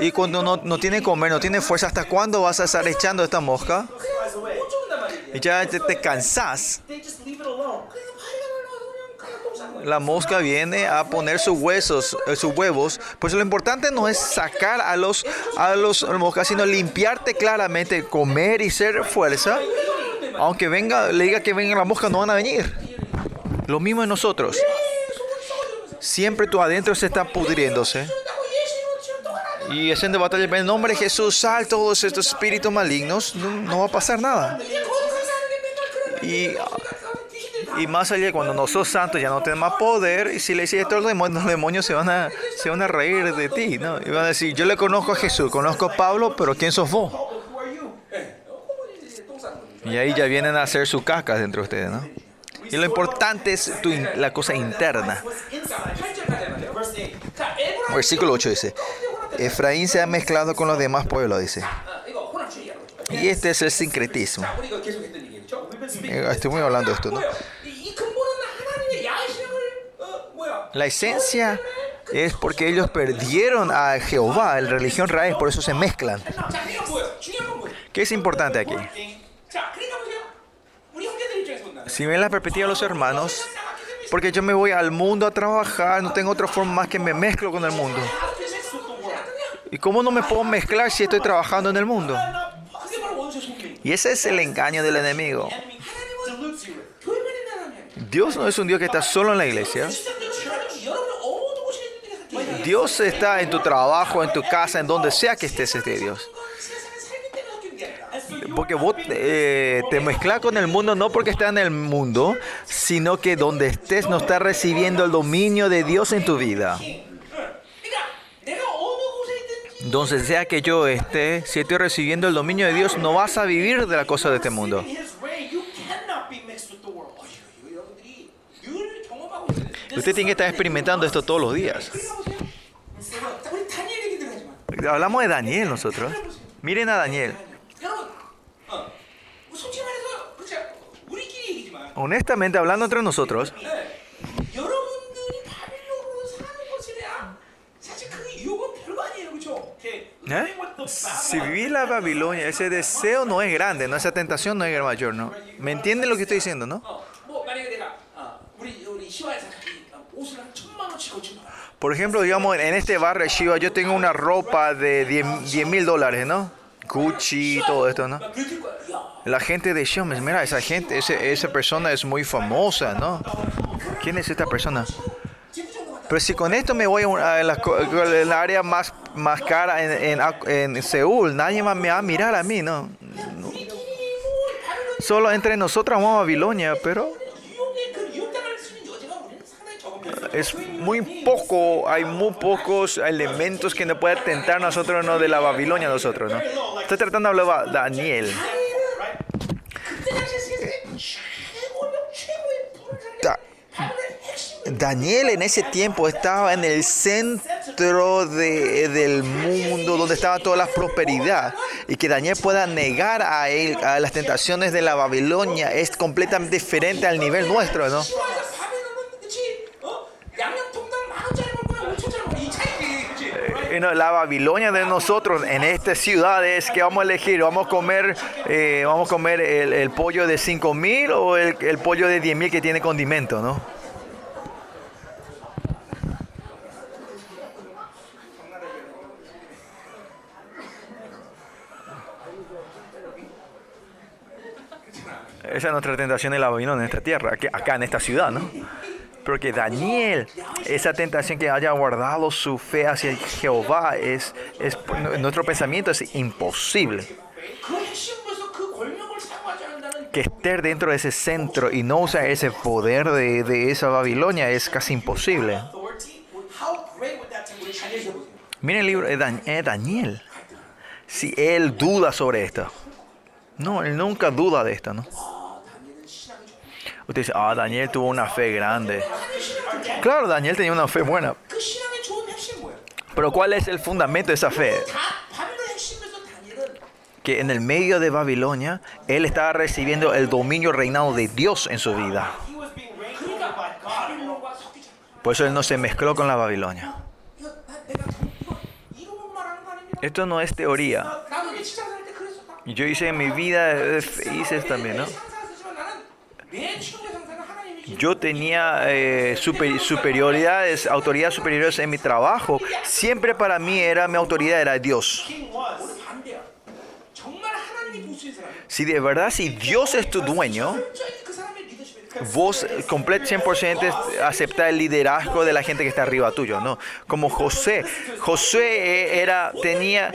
Y cuando no, no tiene comer, no tiene fuerza, ¿hasta cuándo vas a estar echando esta mosca? Y ya te, te cansás. La mosca viene a poner sus huesos, eh, sus huevos. Pues lo importante no es sacar a los, a los moscas, sino limpiarte claramente, comer y ser fuerza. Aunque venga, le diga que venga la mosca, no van a venir. Lo mismo en nosotros. Siempre tu adentro se está pudriéndose. Y haciendo batalla en el nombre de Jesús, sal todos estos espíritus malignos, no, va a pasar nada. Y, y, más allá, cuando no sos santo, ya no tenés más poder. Y si le dices esto los demonios, los demonios se van a, se van a reír de ti. ¿no? Y van a decir: Yo le conozco a Jesús, conozco a Pablo, pero ¿quién sos vos? Y ahí ya vienen a hacer su caca dentro de ustedes. ¿no? Y lo importante es la cosa interna. Versículo 8 dice. Efraín se ha mezclado con los demás pueblos, dice. Y este es el sincretismo. Estoy muy hablando de esto, ¿no? La esencia es porque ellos perdieron a Jehová, la religión raíz, por eso se mezclan. ¿Qué es importante aquí? Si ven la perspectiva de los hermanos, porque yo me voy al mundo a trabajar, no tengo otra forma más que me mezclo con el mundo. ¿Y cómo no me puedo mezclar si estoy trabajando en el mundo? Y ese es el engaño del enemigo. Dios no es un Dios que está solo en la iglesia. Dios está en tu trabajo, en tu casa, en donde sea que estés, este Dios. Porque vos eh, te mezclas con el mundo no porque estás en el mundo, sino que donde estés no estás recibiendo el dominio de Dios en tu vida. Donde sea que yo esté, si estoy recibiendo el dominio de Dios, no vas a vivir de la cosa de este mundo. Usted tiene que estar experimentando esto todos los días. Hablamos de Daniel nosotros. Miren a Daniel. Honestamente hablando entre nosotros, ¿Eh? Si vivís la Babilonia, ese deseo no es grande, no esa tentación no es mayor, ¿no? ¿Me entienden lo que estoy diciendo, no? Por ejemplo, digamos, en este barrio Shiva yo tengo una ropa de 10 mil dólares, ¿no? Gucci, todo esto, ¿no? La gente de Shiva, mira, esa gente, ese, esa persona es muy famosa, ¿no? ¿Quién es esta persona? Pero si con esto me voy a la, a la área más, más cara en, en, en, Seúl, nadie más me va a mirar a mí, ¿no? no. Solo entre nosotros vamos a Babilonia, pero es muy poco, hay muy pocos elementos que nos puede tentar nosotros, no de la Babilonia nosotros, ¿no? Estoy tratando de hablar de Daniel. Daniel en ese tiempo estaba en el centro de, del mundo donde estaba toda la prosperidad. Y que Daniel pueda negar a él a las tentaciones de la Babilonia es completamente diferente al nivel nuestro, ¿no? Eh, la Babilonia de nosotros en esta ciudad es que vamos a elegir, vamos a comer, eh, vamos a comer el, pollo de 5.000 o el, el pollo de 10.000 que tiene condimento, ¿no? Esa es nuestra tentación en la Babilonia, en esta tierra, aquí, acá en esta ciudad, ¿no? Porque Daniel, esa tentación que haya guardado su fe hacia Jehová, es, es nuestro pensamiento es imposible. Que esté dentro de ese centro y no usar ese poder de, de esa Babilonia es casi imposible. Miren el libro de eh, Daniel. Si él duda sobre esto. No, él nunca duda de esto, ¿no? Usted dice, ah, Daniel tuvo una fe grande. Claro, Daniel tenía una fe buena. Pero ¿cuál es el fundamento de esa fe? Que en el medio de Babilonia, él estaba recibiendo el dominio reinado de Dios en su vida. Por eso él no se mezcló con la Babilonia. Esto no es teoría. Yo hice en mi vida, hice también, ¿no? Yo tenía eh, superioridades, autoridades superiores en mi trabajo. Siempre para mí era mi autoridad, era Dios. Si de verdad, si Dios es tu dueño, vos complet 100% aceptar el liderazgo de la gente que está arriba tuyo, ¿no? Como José, José eh, era, tenía,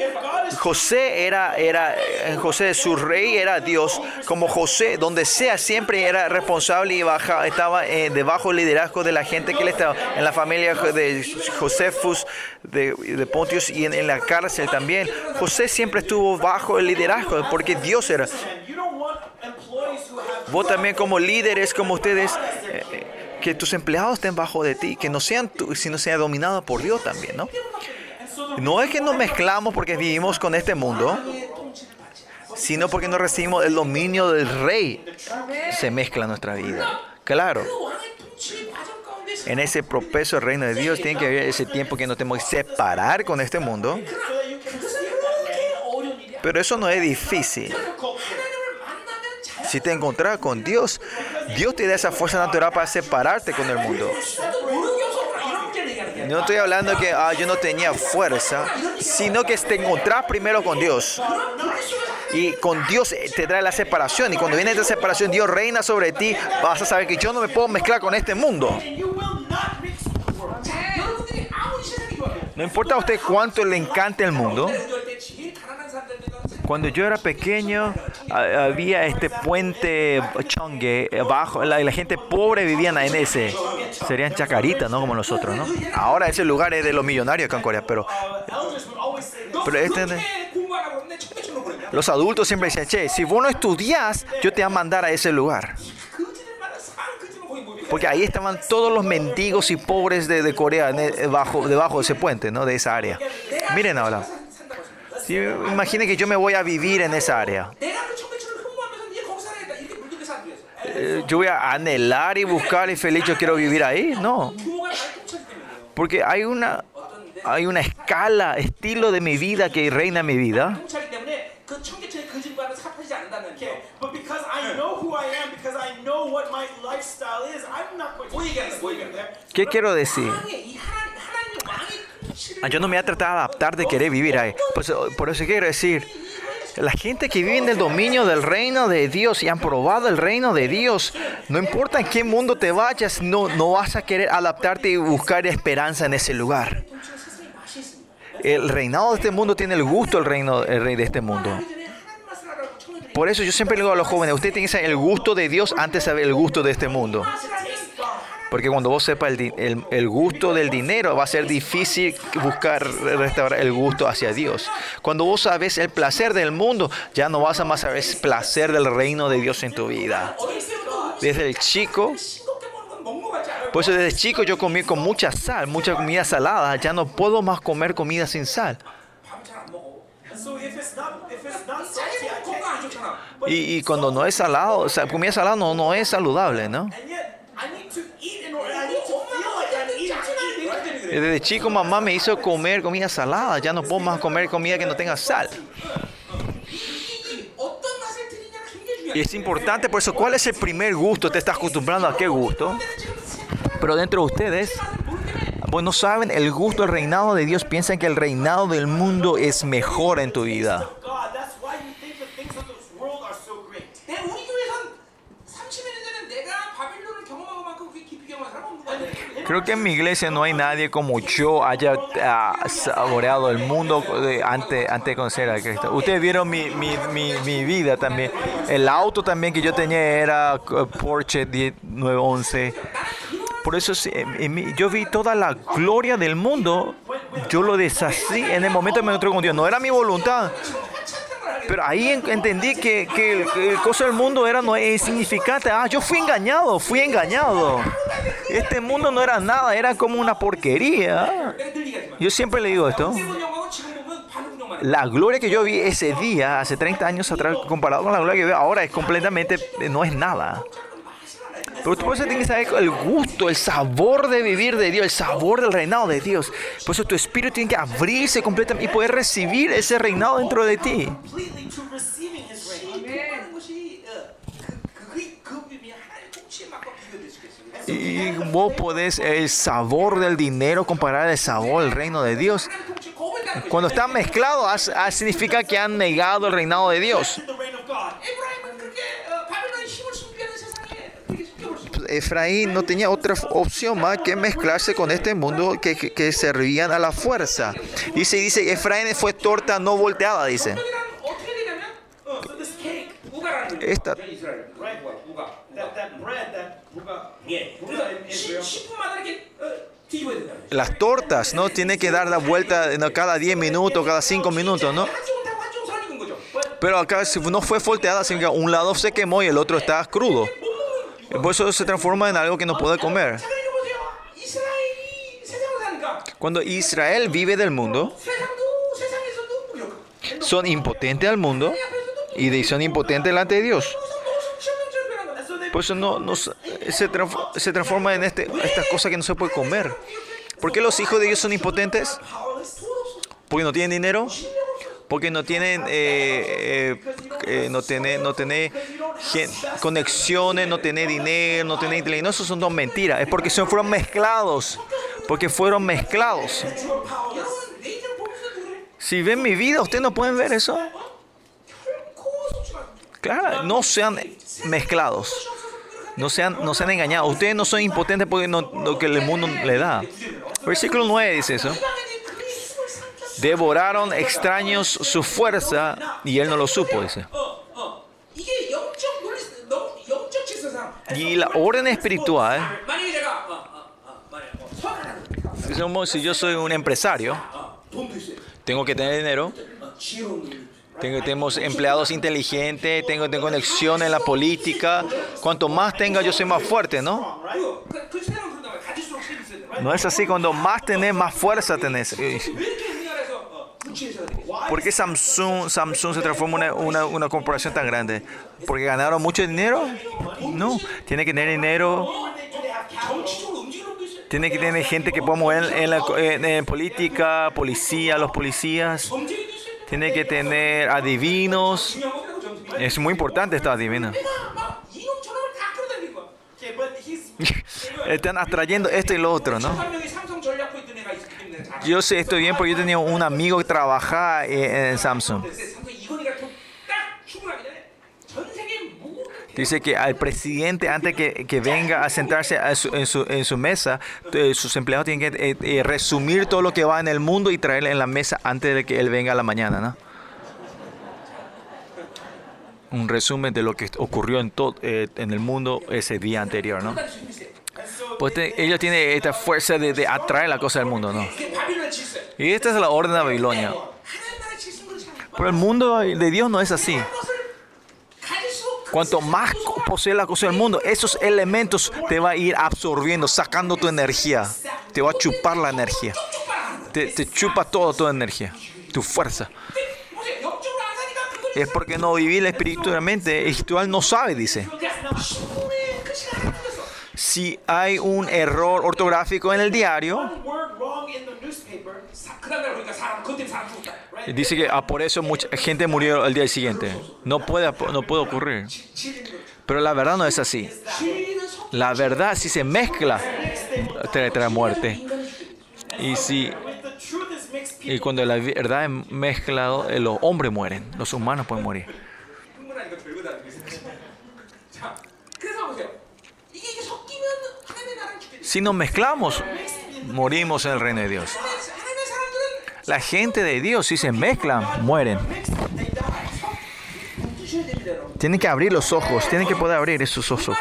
José era, era, eh, José, su rey era Dios, como José, donde sea, siempre era responsable y baja, estaba eh, debajo del liderazgo de la gente que él estaba, en la familia de Josefus, de, de Pontius y en, en, la cárcel también. José siempre estuvo bajo el liderazgo porque Dios era. Vos también como líderes, como ustedes, eh, que tus empleados estén bajo de ti, que no sean, tu, sino sea dominados por Dios también, ¿no? No es que nos mezclamos porque vivimos con este mundo, sino porque no recibimos el dominio del rey. Se mezcla nuestra vida. Claro en ese propeso reino de Dios, tiene que haber ese tiempo que nos tenemos que separar con este mundo. Pero eso no es difícil. Si te encontrás con Dios, Dios te da esa fuerza natural para separarte con el mundo. No estoy hablando que ah, yo no tenía fuerza, sino que te encontrás primero con Dios. Y con Dios eh, te trae la separación. Y cuando viene esa separación, Dios reina sobre ti. Vas a saber que yo no me puedo mezclar con este mundo. No importa a usted cuánto le encante el mundo. Cuando yo era pequeño había este puente chongue eh, abajo, la, gente pobre vivía en ese. Serían chacaritas, ¿no? Como nosotros, ¿no? Ahora ese lugar es de los millonarios acá en Corea, pero... Pero este... Los adultos siempre decían, che, si vos no estudias, yo te voy a mandar a ese lugar porque ahí estaban todos los mendigos y pobres de, de Corea debajo, eh, debajo de ese puente, ¿no? de esa área. Miren ahora. Imaginen que yo me voy a vivir en esa área. Eh, yo voy a anhelar y buscar y feliz, yo quiero vivir ahí. No. Porque hay una, hay una escala, estilo de mi vida que reina en mi vida. ¿Qué quiero decir? Ah, yo no me voy a tratar de adaptar de querer vivir ahí. Pues, eh, por eso quiero decir, la gente que vive en el dominio del reino de Dios y han probado el reino de Dios, no importa en qué mundo te vayas, no, no vas a querer adaptarte y buscar esperanza en ese lugar. El reinado de este mundo tiene el gusto del reino el rey de este mundo. Por eso yo siempre le digo a los jóvenes, ustedes tienen que saber el gusto de Dios antes de saber el gusto de este mundo. Porque cuando vos sepas el, el, gusto del dinero, va a ser difícil buscar restaurar el gusto hacia Dios. Cuando vos sabes el placer del mundo, ya no vas a más saber el placer del reino de Dios en tu vida. Desde el chico, por eso desde chico yo comí con mucha sal, mucha comida salada. Ya no puedo más comer comida sin sal. Y, cuando no es salado, o sea, comida salada no, no es saludable, ¿no? Desde chico mamá me hizo comer comida salada, ya no puedo más comer comida que no tenga sal. Y es importante por eso, ¿cuál es el primer gusto? ¿Te estás acostumbrando a qué gusto? Pero dentro de ustedes, pues no saben el gusto, el reinado de Dios, piensan que el reinado del mundo es mejor en tu vida. Creo que en mi iglesia no hay nadie como yo haya ah, saboreado el mundo antes, antes de conocer a Cristo. Ustedes vieron mi, mi, mi, mi vida también. El auto también que yo tenía era eh, Porsche 10 911. Por eso yo vi toda la gloria del mundo. Yo lo deshací en el momento que me encontré con Dios. No era mi voluntad. Pero ahí entendí que, que el, el cosa del mundo era no, insignificante. Ah, yo fui engañado, fui engañado. Este mundo no era nada, era como una porquería. Yo siempre le digo esto. La gloria que yo vi ese día, hace 30 años atrás, comparado con la gloria que veo ahora, es completamente, no es nada. Pero tu esposa tiene que saber el gusto, el sabor de vivir de Dios, el sabor del reinado de Dios. Por eso tu espíritu tiene que abrirse completamente y poder recibir ese reinado dentro de ti. Y vos podés el sabor del dinero comparar el sabor del reino de Dios. Cuando están mezclados, significa que han negado el reinado de Dios. Efraín no tenía otra opción más que mezclarse con este mundo que, que, servían a la fuerza. Dice, dice, Efraín fue torta no volteada, dice. Esta, las tortas, ¿no? Tiene que dar la vuelta cada 10 minutos, cada 5 minutos, ¿no? Pero acá no fue volteada, sino que un lado se quemó y el otro está crudo. Por eso se transforma en algo que no puede comer. Cuando Israel vive del mundo, son impotentes al mundo y son impotentes delante de Dios. Por eso no, no se, se, transforma en este, estas cosas que no se puede comer. ¿Por qué los hijos de Dios son impotentes? Porque no tienen dinero porque no tienen eh, eh, eh, no tiene no tiene conexiones, no tiene dinero, no tiene inteligencia. No, eso son dos mentiras. Es porque se fueron mezclados, porque fueron mezclados. Si ven mi vida, ustedes no pueden ver eso. Claro, no sean mezclados. No sean, no sean engañados. Ustedes no son impotentes porque lo que el mundo le da. Versículo 9 dice eso. Devoraron extraños su fuerza y él no lo supo, dice. Y la orden espiritual, si yo soy un empresario, tengo que tener dinero, tengo, tenemos empleados inteligentes, tengo, tengo conexión en la política, cuanto más tenga yo soy más fuerte, ¿no? No es así, cuando más tenés, más fuerza tenés. ¿Por qué Samsung, Samsung se transforma en una, una, una, corporación tan grande? ¿Porque ganaron mucho dinero? No, tiene que tener dinero. Tiene que tener gente que pueda mover en, la, en, en política, policía, los policías. Tiene que tener adivinos. Es muy importante estos adivinos. (laughs) Están atrayendo esto y lo otro, ¿no? Yo sé esto bien porque yo tenía un amigo que trabajaba eh, en Samsung. Dice que al presidente, antes que, que venga a sentarse en, su, en, su, mesa, eh, sus empleados tienen que eh, resumir todo lo que va en el mundo y traerlo en la mesa antes de que él venga a la mañana. ¿no? Un resumen de lo que ocurrió en, todo, en el mundo ese día anterior. ¿no? pues te, ellos tienen esta fuerza de, de atraer la cosa del mundo, ¿no? Y esta es la orden de Babilonia. Pero el mundo de Dios no es así. Cuanto más posee la cosa del mundo, esos elementos te va a ir absorbiendo, sacando tu energía. Te va a chupar la energía. Te, te chupa toda tu energía, tu fuerza. Es porque no viví la espiritualmente. Espiritual no sabe, dice si hay un error ortográfico en el diario, dice que ah, por eso mucha gente murió el día siguiente. No puede, no puede ocurrir. Pero la verdad no es así. La verdad si se mezcla trae, trae muerte. Y si y cuando la verdad es mezclado, eh, los hombres mueren, los humanos pueden morir. Si nos mezclamos, morimos en el reino de Dios. La gente de Dios, si se mezclan, mueren. Tienen que abrir los ojos, tienen que poder abrir esos ojos.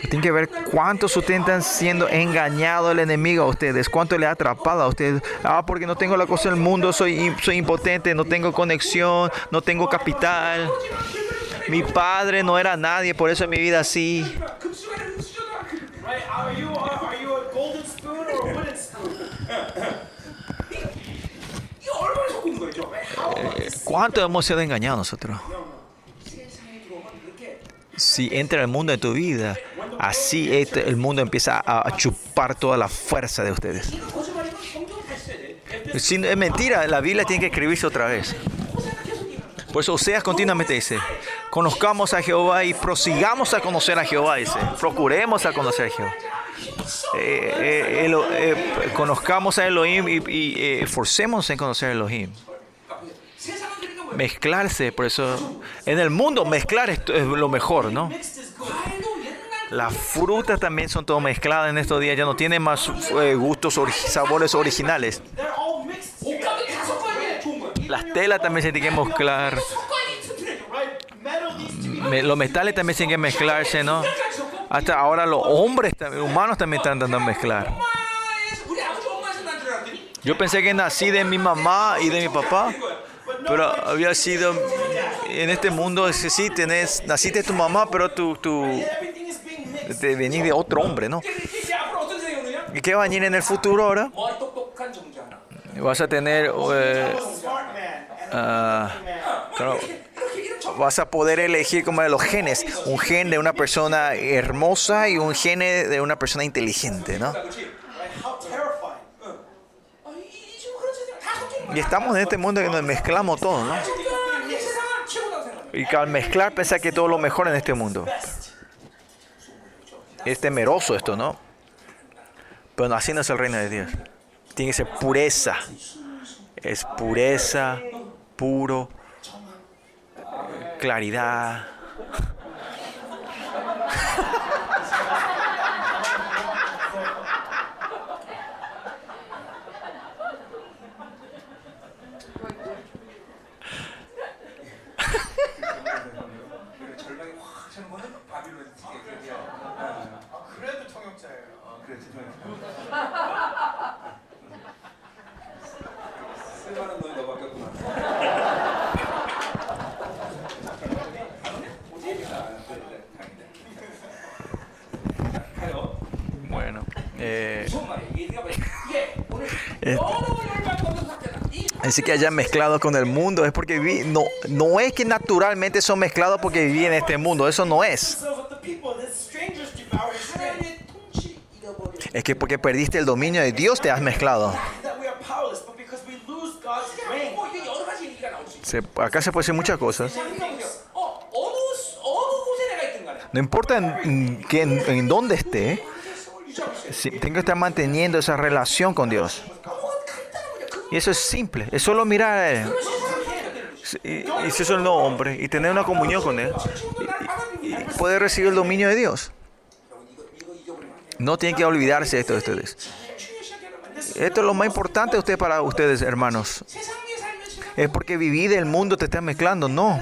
Tienen que ver cuánto sustentan siendo engañado el enemigo a ustedes, cuánto le ha atrapado a ustedes. Ah, porque no tengo la cosa del mundo, soy, soy impotente, no tengo conexión, no tengo capital. Mi padre no era nadie, por eso en mi vida así. I, are you are, you a golden spoon or a wooden spoon? Eh, ¿Cuánto hemos sido engañados nosotros? Si entra el mundo en tu vida, así el mundo empieza a, a chupar toda la fuerza de ustedes. Eh? Si es mentira, la Biblia tiene que escribirse otra vez. Por eso Oseas continuamente dice, conozcamos a Jehová y prosigamos a conocer a Jehová, dice, procuremos a conocer a Jehová. Eh, eh, eh, conozcamos a Elohim y, y en conocer a Elohim. Mezclarse, por eso en el mundo mezclar es, lo mejor, ¿no? Las frutas también son todo mezcladas en estos días, ya no tienen más gustos, sabores originales las telas también se tienen que mezclar. Los metales también tienen que mezclarse, ¿no? Hasta ahora los hombres humanos también están tratando de mezclar. Yo pensé que nací de mi mamá y de mi papá, pero había sido en este mundo es sí tenés, naciste tu mamá, pero tu, tu te venís de otro hombre, ¿no? ¿Y qué va a venir en el futuro ahora? vas a tener, uh, vas a poder elegir como de los genes, un gen de una persona hermosa y un gen de una persona inteligente, ¿no? Y estamos en este mundo que nos mezclamos todos, ¿no? Y que al mezclar pensar que todo lo mejor en este mundo. Es temeroso esto, ¿no? Pero así no es el reino de Dios. Tiene que ser pureza. Es pureza, puro, claridad. Eh. Así que hayan mezclado con el mundo es porque viví, no, no es que naturalmente son mezclados porque viví en este mundo, eso no es. Es que porque perdiste el dominio de Dios te has mezclado. Se, acá se puede decir muchas cosas. No importa en, en, en dónde esté, tengo que estar manteniendo esa relación con Dios. Y eso es simple, es solo mirar a Él. Y, si eso no, hombre, y tener una comunión con Él, y, poder recibir el dominio de Dios. No tienen que olvidarse esto de ustedes. Esto es lo más importante para ustedes, hermanos. Es porque vivir del mundo te está mezclando, no.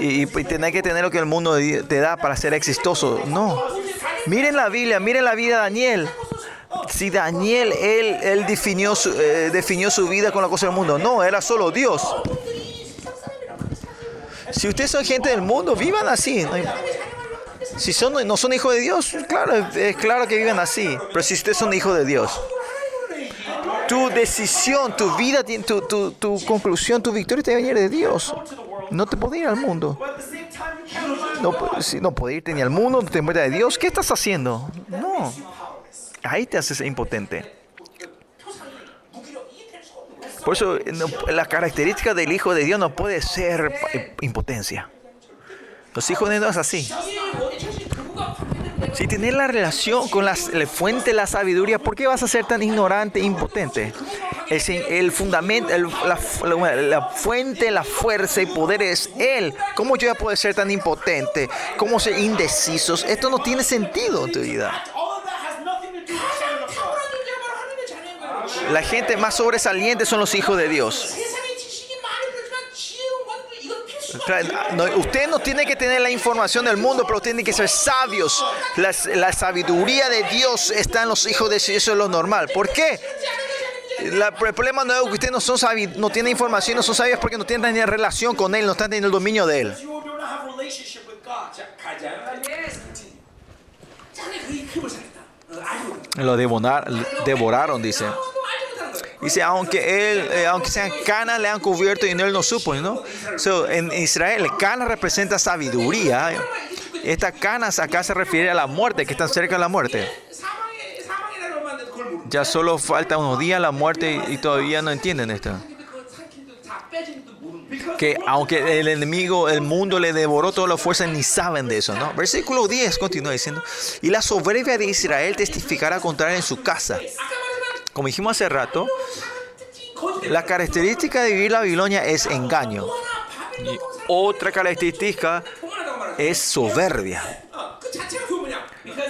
Y, y, tener que tener lo que el mundo te da para ser exitoso, no. Miren la Biblia, miren la vida de Daniel. Si Daniel, él, él definió, su, eh, definió su vida con la cosa del mundo, no, era solo Dios. Si ustedes son gente del mundo, vivan así. Si son, no son hijos de Dios, claro, es claro que vivan así. Pero si ustedes son hijos de Dios, tu decisión, tu vida, tu, tu, tu conclusión, tu victoria te va a venir de Dios. No te puede ir al mundo. No, si no puede irte ni al mundo, no te muera de Dios. ¿Qué estás haciendo? No. Ahí te haces impotente. Por eso no, la característica del Hijo de Dios no puede ser impotencia. Los hijos de Dios es así. Si tenés la relación con la, la fuente de la sabiduría, ¿por qué vas a ser tan ignorante e impotente? Es el, el fundamento, la, fuente, la fuerza y poder es Él. ¿Cómo yo ya puedo ser tan impotente? ¿Cómo ser indecisos? Esto no tiene sentido en tu vida. La gente más sobresaliente son los hijos de Dios usted no tiene que tener la información del mundo, pero tiene que ser sabios. La, la sabiduría de Dios está en los hijos de Dios, eso es lo normal. ¿Por qué? La, el problema no es que ustedes no, son no tienen información, no son sabios porque no tienen ni relación con Él, no están teniendo el dominio de Él. Lo devorar, devoraron, dice. Dice, aunque él, eh, aunque sean canas, le han cubierto y él no supo, ¿no? So, en Israel, cana representa sabiduría. Estas canas acá se refiere a la muerte, que están cerca de la muerte. Ya solo falta unos días la muerte y, y todavía no entienden esto. Que aunque el enemigo, el mundo le devoró todas las fuerzas, ni saben de eso, ¿no? Versículo 10 continúa diciendo, y la soberbia de Israel testificará contra él en su casa como dijimos hace rato, la característica de vivir la Babilonia es engaño. Otra característica es soberbia.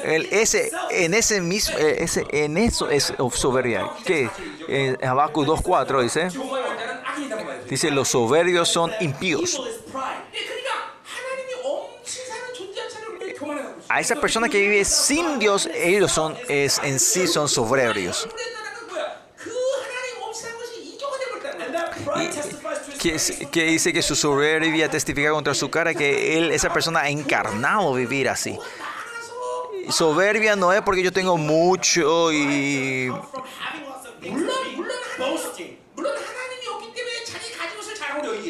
En ese mismo, eh, en eso es soberbia. En Habacuc 2.4 dice, dice, los soberbios son impíos. A esas personas que viven sin Dios, ellos son, es, en sí son soberbios. que, dice que su soberbia testifica contra su cara, que él, esa persona ha encarnado vivir así. Soberbia no es porque yo tengo mucho y...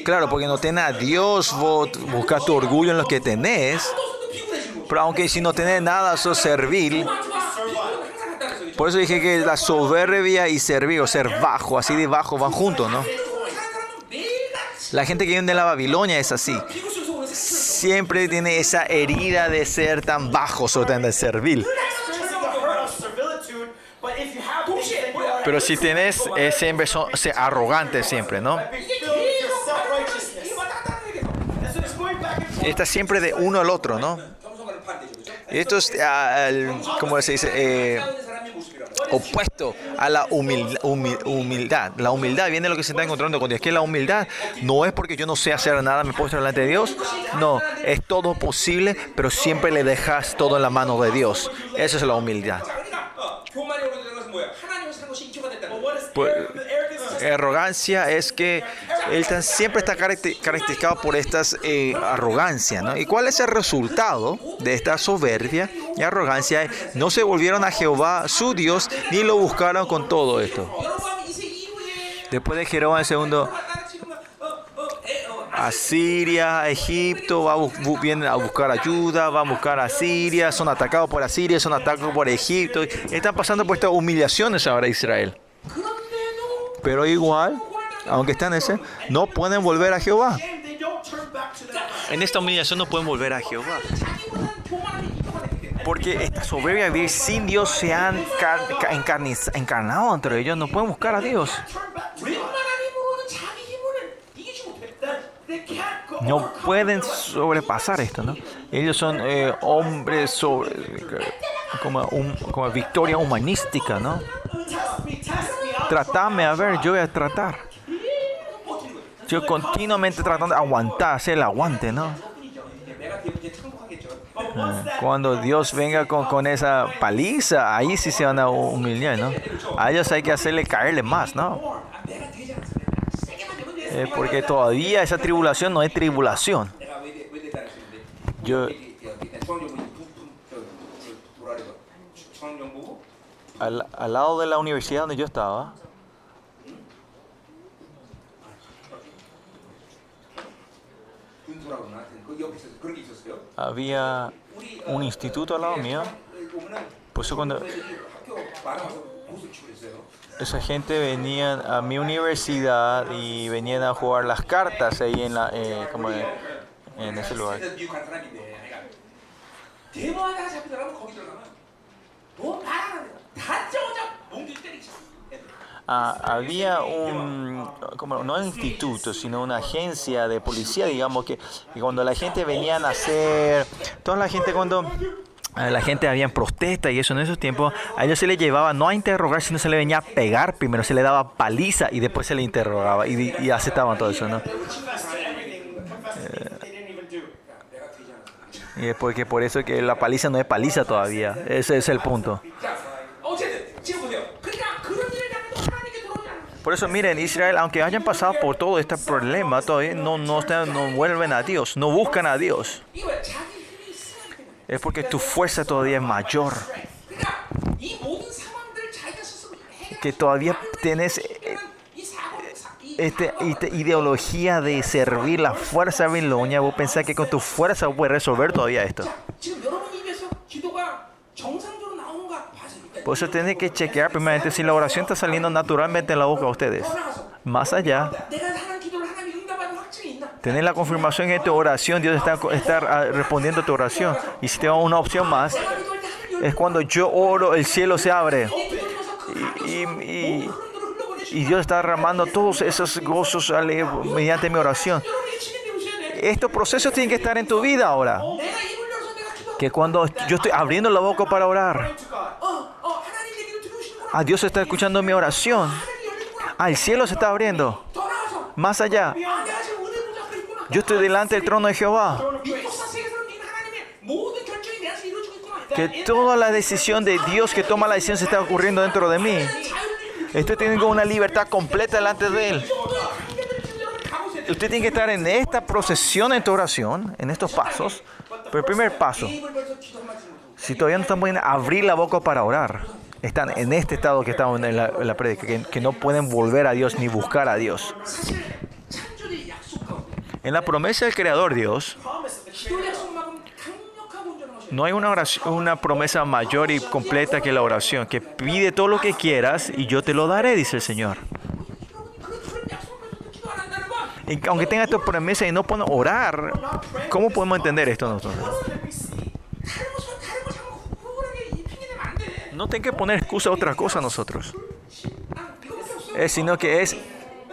Claro, porque no tenés a Dios, vos buscas tu orgullo en lo que tenés. Pero aunque si no tenés nada, sos servil. Por eso dije que la soberbia y servir, o ser bajo, así de bajo, van juntos, ¿no? La gente que viene de la Babilonia es así. Siempre tiene esa herida de ser tan bajos o tan servil. Pero si tienes, ese siempre son eh, arrogantes siempre, ¿no? Está siempre de uno al otro, ¿no? Esto es, uh, ¿cómo se dice? Eh, opuesto a la humildad. La humildad viene de lo que se está encontrando con Dios. Es que la humildad no es porque yo no sé hacer nada, me puesto delante de Dios. No, es todo posible, pero siempre le dejas todo en la mano de Dios. Esa es la humildad. Pues, arrogancia es que él siempre está caracterizado por estas eh, arrogancias. ¿no? ¿Y cuál es el resultado de esta soberbia y arrogancia? No se volvieron a Jehová su Dios ni lo buscaron con todo esto. Después de Jeroboam II, a Siria, Egipto, va a vienen a buscar ayuda, van a buscar a Siria, son atacados por Asiria, son atacados por Egipto. Están pasando por estas humillaciones ahora Israel. Pero igual, aunque están ese, no pueden volver a Jehová. En esta humillación no pueden volver a Jehová. Porque esta soberbia de vivir sin Dios se han encarnado entre ellos. No pueden buscar a Dios. No pueden sobrepasar esto, ¿no? Ellos son eh, hombres sobre, como, un, como victoria humanística, ¿no? Tratame, a ver, yo voy a tratar. Yo continuamente tratando de aguantar, hacer el aguante, ¿no? Ah, cuando Dios venga con, con esa paliza, ahí sí se van a humillar, ¿no? A ellos hay que hacerle caerle más, ¿no? Eh, porque todavía esa tribulación no es tribulación. Yo, al, al lado de la universidad donde yo estaba, había un instituto al lado mío. Pues cuando esa gente venía a mi universidad y venían a jugar las cartas ahí en la eh, como en ese lugar ah, había un, como, no un instituto, sino una agencia de policía, digamos, que cuando la gente venía a hacer, toda la gente cuando eh, la gente había protesta y eso en esos tiempos a ellos se les llevaba no a interrogar sino se le venía a pegar primero se le daba paliza y después se le interrogaba y, y aceptaban todo eso no eh, y es porque por eso que la paliza no es paliza todavía ese es el punto. Por eso miren, Israel, aunque hayan pasado por todo este problema, todavía no, no, no vuelven a Dios, no buscan a Dios. Es porque tu fuerza todavía es mayor. Que todavía tienes esta ideología de servir la fuerza babilonia, vos pensás que con tu fuerza puedes resolver todavía esto. Por eso tienen que chequear primeramente si la oración está saliendo naturalmente en la boca de ustedes. Más allá, tener la confirmación en tu oración, Dios está, ah, respondiendo a tu oración. Y si te va una opción más, es cuando yo oro, el cielo se abre. Y, y Dios está derramando todos esos gozos mediante mi oración. Estos procesos tienen que estar en tu vida ahora. Que cuando yo estoy abriendo la boca para orar, a Dios está escuchando mi oración. Ah, Al cielo se está abriendo. Más allá. Yo estoy delante del trono de Jehová. Que toda la decisión de Dios que toma la decisión se está ocurriendo dentro de mí. Estoy teniendo una libertad completa delante de Él. Usted tiene que estar en esta procesión, en esta oración, en estos pasos. Pero el primer paso, si todavía no estamos bien, abrir la boca para orar están en este estado que estamos en la, en la predica, que, no pueden volver a Dios ni buscar a Dios. En la promesa del Creador Dios, no hay una, oración, una promesa mayor y completa que la oración, que pide todo lo que quieras y yo te lo daré, dice el Señor. Aunque tenga esta promesa y no puedan orar, ¿cómo podemos entender esto nosotros? no tengo que poner excusa a otra cosa nosotros. Sino que es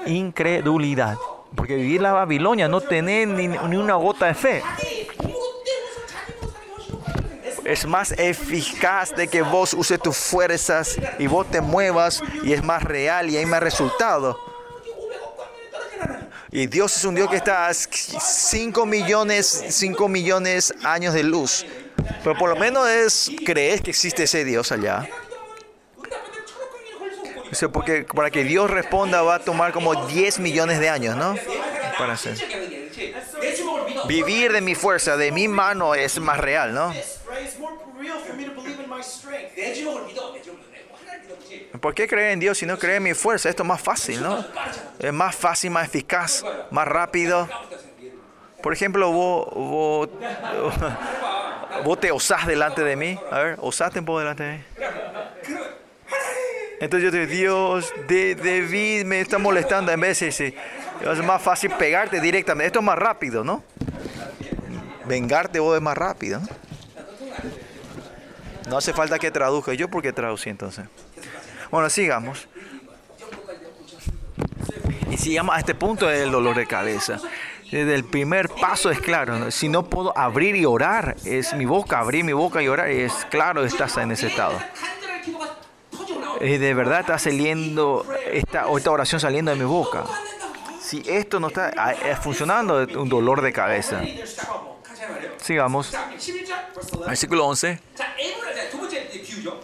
incredulidad. Porque vivir la Babilonia no tener ni, una gota de fe. Es más eficaz de que vos uses tus fuerzas y vos te muevas y es más real y hay más resultados. Y Dios es un Dios que está a 5 millones, 5 millones años de luz. Pero por lo menos es creer que existe ese Dios allá. O sea, porque para que Dios responda va a tomar como 10 millones de años, ¿no? Para hacer. Vivir de mi fuerza, de mi mano es más real, ¿no? ¿Por qué creer en Dios si no creer en mi fuerza? Esto es más fácil, ¿no? Es más fácil, más eficaz, más rápido. Por ejemplo, vos, vos, vos te osás delante de mí. A ver, osaste un poco delante de mí. Entonces yo te digo, Dios, de, David me está molestando. En vez de sí, es más fácil pegarte directamente. Esto es más rápido, ¿no? Vengarte vos es más rápido. ¿no? hace falta que traduzca. ¿Yo por qué traducí entonces? Bueno, sigamos. Y sigamos a este punto del dolor de cabeza. Eh, Desde el primer paso es claro, si no puedo abrir y orar, es mi boca, abrir mi boca y orar, es claro, estás en ese estado. Eh, de verdad está saliendo esta, oración saliendo de mi boca. Si esto no está ah, eh, funcionando, es un dolor de cabeza. Sigamos. Versículo 11.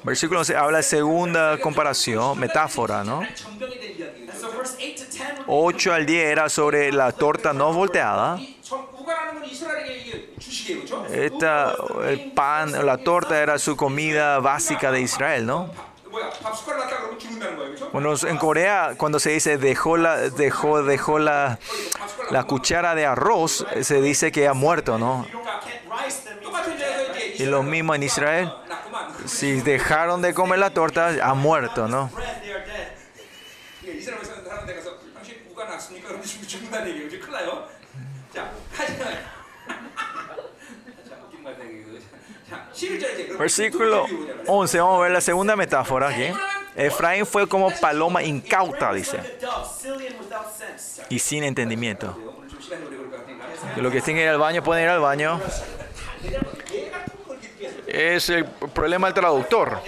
Versículo 11 habla de segunda comparación, metáfora, ¿no? 8 al 10 era sobre la torta no volteada. Esta, el pan, la torta era su comida básica de Israel, ¿no? Bueno, en Corea, cuando se dice dejó la, dejó, dejó la, la cuchara de arroz, se dice que ha muerto, ¿no? Y lo mismo en Israel. Si dejaron de comer la torta, ha muerto, ¿no? 우가 났습니까? 그러면 죽- 죽는다는 얘기예요. 이제 큰일 나요. 자, 하지만 자, 웃긴 말이다 이거. 자, 11절 이제 그럼 Versículo 11, vamos a ver la segunda metáfora aquí. Efraín fue como paloma incauta, dice, Like a dove, silly and without sense. y sin entendimiento. 오늘 좀 시간이 오래 걸릴 것 같으니까. Que Los que tienen que ir al baño pueden ir al baño. (laughs) 왜냐면 얘 같은 걸 이렇게 해서 Es el problema del traductor.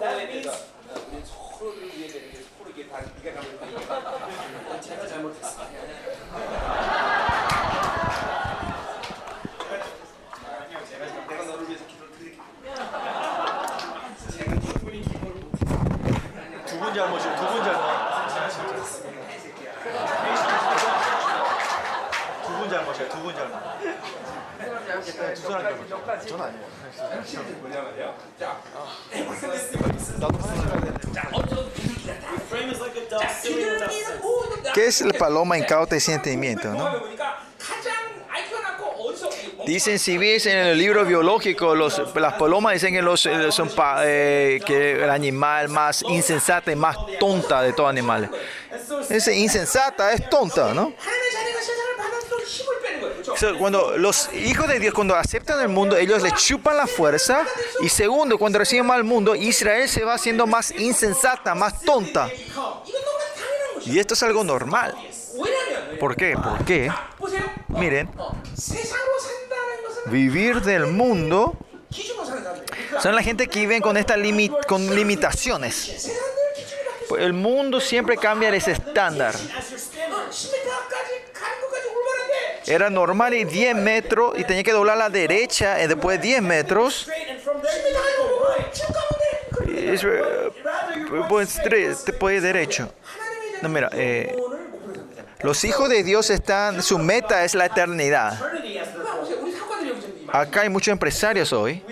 That 두분 잘못이에요. 두분 잘못. 두 사람 잘못이에요. 저는 아니에요. ¿Qué es la paloma incauta y sentimiento? ¿no? Dicen, si ves en el libro biológico, los, las palomas dicen que los, eh, son pa, eh, que el animal más insensata y más tonta de todos animales. Ese insensata es tonta, ¿no? Cuando los hijos de Dios, cuando aceptan el mundo, ellos les chupan la fuerza. Y segundo, cuando reciben mal mundo, Israel se va haciendo más insensata, más tonta. Y esto es algo normal. ¿Por qué? ¿Por qué? Miren, vivir del mundo son la gente que viven con, esta limi con limitaciones. Pues el mundo siempre cambia ese estándar. Era normal y 10 metros y tenía que doblar a la derecha eh, y después 10 metros. Pues te derecho. No, mira, eh, los hijos de Dios están, su meta es la eternidad. Acá hay muchos empresarios hoy.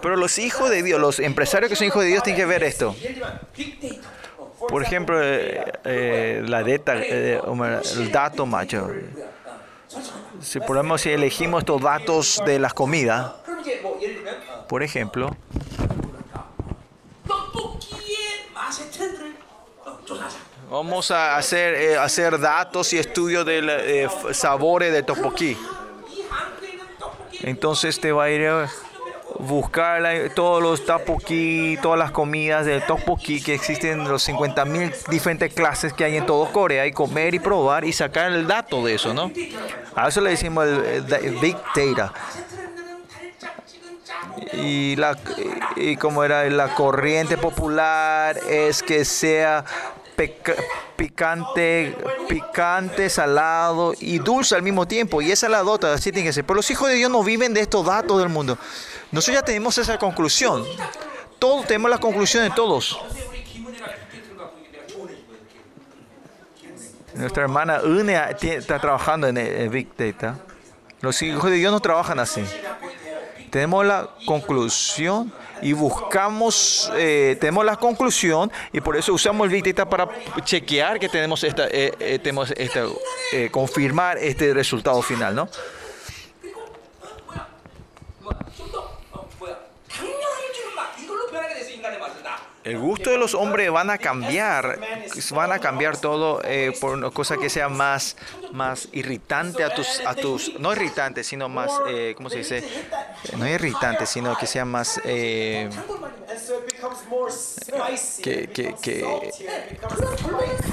Pero los hijos de Dios, los empresarios que son hijos de Dios tienen que ver esto. Por ejemplo, eh, eh, la data, eh, el dato mayor. Si, por ejemplo, si elegimos estos datos de las comidas, por ejemplo, vamos a hacer, hacer datos y estudios de sabores de tteokbokki. Entonces te va a ir... A buscar todos los tteokbokki, todas las comidas de tteokbokki que existen, los 50.000 diferentes clases que hay en todo Corea y comer y probar y sacar el dato de eso, ¿no? A eso le decimos el, big data. Y, la, y como era la corriente popular es que sea picante, picante, salado y dulce al mismo tiempo. Y esa es la dota, así tiene que ser. Pero los hijos de Dios no viven de estos datos del mundo. Nosotros ya tenemos esa conclusión. Todos tenemos la conclusión de todos. Nuestra hermana Unea está trabajando en Big Data. Los hijos de Dios no trabajan así. Tenemos la conclusión y buscamos, eh, tenemos la conclusión y por eso usamos el Big Data para chequear que tenemos esta, eh, eh tenemos esta eh, confirmar este resultado final, ¿no? El gusto de los hombres van a cambiar, van a cambiar todo eh, por una cosa que sea más, más irritante a tus, a tus, no irritante, sino más, eh, ¿cómo se dice? Eh, No irritante, sino que sea más, eh. Que- que- que-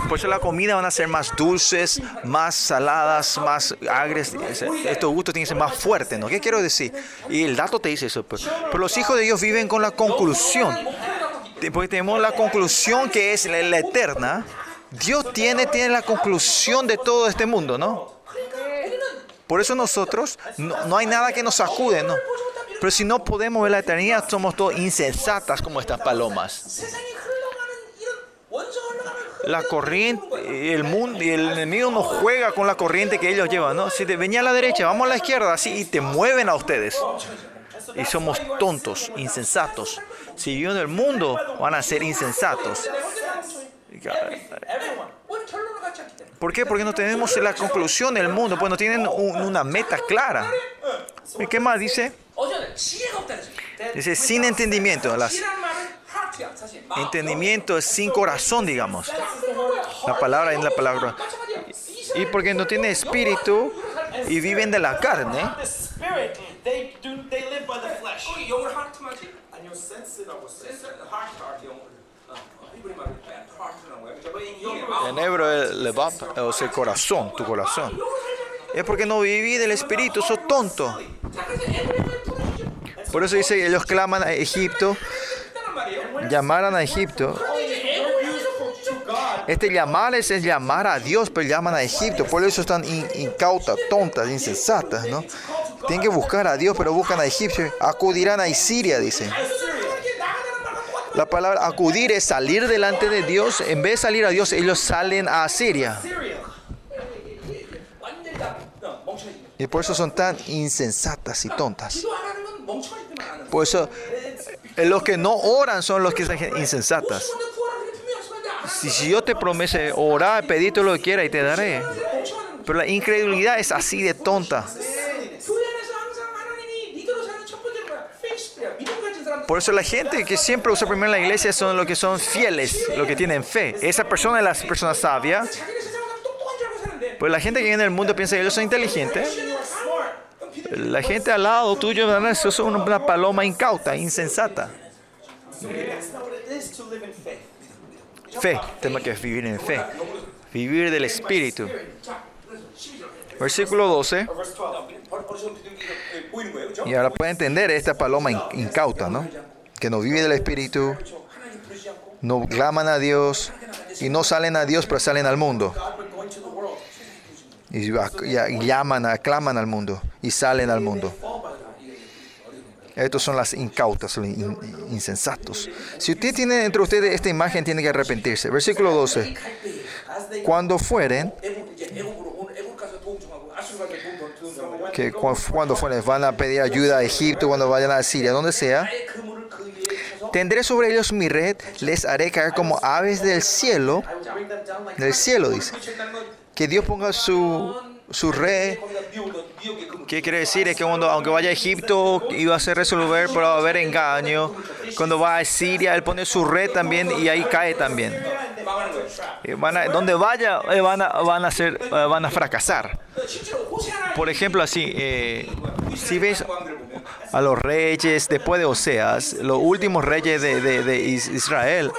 por eso la comida van a ser más dulces, más saladas, más agres. Estos gustos tienen que ser más fuertes, ¿no? ¿Qué quiero decir? Y el dato te dice eso. Pero, pero los hijos de Dios viven con la conclusión porque tenemos la conclusión que es la, eterna. Dios tiene, tiene la conclusión de todo este mundo, ¿no? Por eso nosotros, no, no hay nada que nos acude, ¿no? Pero si no podemos ver la eternidad, somos todos insensatas como estas palomas. La corriente, el mundo, el enemigo no juega con la corriente que ellos llevan, ¿no? Si te venía a la derecha, vamos a la izquierda, así, y te mueven a ustedes y somos tontos, insensatos. Si viven en el mundo, van a ser insensatos. ¿Por qué? Porque no tenemos la conclusión del mundo, pues no tienen una meta clara. ¿Y qué más dice? Dice, sin entendimiento. Las, entendimiento es sin corazón, digamos. La palabra es la palabra. Y porque no tiene espíritu y viven de la carne. they do they live by the flesh. 거기 영어로 하트 맞지? 아니요, sense라고 써요. 센스 하트 하트 영어로. 어, 어, 히브리 말로 하트라는 거야. 그러니까 이 마음. en hebreo es levab, o sea, corazón, tu corazón. Es porque no viví del espíritu, sos tonto. 자, 그래서 에브리만 보내주죠. Por eso dice, ellos claman a Egipto, 있다는 말이에요. llamaran a Egipto. 이제 에브리에서 보죠. To God, Este llamar es el llamar a Dios, pero llaman a Egipto. Por eso están in- incautas, tontas, insensatas, ¿no? Tienen que buscar a Dios, pero buscan a Egipcio. Acudirán a Isiria, dice. La palabra acudir es salir delante de Dios. En vez de salir a Dios, ellos salen a Asiria. Y por eso son tan insensatas y tontas. Por eso eh, los que no oran son los que son insensatas. Si, si yo te promete orar, pedí lo que quieras y te daré. Pero la incredulidad es así de tonta. Por eso la gente que siempre usa primero la iglesia son los que son fieles, los que tienen fe. Esa persona es la persona sabia. Pues la gente que viene del mundo piensa que ellos son inteligentes. La gente al lado tuyo es una paloma incauta, insensata. Fe, tenemos que vivir en fe, vivir del espíritu. Versículo 12. Y ahora puede entender esta paloma incauta, ¿no? Que no vive del Espíritu, no claman a Dios y no salen a Dios, pero salen al mundo. Y, llaman, aclaman al mundo y salen al mundo. Estos son las incautas, los insensatos. Si usted tiene entre ustedes esta imagen, tiene que arrepentirse. Versículo 12. Cuando fueren, que cuando bueno, van a pedir ayuda a Egipto, cuando vayan a Siria, donde sea, tendré sobre ellos mi red, les haré caer como aves del cielo, del cielo dice, que Dios ponga su su rey. ¿Qué quiere decir? Es que cuando, aunque vaya a Egipto, iba a ser resolver, pero va a haber engaño. Cuando va a Siria, él pone su red también y ahí cae también. Eh, donde vaya, eh, van a, eh, van, a fracasar. Por ejemplo, así, si ves a los reyes después de Oseas, los últimos reyes de, de, de Israel,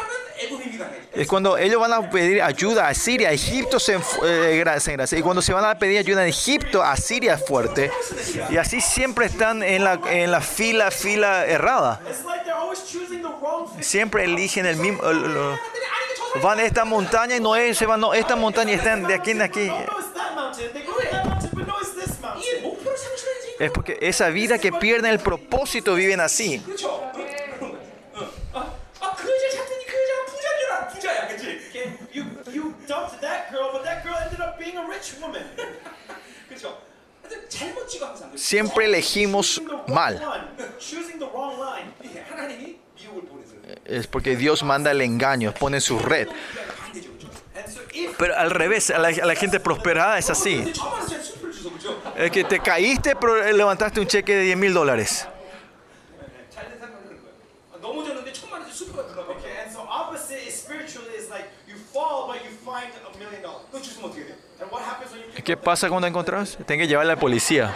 es cuando ellos van a pedir ayuda a Siria, a Egipto se, eh. Y cuando se van a pedir ayuda a Egipto, a Siria es fuerte. Y así siempre están en la, en la fila, fila errada. Siempre eligen el mismo... El, el, van a esta montaña y no es, se van, no, esta montaña están de aquí en aquí. Es porque esa vida que pierden el propósito viven así. Siempre elegimos mal. Es porque Dios manda el engaño, pone su red. Pero al revés, a la, a la gente prosperada es así. Es que te caíste, pero levantaste un cheque de 10 mil dólares. ¿Qué pasa cuando encontrás? Tienes que llevarle a la policía.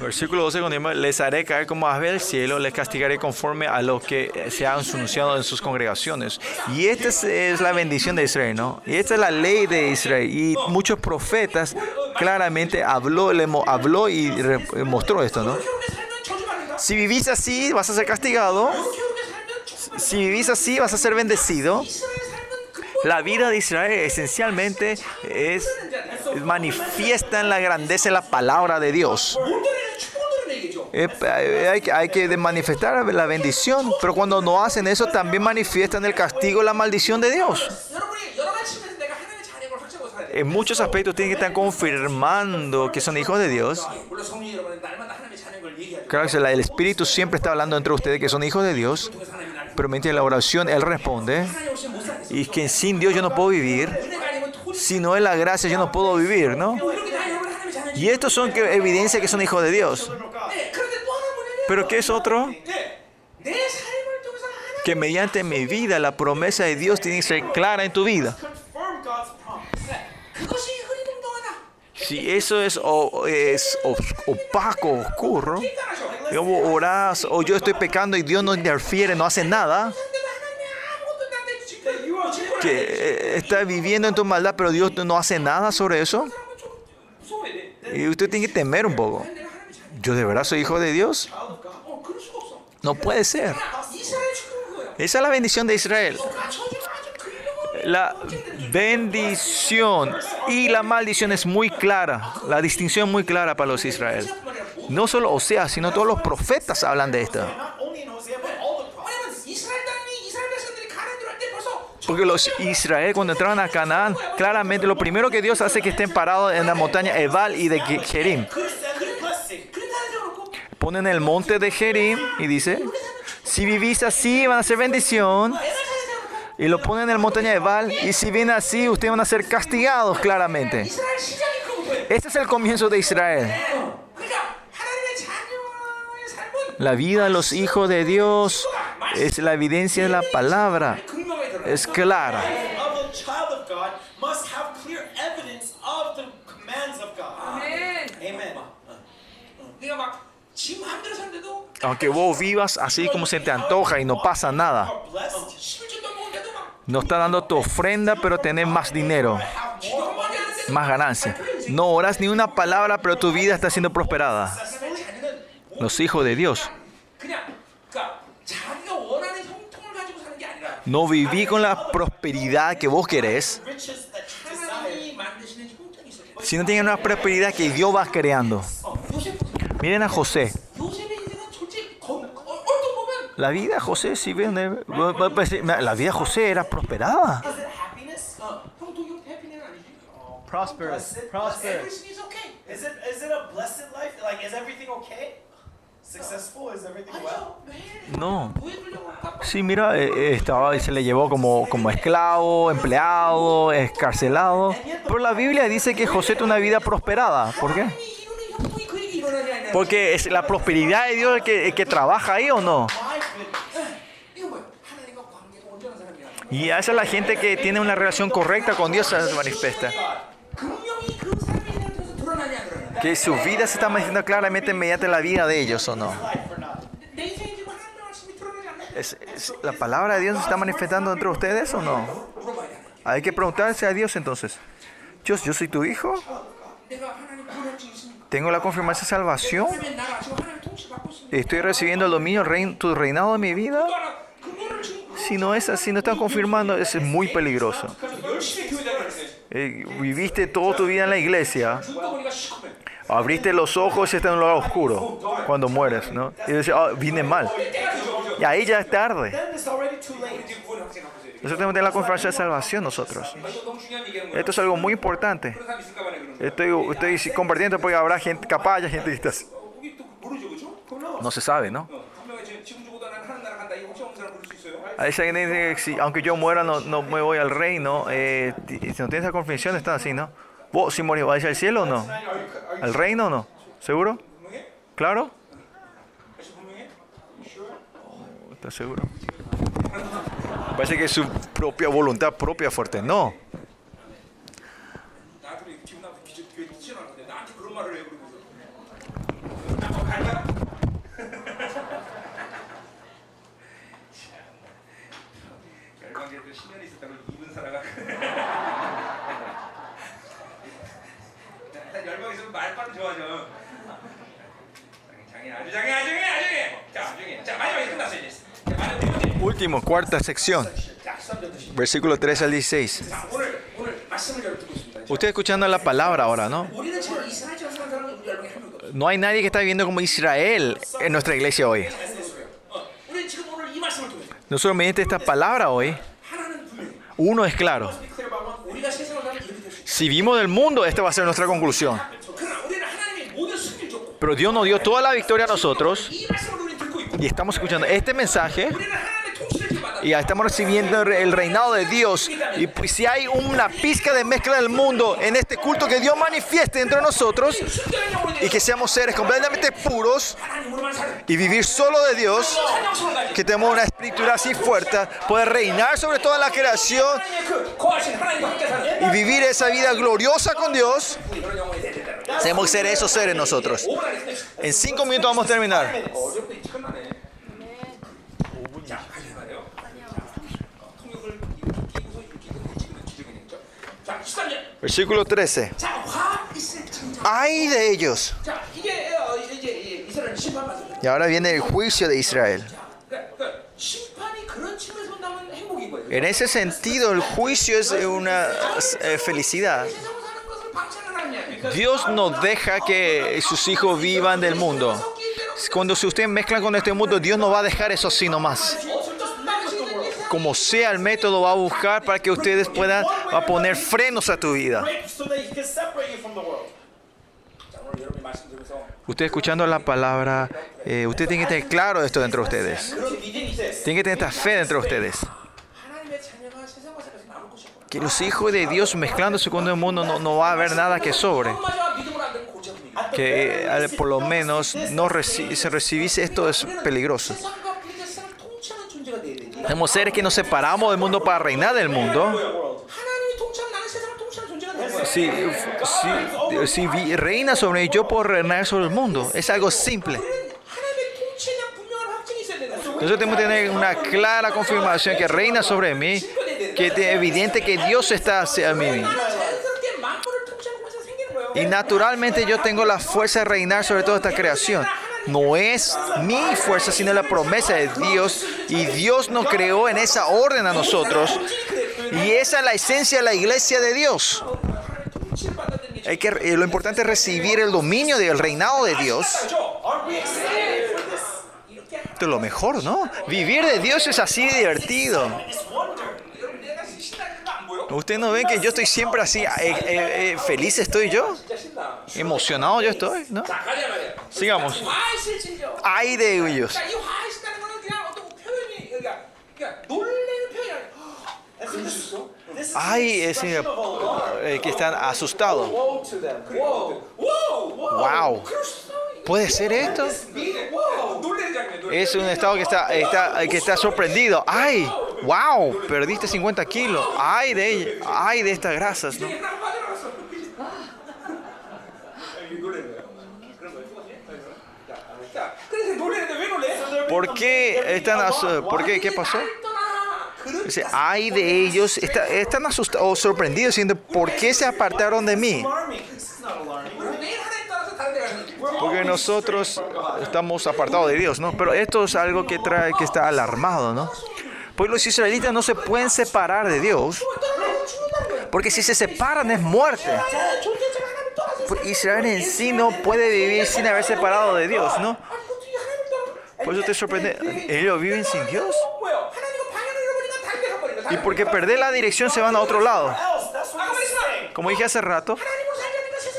Versículo 12 continúa, les haré caer como ave del cielo, les castigaré conforme a lo que se han anunciado en sus congregaciones. Y esta es, la bendición de Israel, ¿no? Y esta es la ley de Israel. Y muchos profetas claramente habló, le habló y mostró esto, ¿no? Si vivís así, vas a ser castigado. Si vivís así, vas a ser bendecido. La vida de Israel esencialmente es manifiesta en la grandeza de la palabra de Dios. Eh, eh, hay, que manifestar la bendición, pero cuando no hacen eso también manifiestan el castigo, la maldición de Dios. En muchos aspectos tienen que estar confirmando que son hijos de Dios. Claro, que el Espíritu siempre está hablando entre ustedes que son hijos de Dios, pero mientras la oración Él responde, y que sin Dios yo no puedo vivir, si no es la gracia yo no puedo vivir, ¿no? Y estos son que, evidencia que son hijos de Dios. Pero ¿qué es otro? Que mediante mi vida la promesa de Dios tiene que ser clara en tu vida. Si eso es, o, opaco, oscuro, como orás o yo estoy pecando y Dios no interfiere, no hace nada, que eh, está viviendo en tu maldad, pero Dios no hace nada sobre eso. Y usted tiene que temer un poco. Yo de verdad soy hijo de Dios. No puede ser. Esa es la bendición de Israel. La bendición y la maldición es muy clara. La distinción es muy clara para los Israel. No solo Osea, sino todos los profetas hablan de esto. Porque los Israel cuando entraron a Canaán, claramente lo primero que Dios hace es que estén parados en la montaña Ebal y de Jerim. Ponen el monte de Jerim y dice, si vivís así van a ser bendición. Y lo ponen en la montaña Ebal y si vienen así ustedes van a ser castigados claramente. Este es el comienzo de Israel. La vida de los hijos de Dios es la evidencia de la palabra es clara. Aunque vos vivas así como se te antoja y no pasa nada. No está dando tu ofrenda, pero tenés más dinero, más ganancia. No oras ni una palabra, pero tu vida está siendo prosperada. Los hijos de Dios No viví con la prosperidad que vos querés, sino tengan una prosperidad que Dios va creando. Miren a José. La vida de José, si ven, eh, la vida de José era prosperada. Prosperous. Prosperous. Is it, is it a blessed life? Like, is everything okay? No. Sí, mira, eh, eh, estaba, se le llevó como, como esclavo, empleado, escarcelado. Pero la Biblia dice que José tuvo una vida prosperada. ¿Por qué? Porque es la prosperidad de Dios que, que trabaja ahí o no. Y esa la gente que tiene una relación correcta con Dios se manifiesta que su vida se está manifestando claramente mediante la vida de ellos o no. La palabra de Dios se está manifestando entre ustedes o no? Hay que preguntarse a Dios entonces. yo, yo soy tu hijo. Tengo la confirmación de salvación. Estoy recibiendo el dominio, tu reinado de mi vida. Si no es así, no están confirmando, es muy peligroso. Eh, viviste toda tu vida en la iglesia abriste los ojos y estás en un lugar oscuro cuando mueres, ¿no? Y dices, oh, ah, vine mal. Y ahí ya es tarde. Nosotros tenemos que tener la conferencia de salvación nosotros. Esto es algo muy importante. Estoy, estoy compartiendo porque habrá gente capaz, haya gente que No se sabe, ¿no? A veces alguien dice, aunque yo muera no, no me voy al reino, eh, si no tienes esa confesión están así, ¿no? ¿Vos si morís vais al cielo o no? ¿Al reino o no? ¿Seguro? ¿Claro? Oh, ¿Estás seguro? Parece que es su propia voluntad propia fuerte. No. (laughs) 그러면서 나뭐 갈까? 열방계도 10년 있었다고 입은 사람가 일단 열방 있으면 말빨 좋아져 장애 아주 장애 아주 장애 아주 장애 자 나중에 자 마지막에 끝났어 이제 자 마지막 네 번째 Último, cuarta sección. 자 13절 드시 Versículo 13 al 16. 자 오늘 오늘 말씀을 잘 듣고 있습니다 Usted escuchando la palabra ahora, ¿no? 우리는 지금 이스라엘처럼 사는 사람은 우리 열방에 한 명도 없어요 No hay nadie que está viviendo como Israel en nuestra iglesia hoy. 어, 우리는 지금 오늘 이 말씀을 통해서 Nosotros mediante esta palabra hoy, 하나는 분명히 uno es claro. 우리가 세상을 살면 이렇게 될수 있어. Si vimos del mundo, esta va a ser nuestra conclusión. Pero Dios nos dio toda la victoria a nosotros. Y estamos escuchando este mensaje. Y estamos recibiendo el reinado de Dios. Y pues si hay una pizca de mezcla del mundo en este culto que Dios manifieste entre nosotros. Y que seamos seres completamente puros. Y vivir solo de Dios. Que tenemos una escritura así fuerte. Poder reinar sobre toda la creación. Y vivir esa vida gloriosa con Dios. Hacemos ser esos seres nosotros. En cinco minutos vamos a terminar. Versículo 13. Ay de ellos. Y ahora viene el juicio de Israel. En ese sentido, el juicio es una eh, felicidad. Dios no deja que sus hijos vivan del mundo. Cuando si ustedes mezclan con este mundo, Dios no va a dejar eso así nomás. Como sea el método, va a buscar para que ustedes puedan a poner frenos a tu vida. Usted escuchando la palabra, eh, usted tiene que tener claro esto dentro de ustedes. Tiene que tener esta fe dentro de ustedes que los hijos de Dios mezclándose con el mundo no, no va a haber nada que sobre. Que al, por lo menos no reci, se recibiese esto es peligroso. Tenemos seres que nos separamos del mundo para reinar del mundo. Si, si, si reina sobre mí, yo puedo reinar sobre el mundo. Es algo simple. Nosotros tenemos que tener una clara confirmación que reina sobre mí que es evidente que Dios está hacia mí. Y naturalmente yo tengo la fuerza de reinar sobre toda esta creación. No es mi fuerza, sino la promesa de Dios. Y Dios nos creó en esa orden a nosotros. Y esa es la esencia de la iglesia de Dios. Hay que, eh, lo importante es recibir el dominio del reinado de Dios. De lo mejor, ¿no? Vivir de Dios es así divertido. Ustedes no ven que yo estoy siempre así, eh, eh, eh, feliz estoy yo, emocionado yo estoy, ¿no? Sigamos. Ay de ellos. Ay, ese, eh, que están asustados. Wow. ¿Puede ser esto? Es un estado que está, que está sorprendido. ¡Ay! ¡Wow! Perdiste 50 kilos. ¡Ay de ella! ¡Ay de estas grasas! ¿no? ¿Por qué están.? ¿Por qué? ¿Qué pasó? O sea, ay de ellos, están asustados o sorprendidos diciendo, ¿por qué se apartaron de mí? Porque nosotros estamos apartados de Dios, ¿no? Pero esto es algo que trae, que está alarmado, ¿no? Pues los israelitas no se pueden separar de Dios, porque si se separan es muerte. Pues Israel en sí no puede vivir sin haber separado de Dios, ¿no? Por eso te sorprende, ellos viven sin Dios. Y porque perder la dirección se van a otro lado. Como dije hace rato,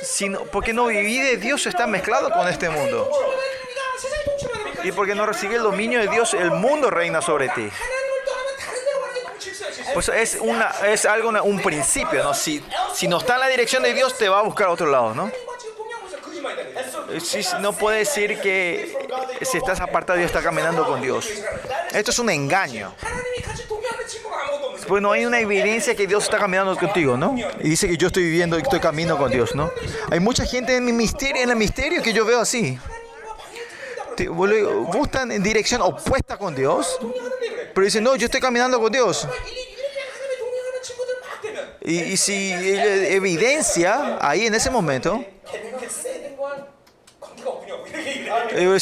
sino porque no viví de Dios está mezclado con este mundo. Y porque no recibe el dominio de Dios, el mundo reina sobre ti. Pues es, una, es algo, un principio, ¿no? Si, si no está en la dirección de Dios, te va a buscar a otro lado, ¿no? Si, no puede decir que si estás apartado de Dios, estás caminando con Dios. Esto es un engaño pues no hay una evidencia que Dios está caminando contigo, ¿no? Y dice que yo estoy viviendo y estoy camino con Dios, ¿no? Hay mucha gente en, mi misterio, en el misterio que yo veo así. Buscan dirección opuesta con Dios, pero dicen, no, yo estoy caminando con Dios. Y si evidencia ahí en ese momento,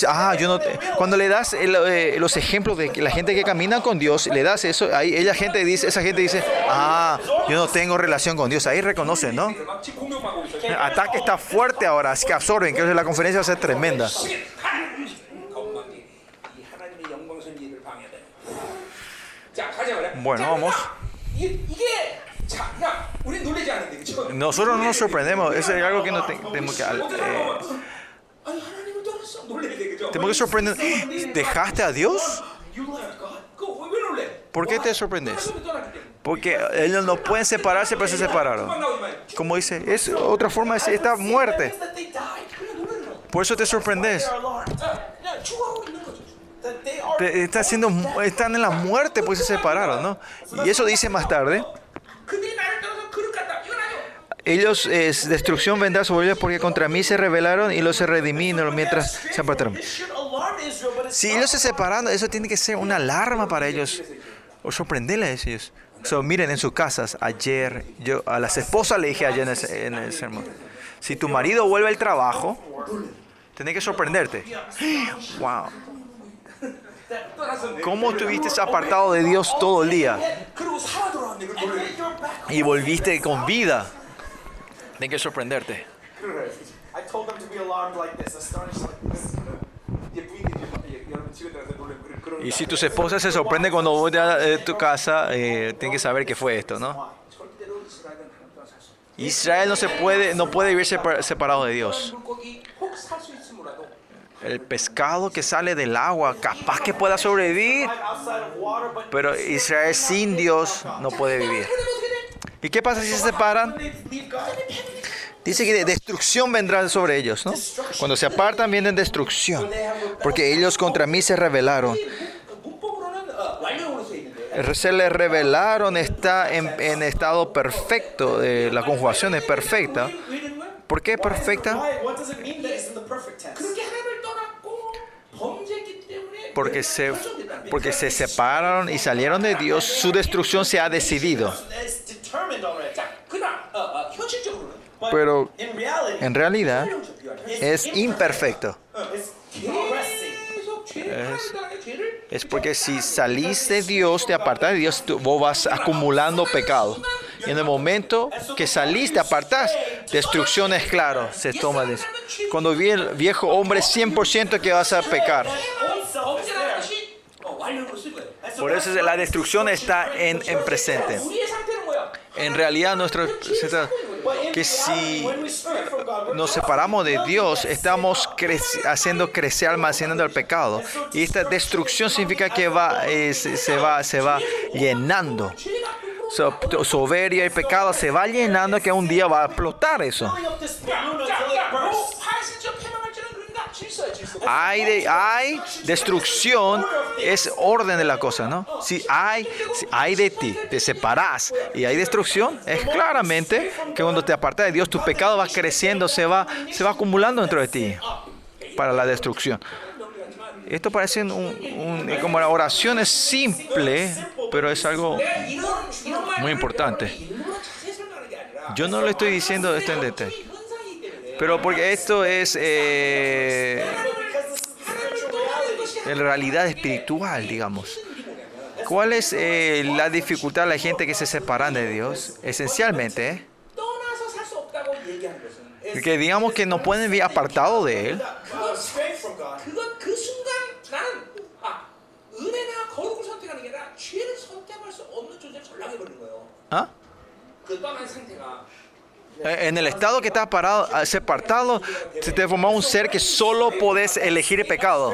ah, yo no. Cuando le das eh, los ejemplos de la gente que camina con Dios, le das eso, ahí ella gente dice, esa gente dice, ah, yo no tengo relación con Dios. Ahí reconocen, ¿no? El ataque está fuerte ahora, es que absorben, que la conferencia va a ser tremenda. Bueno, vamos. Nosotros no nos sorprendemos, eso es algo que no tenemos que. Eh, que sorprender. ¿Dejaste a Dios? ¿Por qué te sorprendes? Porque ellos no pueden separarse, pero se separaron. Como dice, es otra forma de decir, esta muerte. Por eso te sorprendes. Está están en la muerte, pues se separaron, ¿no? Y eso dice más tarde. Ellos eh, destrucción vendrá sobre ellos porque contra mí se rebelaron y los se redimieron mientras se apartaron. Si ellos se separaron, eso tiene que ser una alarma para ellos o sorprenderles a ellos. So, miren en sus casas, ayer yo a las esposas le dije ayer en ese, en sermón, si tu marido vuelve al trabajo, tenés que sorprenderte. (gasps) ¡Wow! ¿Cómo estuviste apartado de Dios todo el día? Y volviste con vida. Tienen que sorprenderte. Y si tus esposas se sorprenden cuando voy a tu casa, eh, tienen que saber qué fue esto, ¿no? Israel no se puede, no puede vivir separado de Dios. El pescado que sale del agua, capaz que pueda sobrevivir, pero Israel sin Dios no puede vivir. ¿Y qué pasa si se separan? Dice que destrucción vendrá sobre ellos, ¿no? Cuando se apartan vienen destrucción, porque ellos contra mí se rebelaron. Se les rebelaron, está en, en estado perfecto, eh, la conjugación es perfecta. ¿Por qué es perfecta? Porque se, porque se separaron y salieron de Dios, su destrucción se ha decidido. Pero en realidad es imperfecto. Es, es, porque si salís de Dios, te apartas de Dios, tú, vos vas acumulando pecado. Y en el momento que salís, te apartás, destrucción es claro, se toma de eso. Cuando vi el viejo hombre, 100% que vas a pecar. Por eso la destrucción está en, en presente en realidad nuestro que si nos separamos de Dios, estamos cre haciendo crecer, almacenando el pecado. Y esta destrucción significa que va, eh, se, se, va, se va llenando. So, soberbia y pecado se va llenando que un día va a explotar eso. Hay, de, hay destrucción, es orden de la cosa, ¿no? Si hay, si hay de ti, te separás y hay destrucción, es claramente que cuando te apartas de Dios, tu pecado va creciendo, se va, se va acumulando dentro de ti para la destrucción. Esto parece un, como la oración es simple, pero es algo muy importante. Yo no le estoy diciendo esto en detalle. Pero porque esto es eh, en realidad espiritual, digamos. ¿Cuál es eh, la dificultad de la gente que se separan de Dios? Esencialmente, ¿eh? que digamos que no pueden vivir apartado de Él. ¿Ah? En el estado que estás parado, ah, separado, se te formó un ser que solo podés elegir el pecado.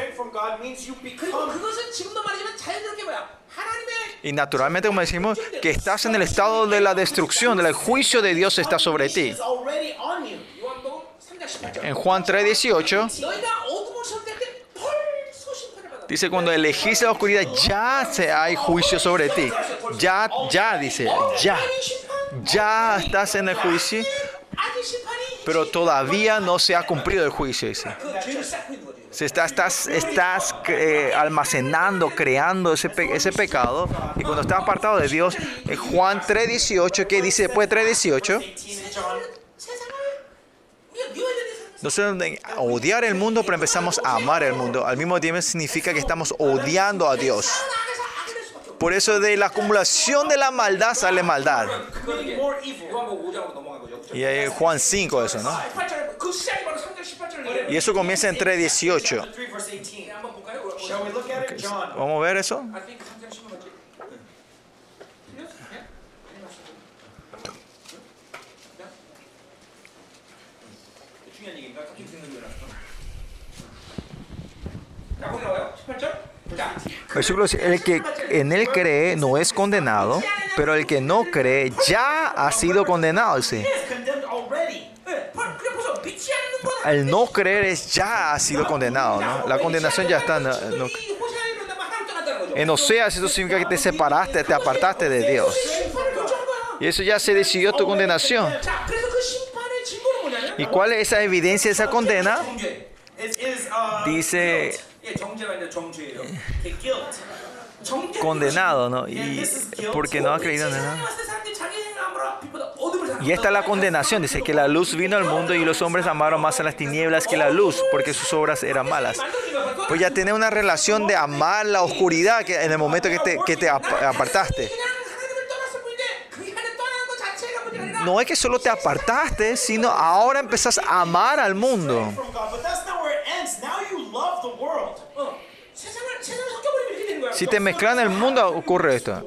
Y naturalmente, como decimos, que estás en el estado de la destrucción, del juicio de Dios está sobre ti. En Juan 3:18 dice, cuando elegís la oscuridad, ya se hay juicio sobre ti. Ya, ya, dice, ya ya estás en el juicio, pero todavía no se ha cumplido el juicio. Se está, estás estás eh, almacenando, creando ese, pe ese pecado. Y cuando estás apartado de Dios, eh, Juan 3.18, ¿qué dice después de 3.18? Nosotros odiar el mundo, pero empezamos a amar el mundo. Al mismo tiempo significa que estamos odiando a Dios. Por eso de la acumulación de la maldad sale maldad. Y hay Juan 5 eso, ¿no? Y eso comienza en 3.18. Okay. Vamos a ver eso. El que en él cree no es condenado, pero el que no cree ya ha sido condenado. Sí. El no creer es ya ha sido condenado, ¿no? La condenación ya está. No, no. En Oseas eso significa que te separaste, te apartaste de Dios. Y eso ya se decidió tu condenación. ¿Y cuál es esa evidencia, esa condena? Dice condenado, ¿no? Y porque no ha creído en nada. Y esta es la condenación, dice que la luz vino al mundo y los hombres amaron más a las tinieblas que la luz, porque sus obras eran malas. Pues ya tiene una relación de amar la oscuridad que en el momento que te, que te apartaste. No es que solo te apartaste, sino ahora empezás a amar al mundo. Si te mezclan el mundo, ocurre esto.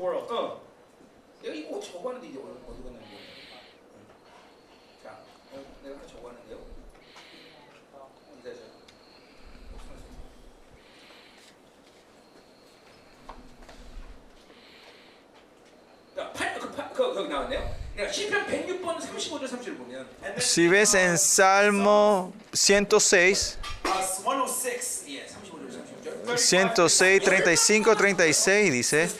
Si ves en Salmo 106, 106, 35, 36 dice,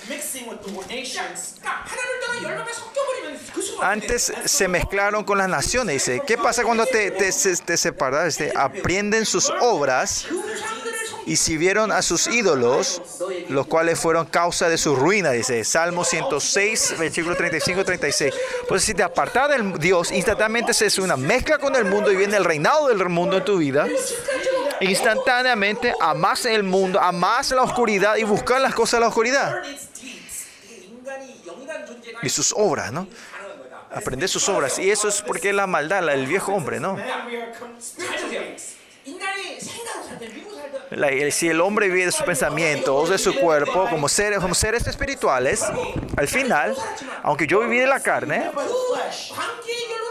antes se mezclaron con las naciones, dice, ¿qué pasa cuando te, te, te separas? Dice, aprenden sus obras y si vieron a sus ídolos, los cuales fueron causa de su ruina, dice Salmo 106, versículo 35, 36. Pues si te apartas del Dios, instantáneamente se es una mezcla con el mundo y viene el reinado del mundo en tu vida instantáneamente amás el mundo, amás la oscuridad y buscar las cosas de la oscuridad. Y sus obras, ¿no? Aprender sus obras. Y eso es porque es la maldad, el viejo hombre, ¿no? La, eh, si el hombre vive de sus pensamientos, de su cuerpo, como seres, como seres espirituales, al final, aunque yo viví de la carne,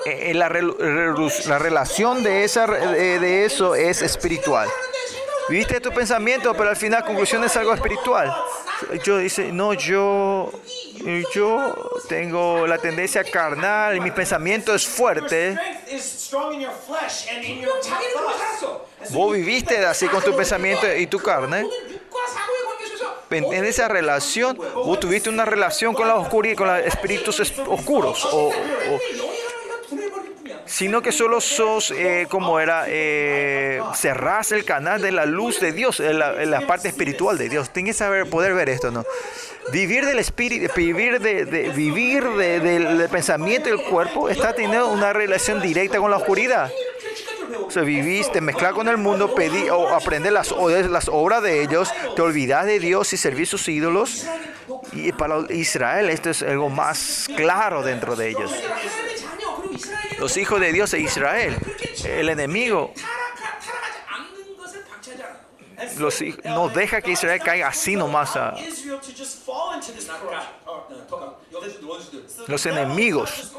eh, eh, la, la, relación de, esa, de eso es espiritual. Viviste de tus pensamientos, pero al final la conclusión es algo espiritual. Yo dice, no, yo, eh, yo tengo la tendencia carnal y mi pensamiento es fuerte. Vos viviste así con tu pensamiento y tu carne. En esa relación, vos tuviste una relación con la oscuridad, con los espíritus oscuros. O, sino que solo sos, eh, como era, eh, cerrás el canal de la luz de Dios, en la, parte espiritual de Dios. Tienes que saber, poder ver esto, ¿no? Vivir del espíritu, vivir, de, vivir del, pensamiento y el cuerpo está teniendo una relación directa con la oscuridad. O vivís, te mezclas con el mundo, pedí, o aprendes las, obras de ellos, te olvidas de Dios y servís sus ídolos. Y para Israel esto es algo más claro dentro de ellos. Los hijos de Dios e Israel, el enemigo, los, no deja que Israel caiga así nomás. A, los enemigos.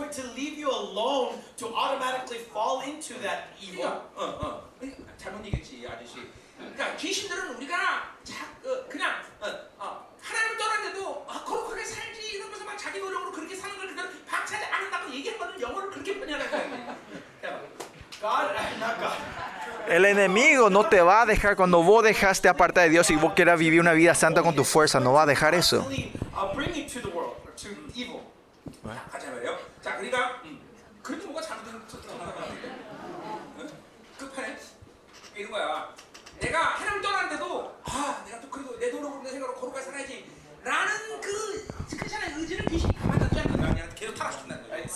El enemigo no te va a dejar cuando vos dejaste aparte de Dios y vos quieras vivir una vida santa con tu fuerza, no va a dejar eso.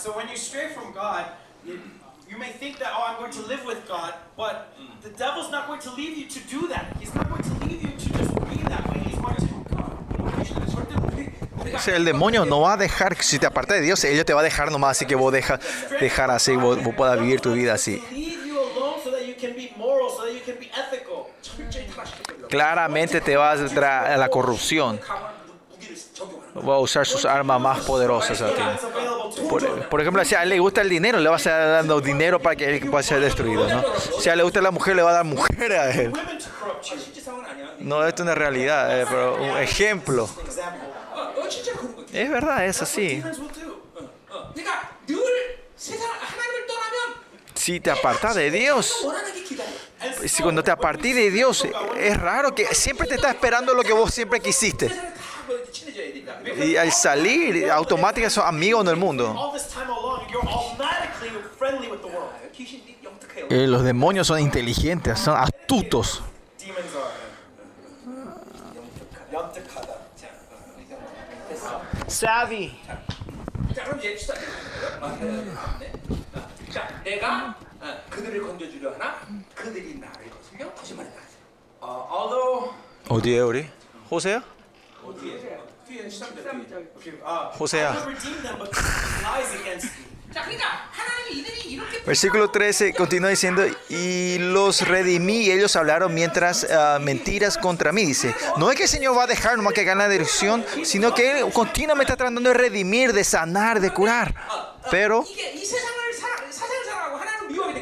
So when you stray from God, You may think that, oh, I'm going to live with God, but the devil's not going to leave you to do that. He's not going to leave you to just be that way. He's going to O sea, el demonio no va a dejar, si te apartas de Dios, ellos te va a dejar nomás, así que vos deja, dejar así, vos, vos puedas vivir tu vida así. Claramente te va a traer a la corrupción va a usar sus armas más poderosas a ti. Por, por, ejemplo, si a él le gusta el dinero, le vas a estar dando dinero para que él pueda ser destruido, ¿no? Si a él le gusta la mujer, le va a dar mujer a él. No, esto es una realidad, eh, pero un ejemplo. Es verdad, es así. Si te apartas de Dios, si cuando te apartí de Dios, es raro que siempre te está esperando lo que vos siempre quisiste. Y al salir, automáticamente son amigos del mundo. all this time along, you're automatically friendly with the world. 귀신이 영특해요. Eh, los demonios son inteligentes, son astutos. Demons are. 영특하다. 자, 어, 이제 됐어. Savvy. 자, 그럼 이제 시작. 어, 네. 어, 자, 내가 어, 그들을 건져주려 하나 그들이 나를 거슬려 거짓말했다. 어, although 어디에 우리? 호세야? 어디에? José. Versículo 13 continúa diciendo, y los redimí y ellos hablaron mientras uh, mentiras contra mí. Dice, no es que el Señor va a dejar nomás que gana dirección, sino que Él continuamente está tratando de redimir, de sanar, de curar. Pero,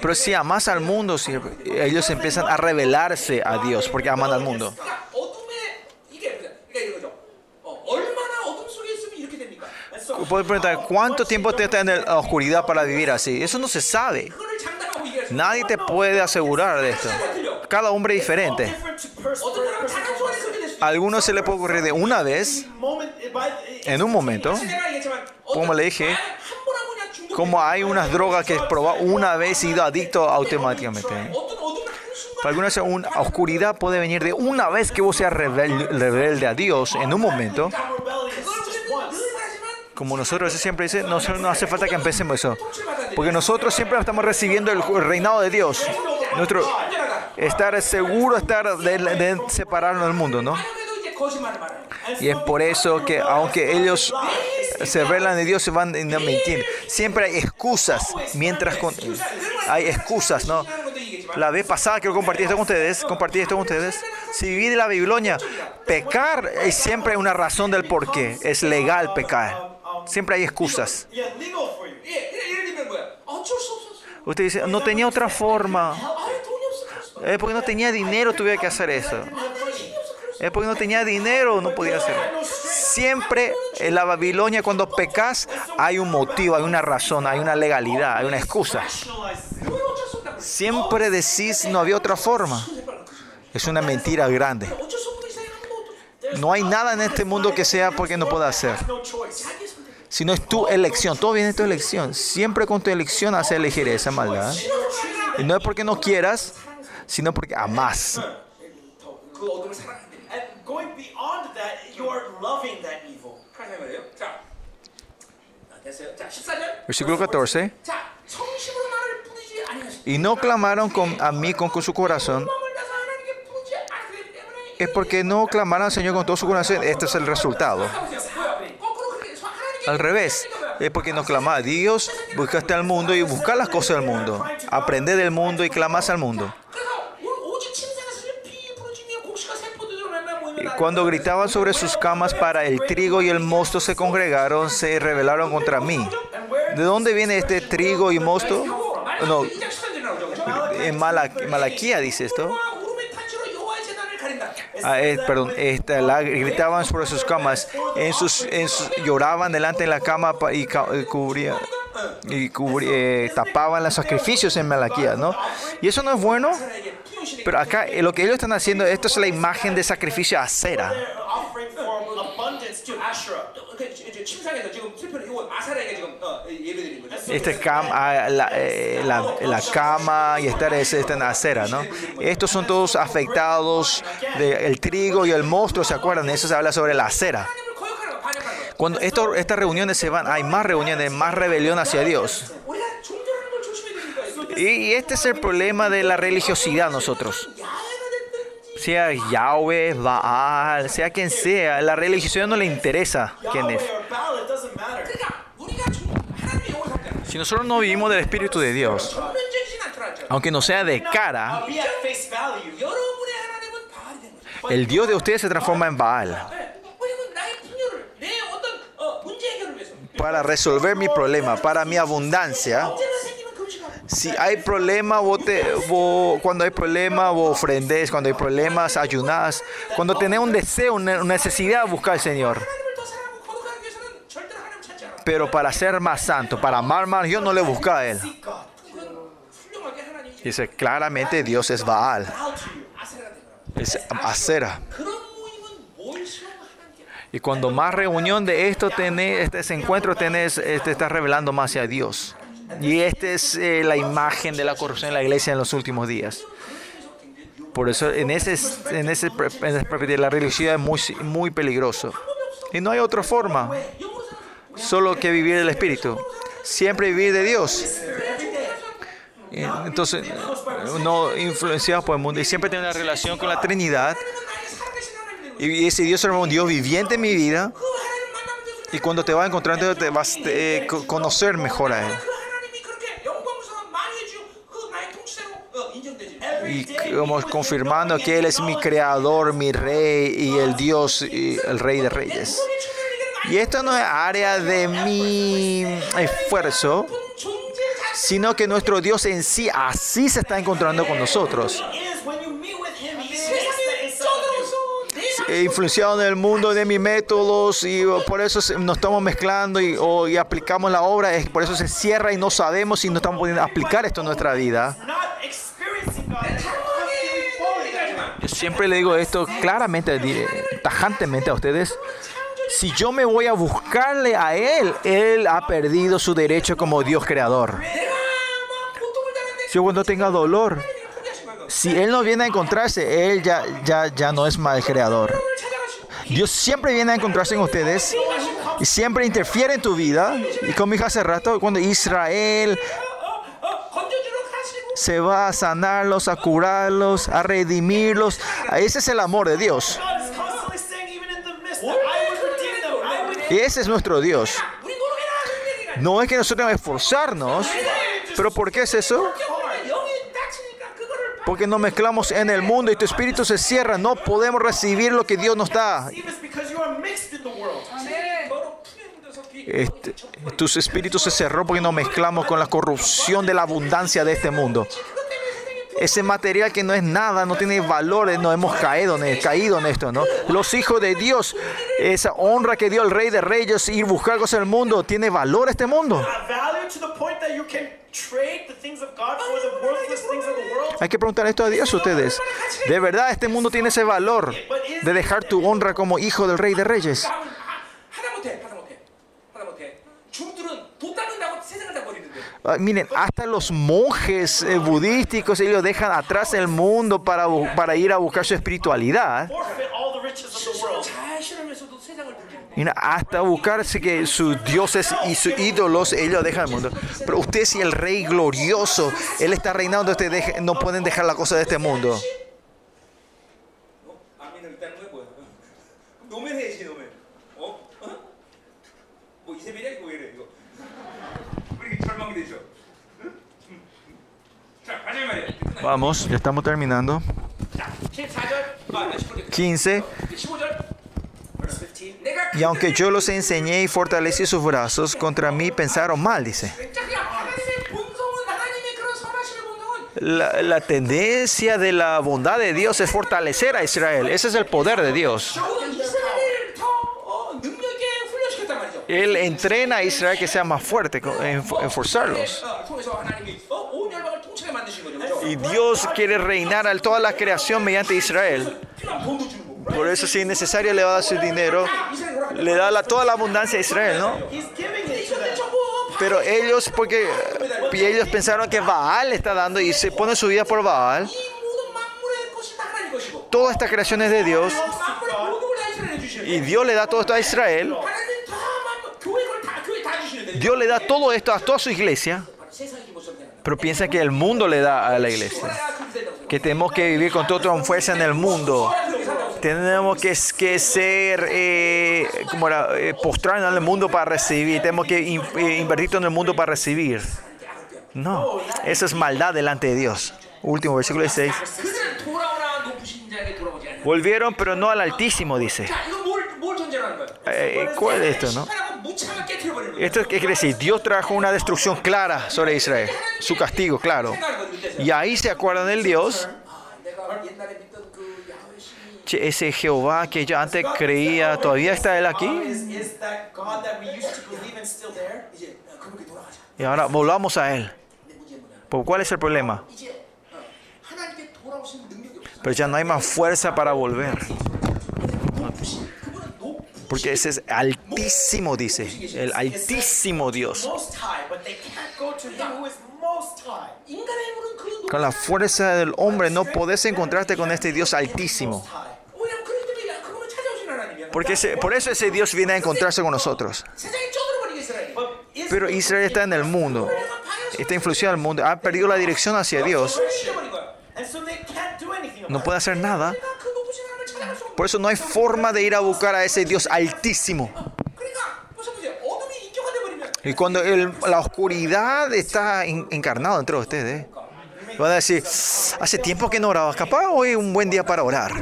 pero si amas al mundo, si ellos empiezan a rebelarse a Dios porque aman al mundo. puedo preguntar, ¿cuánto tiempo te está en la oscuridad para vivir así? Eso no se sabe. Nadie te puede asegurar de esto. Cada hombre es diferente. A algunos se le puede ocurrir de una vez, en un momento, como le dije, como hay unas drogas que es probado una vez y adicto automáticamente. Para algunos, una oscuridad puede venir de una vez que vos seas rebelde a Dios en un momento como nosotros siempre dice, no, no hace falta que empecemos eso. Porque nosotros siempre estamos recibiendo el reinado de Dios. Nuestro estar seguro, estar de, separarnos del mundo, ¿no? Y es por eso que aunque ellos se revelan de Dios, se van a mentir. Siempre hay excusas, mientras hay excusas, ¿no? La vez pasada que compartí esto con ustedes, compartí esto con ustedes. Si viví de la Babilonia, pecar es siempre una razón del por qué. Es legal pecar. Siempre hay excusas. Usted dice, no tenía otra forma. Es porque no tenía dinero, tuve que hacer eso. Es porque no tenía dinero, no podía hacerlo. Siempre en la Babilonia, cuando pecas, hay un motivo, hay una razón, hay una legalidad, hay una excusa. Siempre decís, no había otra forma. Es una mentira grande. No hay nada en este mundo que sea porque no pueda hacer sino es tu elección. Todo viene de tu elección. Siempre con tu elección hace elegir esa maldad. Y no es porque no quieras, sino porque amas. Versículo 14. Y no clamaron con, a mí con, con su corazón. Es porque no clamaron al Señor con todo su corazón. Este es el resultado. Al revés, es porque no clama a Dios, buscaste al mundo y buscar las cosas del mundo. Aprende del mundo y clamas al mundo. Cuando gritaban sobre sus camas para el trigo y el mosto se congregaron, se rebelaron contra mí. ¿De dónde viene este trigo y mosto? No, en Malaquía dice esto ah, eh, perdón, esta, la, gritaban sobre sus camas, en sus, en sus, lloraban delante de la cama y, y cubrían y eh, tapaban los sacrificios en Malaquías, ¿no? Y eso no es bueno, pero acá lo que ellos están haciendo, esto es la imagen de sacrificio a acera este cam, ah, eh, la, la, cama y estar esta en la acera, ¿no? Estos son todos afectados del de trigo y el monstruo, ¿se acuerdan? Eso se habla sobre la acera. Cuando esto, estas reuniones se van, hay más reuniones, más rebelión hacia Dios. Y, este es el problema de la religiosidad nosotros sea Yahweh, Baal, sea quien sea, la religión no le interesa quién es. Nosotros no vivimos del Espíritu de Dios, aunque no sea de cara, el Dios de ustedes se transforma en Baal para resolver mi problema, para mi abundancia. Si hay problema, cuando hay problema, vos ofrendes, cuando hay problemas, ayunás. Cuando tenés un deseo, una necesidad, busca al Señor. Pero para ser más santo, para amar más, yo no le busco a él. Dice, claramente Dios es Baal. Es acera. Y cuando más reunión de esto tenés, este encuentro tenés, te estás revelando más hacia Dios. Y esta es eh, la imagen de la corrupción en la iglesia en los últimos días. Por eso en ese, en ese, en ese la religiosidad es muy, muy peligroso. Y no hay otra forma. Solo que vivir del Espíritu. Siempre vivir de Dios. Entonces, no influenciados por el mundo. Y siempre tener una relación con la Trinidad. Y ese Dios será un Dios viviente en mi vida. Y cuando te vas encontrando, te vas eh, a conocer mejor a Él. y como confirmando que Él es mi creador, mi rey y el Dios el rey de reyes. Y esto no es área de mi esfuerzo, sino que nuestro Dios en sí así se está encontrando con nosotros. influenciado en el mundo de mis métodos y por eso nos estamos mezclando y, o, y aplicamos la obra, es, por eso se cierra y no sabemos si no estamos pudiendo aplicar esto en nuestra vida. Yo siempre le digo esto claramente, tajantemente a ustedes. Si yo me voy a buscarle a Él, Él ha perdido su derecho como Dios creador. Yo cuando tenga dolor, si Él no viene a encontrarse, Él ya, ya, ya no es mal creador. Dios siempre viene a encontrarse en ustedes y siempre interfiere en tu vida. Y como dije hace rato, cuando Israel se va a sanarlos, a curarlos, a redimirlos, ese es el amor de Dios. Ese es nuestro Dios. No es que nosotros debemos esforzarnos, pero ¿por qué es eso? Porque nos mezclamos en el mundo y tu espíritu se cierra. No podemos recibir lo que Dios nos da. Este, tus espíritus se cerró porque nos mezclamos con la corrupción de la abundancia de este mundo ese material que no es nada, no tiene valores, no hemos caído en, caído en esto, ¿no? Los hijos de Dios, esa honra que dio el Rey de Reyes, ir buscar cosas del mundo, tiene valor este mundo. Hay que preguntar esto a Dios ustedes. De verdad, este mundo tiene ese valor de dejar tu honra como hijo del Rey de Reyes. Ah, miren, hasta los monjes eh, budísticos, ellos dejan atrás el mundo para, para ir a buscar su espiritualidad. Mira, hasta buscarse que sus dioses y sus ídolos, ellos dejan el mundo. Pero usted si el rey glorioso, él está reinando, usted deja, no pueden dejar la cosa de este mundo. Vamos, ya estamos terminando. 15. Y aunque yo los enseñé y fortalecí sus brazos, contra mí pensaron mal, dice. La, tendencia de la bondad de Dios es fortalecer a Israel. Ese es el poder de Dios. Él entrena a Israel que sea más fuerte, en, en forzarlos. Y Dios quiere reinar a toda la creación mediante Israel. Por eso si es necesario le va a dar su dinero, le da toda la abundancia a Israel, ¿no? Pero ellos, porque ellos pensaron que Baal le está dando y se pone su vida por Baal. Toda esta creación es de Dios. Y Dios le da todo esto a Israel. Dios le da todo esto a toda su iglesia pero piensa que el mundo le da a la iglesia. Que tenemos que vivir con toda fuerza en el mundo. Tenemos que, ser, eh, como era, eh, en el mundo para recibir. Tenemos que eh, invertir todo en el mundo para recibir. No, eso es maldad delante de Dios. Último versículo 16. Volvieron, pero no al Altísimo, dice. Eh, ¿Cuál es esto, no? Esto es decir, Dios trajo una destrucción clara sobre Israel, su castigo, claro. Y ahí se acuerdan del Dios. Ese Jehová que yo antes creía, todavía está él aquí. Y ahora volvamos a él. ¿Por cuál es el problema? Pero ya no hay más fuerza para volver porque ese es altísimo, dice, el altísimo Dios. Con la fuerza del hombre no podés encontrarte con este Dios altísimo. Porque por eso ese Dios viene a encontrarse con nosotros. Pero Israel está en el mundo, está influenciado al mundo, ha perdido la dirección hacia Dios. No puede hacer nada por eso no hay forma de ir a buscar a ese Dios altísimo. Y cuando el, la oscuridad está en, encarnada dentro de ustedes, van a decir, hace tiempo que no orabas, capaz hoy un buen día para orar.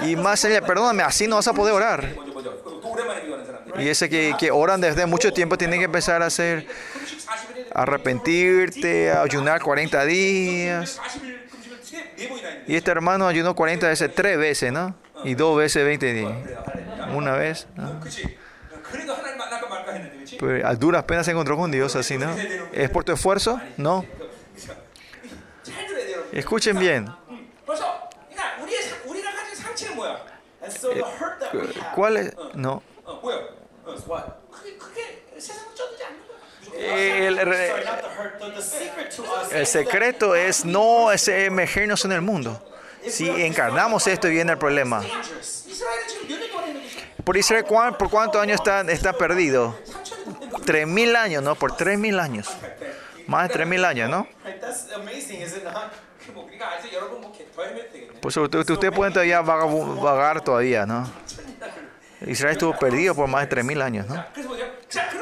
Y más allá, perdóname, así no vas a poder orar. Y ese que, que oran desde mucho tiempo tienen que empezar a hacer, arrepentirte, a ayunar 40 días. Y este hermano ayunó 40 veces, tres veces, ¿no? Y dos veces 20 días. Una vez. ¿no? Pero a duras penas se encontró con Dios así, ¿no? ¿Es por tu esfuerzo? No. Escuchen bien. Eh, ¿Cuál es? No. El, el secreto es no emergernos en el mundo. Si encarnamos esto, viene el problema. Por Israel, ¿por cuántos años está, está perdido? 3.000 años, ¿no? Por 3.000 años. Más de 3.000 años, ¿no? Pues ustedes usted pueden todavía vagar, vagar todavía, ¿no? Israel estuvo perdido por más de 3.000 años, ¿no?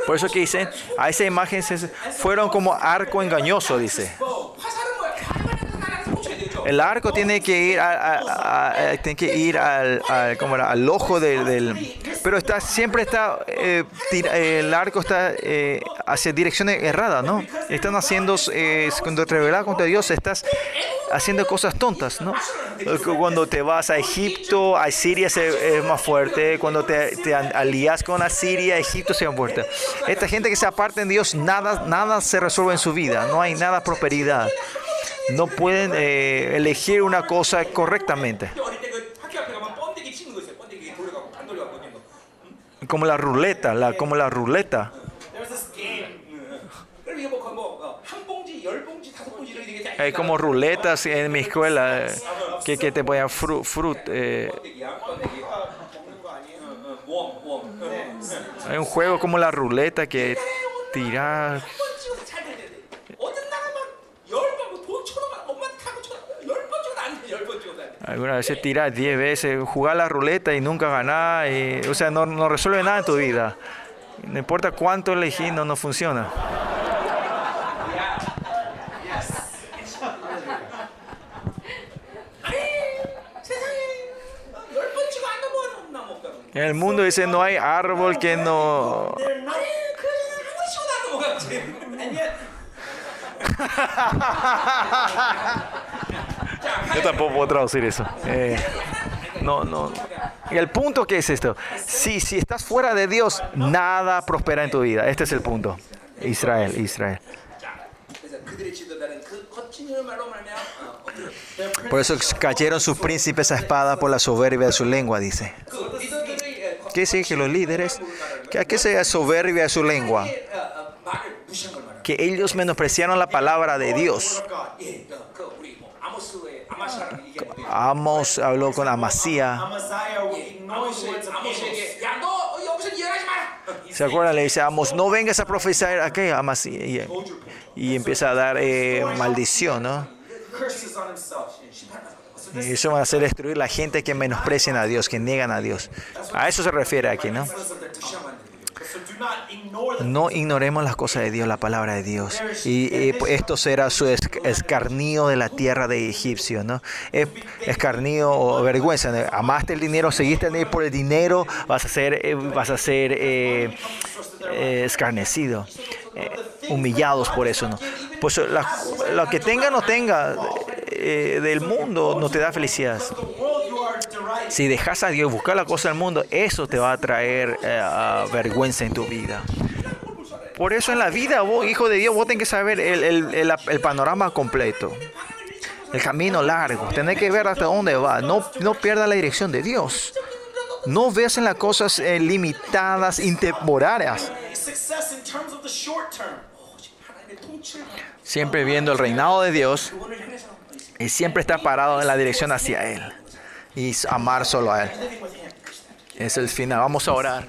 Por eso que dice, a esa imagen se, fueron como arco engañoso, dice. El arco tiene que ir, tiene que ir al, ¿cómo era? al ojo del, Pero está, siempre está, eh, tira- el arco está eh, hacia direcciones erradas, ¿no? Están haciendo, eh, cuando te rebelas contra Dios, estás haciendo cosas tontas, ¿no? Cuando te vas a Egipto, a Siria se- es más fuerte. Cuando te, te alías con Asiria, Egipto se fuerte. Esta gente que se aparta en Dios, nada, nada se resuelve en su vida. No hay nada prosperidad no pueden eh, elegir una cosa correctamente. Como la ruleta, la, como la ruleta. Hay como ruletas en mi escuela eh, que, que te ponían fruit. Fru. Eh. Hay un juego como la ruleta que tirar Algunas veces tirás 10 veces, jugás la ruleta y nunca ganás. Y, o sea, no, no resuelve nada en tu vida. No importa cuánto elegís, no, no funciona. En el mundo dice no hay árbol que no. (laughs) Yo tampoco puedo traducir eso. Eh, no, no. El punto que es esto. Si, si estás fuera de Dios, nada prospera en tu vida. Este es el punto. Israel, Israel. Por eso cayeron sus príncipes a espada por la soberbia de su lengua, dice. ¿Qué dice que los líderes? Qué sea soberbia de su lengua? Que ellos menospreciaron la palabra de Dios. Amos habló con Amasía. ¿Se acuerdan? Le dice Amos, no vengas a profetizar a qué? Amasía. Y, empieza a dar eh, maldición, ¿no? Y eso va a hacer destruir la gente que menosprecian a Dios, que niegan a Dios. A eso se refiere aquí, ¿no? No ignoremos las cosas de Dios, la palabra de Dios. Y eh, esto será su esc- escarnio de la tierra de egipcio, ¿no? Es- Escarnio o vergüenza. ¿no? Amaste el dinero, seguiste el por el dinero, vas a ser, eh, vas a ser eh, eh, escarnecido, eh, humillados por eso, ¿no? Pues la- que tenga no tenga eh, del mundo no te da felicidad. Si dejas a Dios buscar la cosa del mundo, eso te va a traer eh, vergüenza en tu vida. Por eso en la vida, vos, hijo de Dios, vos tenés que saber el, el- el- panorama completo. El camino largo. Tenés que ver hasta dónde va. No, no pierdas la dirección de Dios. No ves en las cosas eh, limitadas, intemporarias. Siempre viendo el reinado de Dios y siempre está parado en la dirección hacia Él y amar solo a Él. Es el final. Vamos a orar.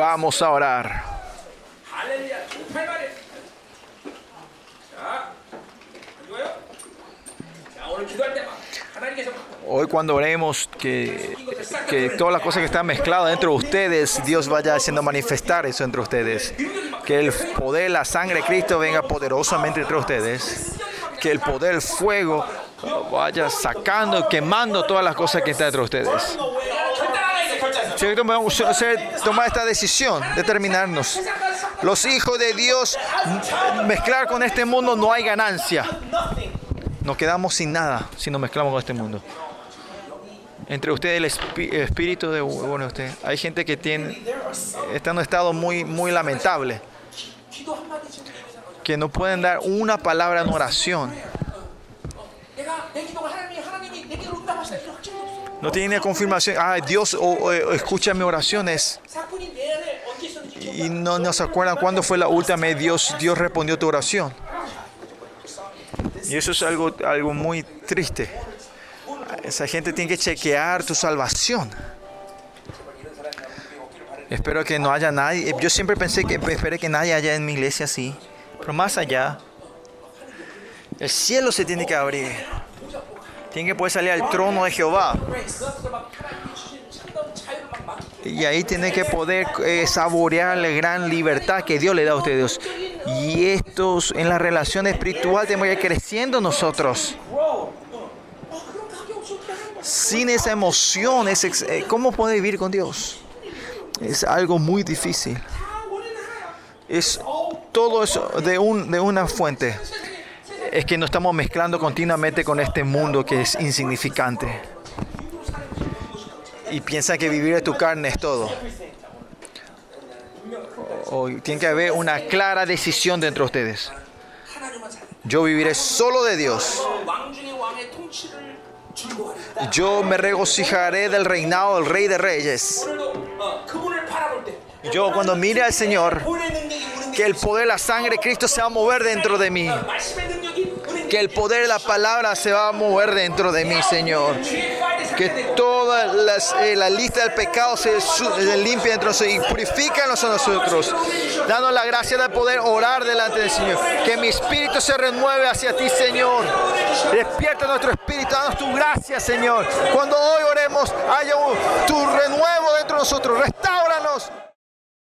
Vamos a orar. Hoy cuando oremos que, que todas las cosas que están mezcladas dentro de ustedes, Dios vaya haciendo manifestar eso entre ustedes. Que el poder, la sangre de Cristo venga poderosamente entre ustedes. Que el poder, el fuego vaya sacando, quemando todas las cosas que están entre ustedes. Señor, tomamos, Señor, toma esta decisión, determinarnos. Los hijos de Dios, mezclar con este mundo no hay ganancia. Nos quedamos sin nada si nos mezclamos con este mundo. Entre ustedes el, espíritu de bueno usted, hay gente que tiene está en un estado muy muy lamentable que no pueden dar una palabra en oración. No tiene confirmación. Ah, Dios oh, escucha mis oraciones. Y no, no se acuerdan cuándo fue la última vez Dios, Dios respondió tu oración. Y eso es algo, algo muy triste. Esa gente tiene que chequear tu salvación. Espero que no haya nadie. Yo siempre pensé que esperé que nadie haya en mi iglesia así. Pero más allá, el cielo se tiene que abrir. Tiene que poder salir al trono de Jehová. Y ahí tiene que poder eh, saborear la gran libertad que Dios le da a ustedes. Y estos en la relación espiritual tenemos que ir creciendo nosotros. Sin esa emoción, eh, ¿cómo puede vivir con Dios? Es algo muy difícil. Es todo eso de, un, de una fuente es que nos estamos mezclando continuamente con este mundo que es insignificante. Y piensan que vivir de tu carne es todo. O, tiene que haber una clara decisión dentro de ustedes. Yo viviré solo de Dios. Yo me regocijaré del reinado del Rey de Reyes. Yo cuando mire al Señor, que el poder, de la sangre de Cristo se va a mover dentro de mí que el poder de la palabra se va a mover dentro de mí, Señor. Que toda la eh, lista del pecado se, se limpie dentro de nosotros y purifícanos a nosotros. Danos la gracia de poder orar delante del Señor. Que mi espíritu se renueve hacia ti, Señor. Despierta nuestro espíritu, danos tu gracia, Señor. Cuando hoy oremos, haya un, tu renuevo dentro de nosotros. Restáuranos.